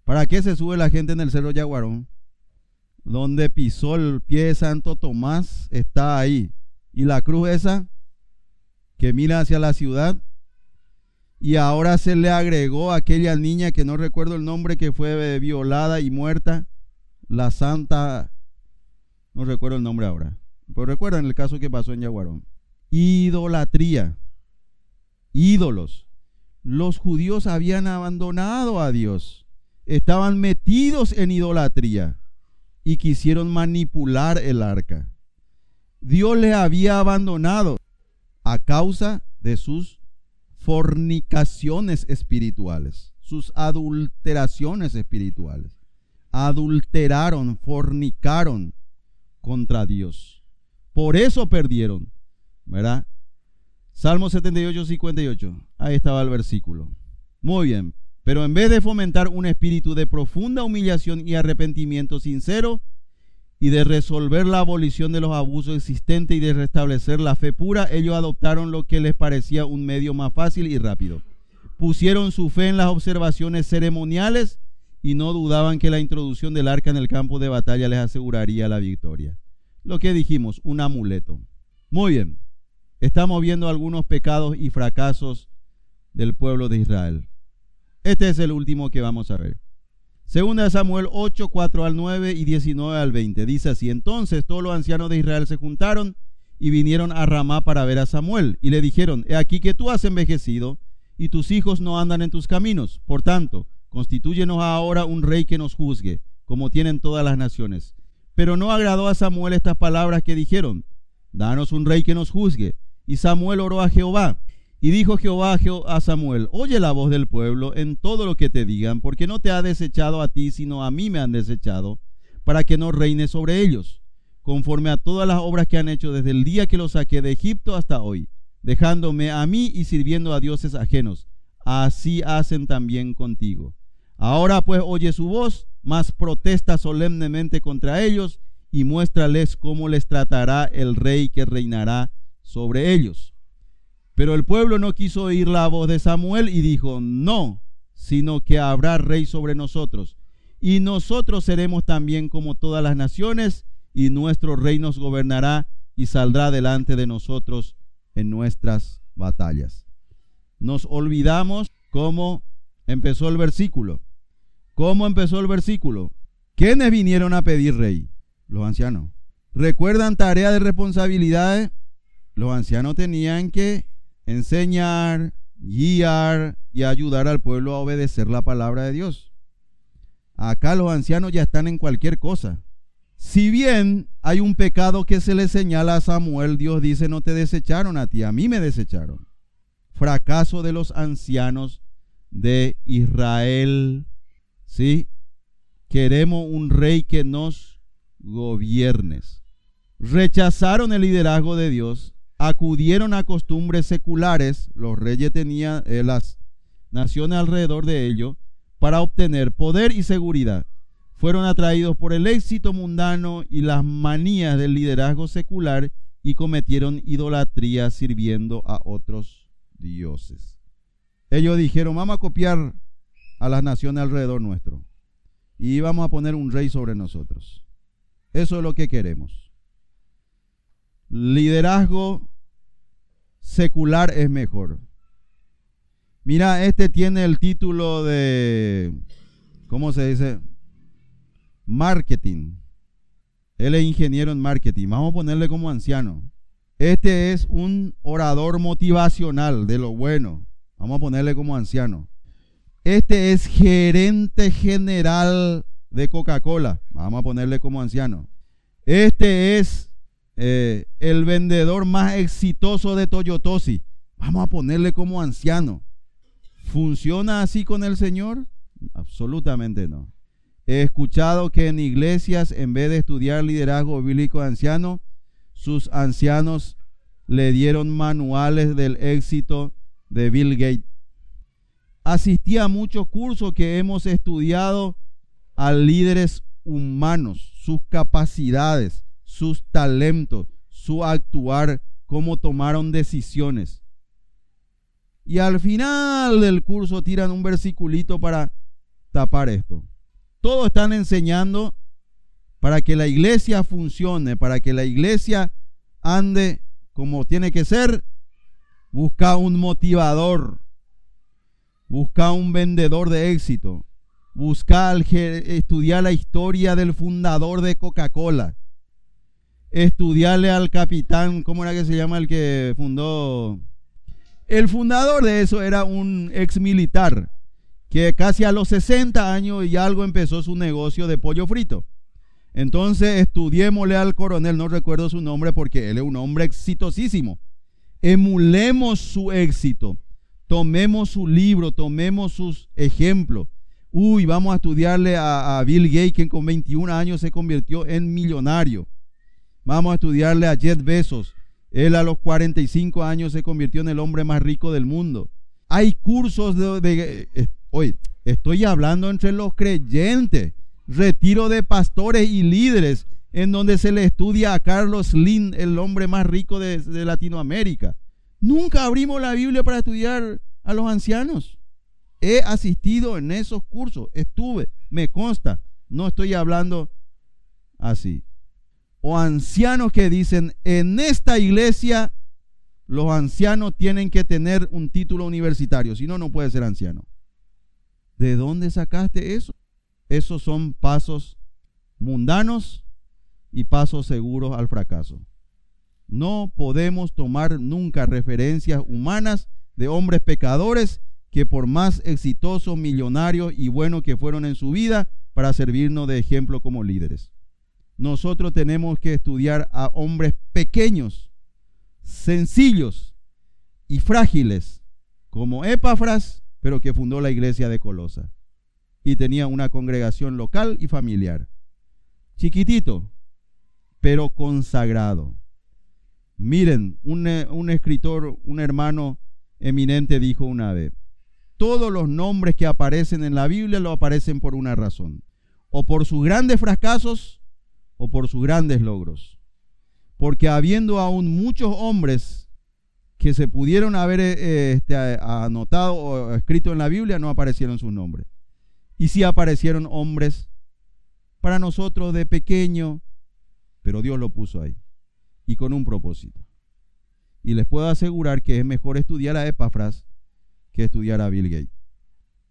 ¿Para qué se sube la gente en el cerro Yaguarón? Donde pisó el pie de Santo Tomás está ahí. Y la cruz esa que mira hacia la ciudad. Y ahora se le agregó a aquella niña que no recuerdo el nombre que fue violada y muerta. La santa, no recuerdo el nombre ahora. Pero recuerdan el caso que pasó en Yaguarón. Idolatría. Ídolos. Los judíos habían abandonado a Dios. Estaban metidos en idolatría y quisieron manipular el arca. Dios les había abandonado a causa de sus fornicaciones espirituales, sus adulteraciones espirituales. Adulteraron, fornicaron contra Dios. Por eso perdieron. ¿Verdad? Salmo 78, 58. Ahí estaba el versículo. Muy bien. Pero en vez de fomentar un espíritu de profunda humillación y arrepentimiento sincero, y de resolver la abolición de los abusos existentes y de restablecer la fe pura, ellos adoptaron lo que les parecía un medio más fácil y rápido. Pusieron su fe en las observaciones ceremoniales y no dudaban que la introducción del arca en el campo de batalla les aseguraría la victoria lo que dijimos, un amuleto. Muy bien, estamos viendo algunos pecados y fracasos del pueblo de Israel. Este es el último que vamos a ver. Segunda de Samuel 8, 4 al 9 y 19 al 20. Dice así, entonces todos los ancianos de Israel se juntaron y vinieron a Ramá para ver a Samuel. Y le dijeron, he aquí que tú has envejecido y tus hijos no andan en tus caminos. Por tanto, constitúyenos ahora un rey que nos juzgue, como tienen todas las naciones. Pero no agradó a Samuel estas palabras que dijeron, danos un rey que nos juzgue. Y Samuel oró a Jehová. Y dijo Jehová a Samuel, oye la voz del pueblo en todo lo que te digan, porque no te ha desechado a ti, sino a mí me han desechado, para que no reine sobre ellos, conforme a todas las obras que han hecho desde el día que los saqué de Egipto hasta hoy, dejándome a mí y sirviendo a dioses ajenos. Así hacen también contigo. Ahora pues oye su voz mas protesta solemnemente contra ellos y muéstrales cómo les tratará el rey que reinará sobre ellos. Pero el pueblo no quiso oír la voz de Samuel y dijo, no, sino que habrá rey sobre nosotros. Y nosotros seremos también como todas las naciones, y nuestro rey nos gobernará y saldrá delante de nosotros en nuestras batallas. Nos olvidamos cómo empezó el versículo. ¿Cómo empezó el versículo? ¿Quiénes vinieron a pedir rey? Los ancianos. ¿Recuerdan tarea de responsabilidades? Los ancianos tenían que enseñar, guiar y ayudar al pueblo a obedecer la palabra de Dios. Acá los ancianos ya están en cualquier cosa. Si bien hay un pecado que se le señala a Samuel, Dios dice, no te desecharon a ti, a mí me desecharon. Fracaso de los ancianos de Israel. ¿sí? Queremos un rey que nos gobiernes. Rechazaron el liderazgo de Dios, acudieron a costumbres seculares, los reyes tenían eh, las naciones alrededor de ellos, para obtener poder y seguridad. Fueron atraídos por el éxito mundano y las manías del liderazgo secular y cometieron idolatría sirviendo a otros dioses. Ellos dijeron, vamos a copiar a las naciones alrededor nuestro. Y vamos a poner un rey sobre nosotros. Eso es lo que queremos. Liderazgo secular es mejor. Mira, este tiene el título de, ¿cómo se dice? Marketing. Él es ingeniero en marketing. Vamos a ponerle como anciano. Este es un orador motivacional de lo bueno. Vamos a ponerle como anciano. Este es gerente general de Coca-Cola. Vamos a ponerle como anciano. Este es eh, el vendedor más exitoso de Toyotosi. Vamos a ponerle como anciano. ¿Funciona así con el Señor? Absolutamente no. He escuchado que en iglesias, en vez de estudiar liderazgo bíblico de ancianos, sus ancianos le dieron manuales del éxito de Bill Gates. Asistí a muchos cursos que hemos estudiado a líderes humanos, sus capacidades, sus talentos, su actuar, cómo tomaron decisiones. Y al final del curso tiran un versiculito para tapar esto. Todos están enseñando para que la iglesia funcione, para que la iglesia ande como tiene que ser. Busca un motivador, busca un vendedor de éxito, busca estudiar la historia del fundador de Coca-Cola, estudiarle al capitán, ¿cómo era que se llama el que fundó? El fundador de eso era un ex militar que casi a los 60 años y algo empezó su negocio de pollo frito. Entonces estudiémosle al coronel, no recuerdo su nombre porque él es un hombre exitosísimo. Emulemos su éxito, tomemos su libro, tomemos sus ejemplos. Uy, vamos a estudiarle a, a Bill Gates, quien con 21 años se convirtió en millonario. Vamos a estudiarle a Jeff Bezos. Él a los 45 años se convirtió en el hombre más rico del mundo. Hay cursos de, eh, estoy hablando entre los creyentes, retiro de pastores y líderes en donde se le estudia a Carlos Slim, el hombre más rico de, de Latinoamérica. Nunca abrimos la Biblia para estudiar a los ancianos. He asistido en esos cursos, estuve, me consta, no estoy hablando así o ancianos que dicen, en esta iglesia los ancianos tienen que tener un título universitario, si no, no puede ser anciano. ¿De dónde sacaste eso? Esos son pasos mundanos y pasos seguros al fracaso. No podemos tomar nunca referencias humanas de hombres pecadores que por más exitosos, millonarios y buenos que fueron en su vida, para servirnos de ejemplo como líderes nosotros tenemos que estudiar a hombres pequeños, sencillos y frágiles, como Epafras, pero que fundó la iglesia de Colosa y tenía una congregación local y familiar. Chiquitito, pero consagrado. Miren, un, un, escritor, un hermano eminente dijo una vez, todos los nombres que aparecen en la Biblia lo aparecen por una razón, o por sus grandes fracasos, o por sus grandes logros. Porque habiendo aún muchos hombres que se pudieron haber eh, este, anotado o escrito en la Biblia, no aparecieron sus nombres. Y sí aparecieron hombres para nosotros de pequeño, pero Dios lo puso ahí y con un propósito. Y les puedo asegurar que es mejor estudiar a Epafras que estudiar a Bill Gates.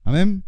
Amén.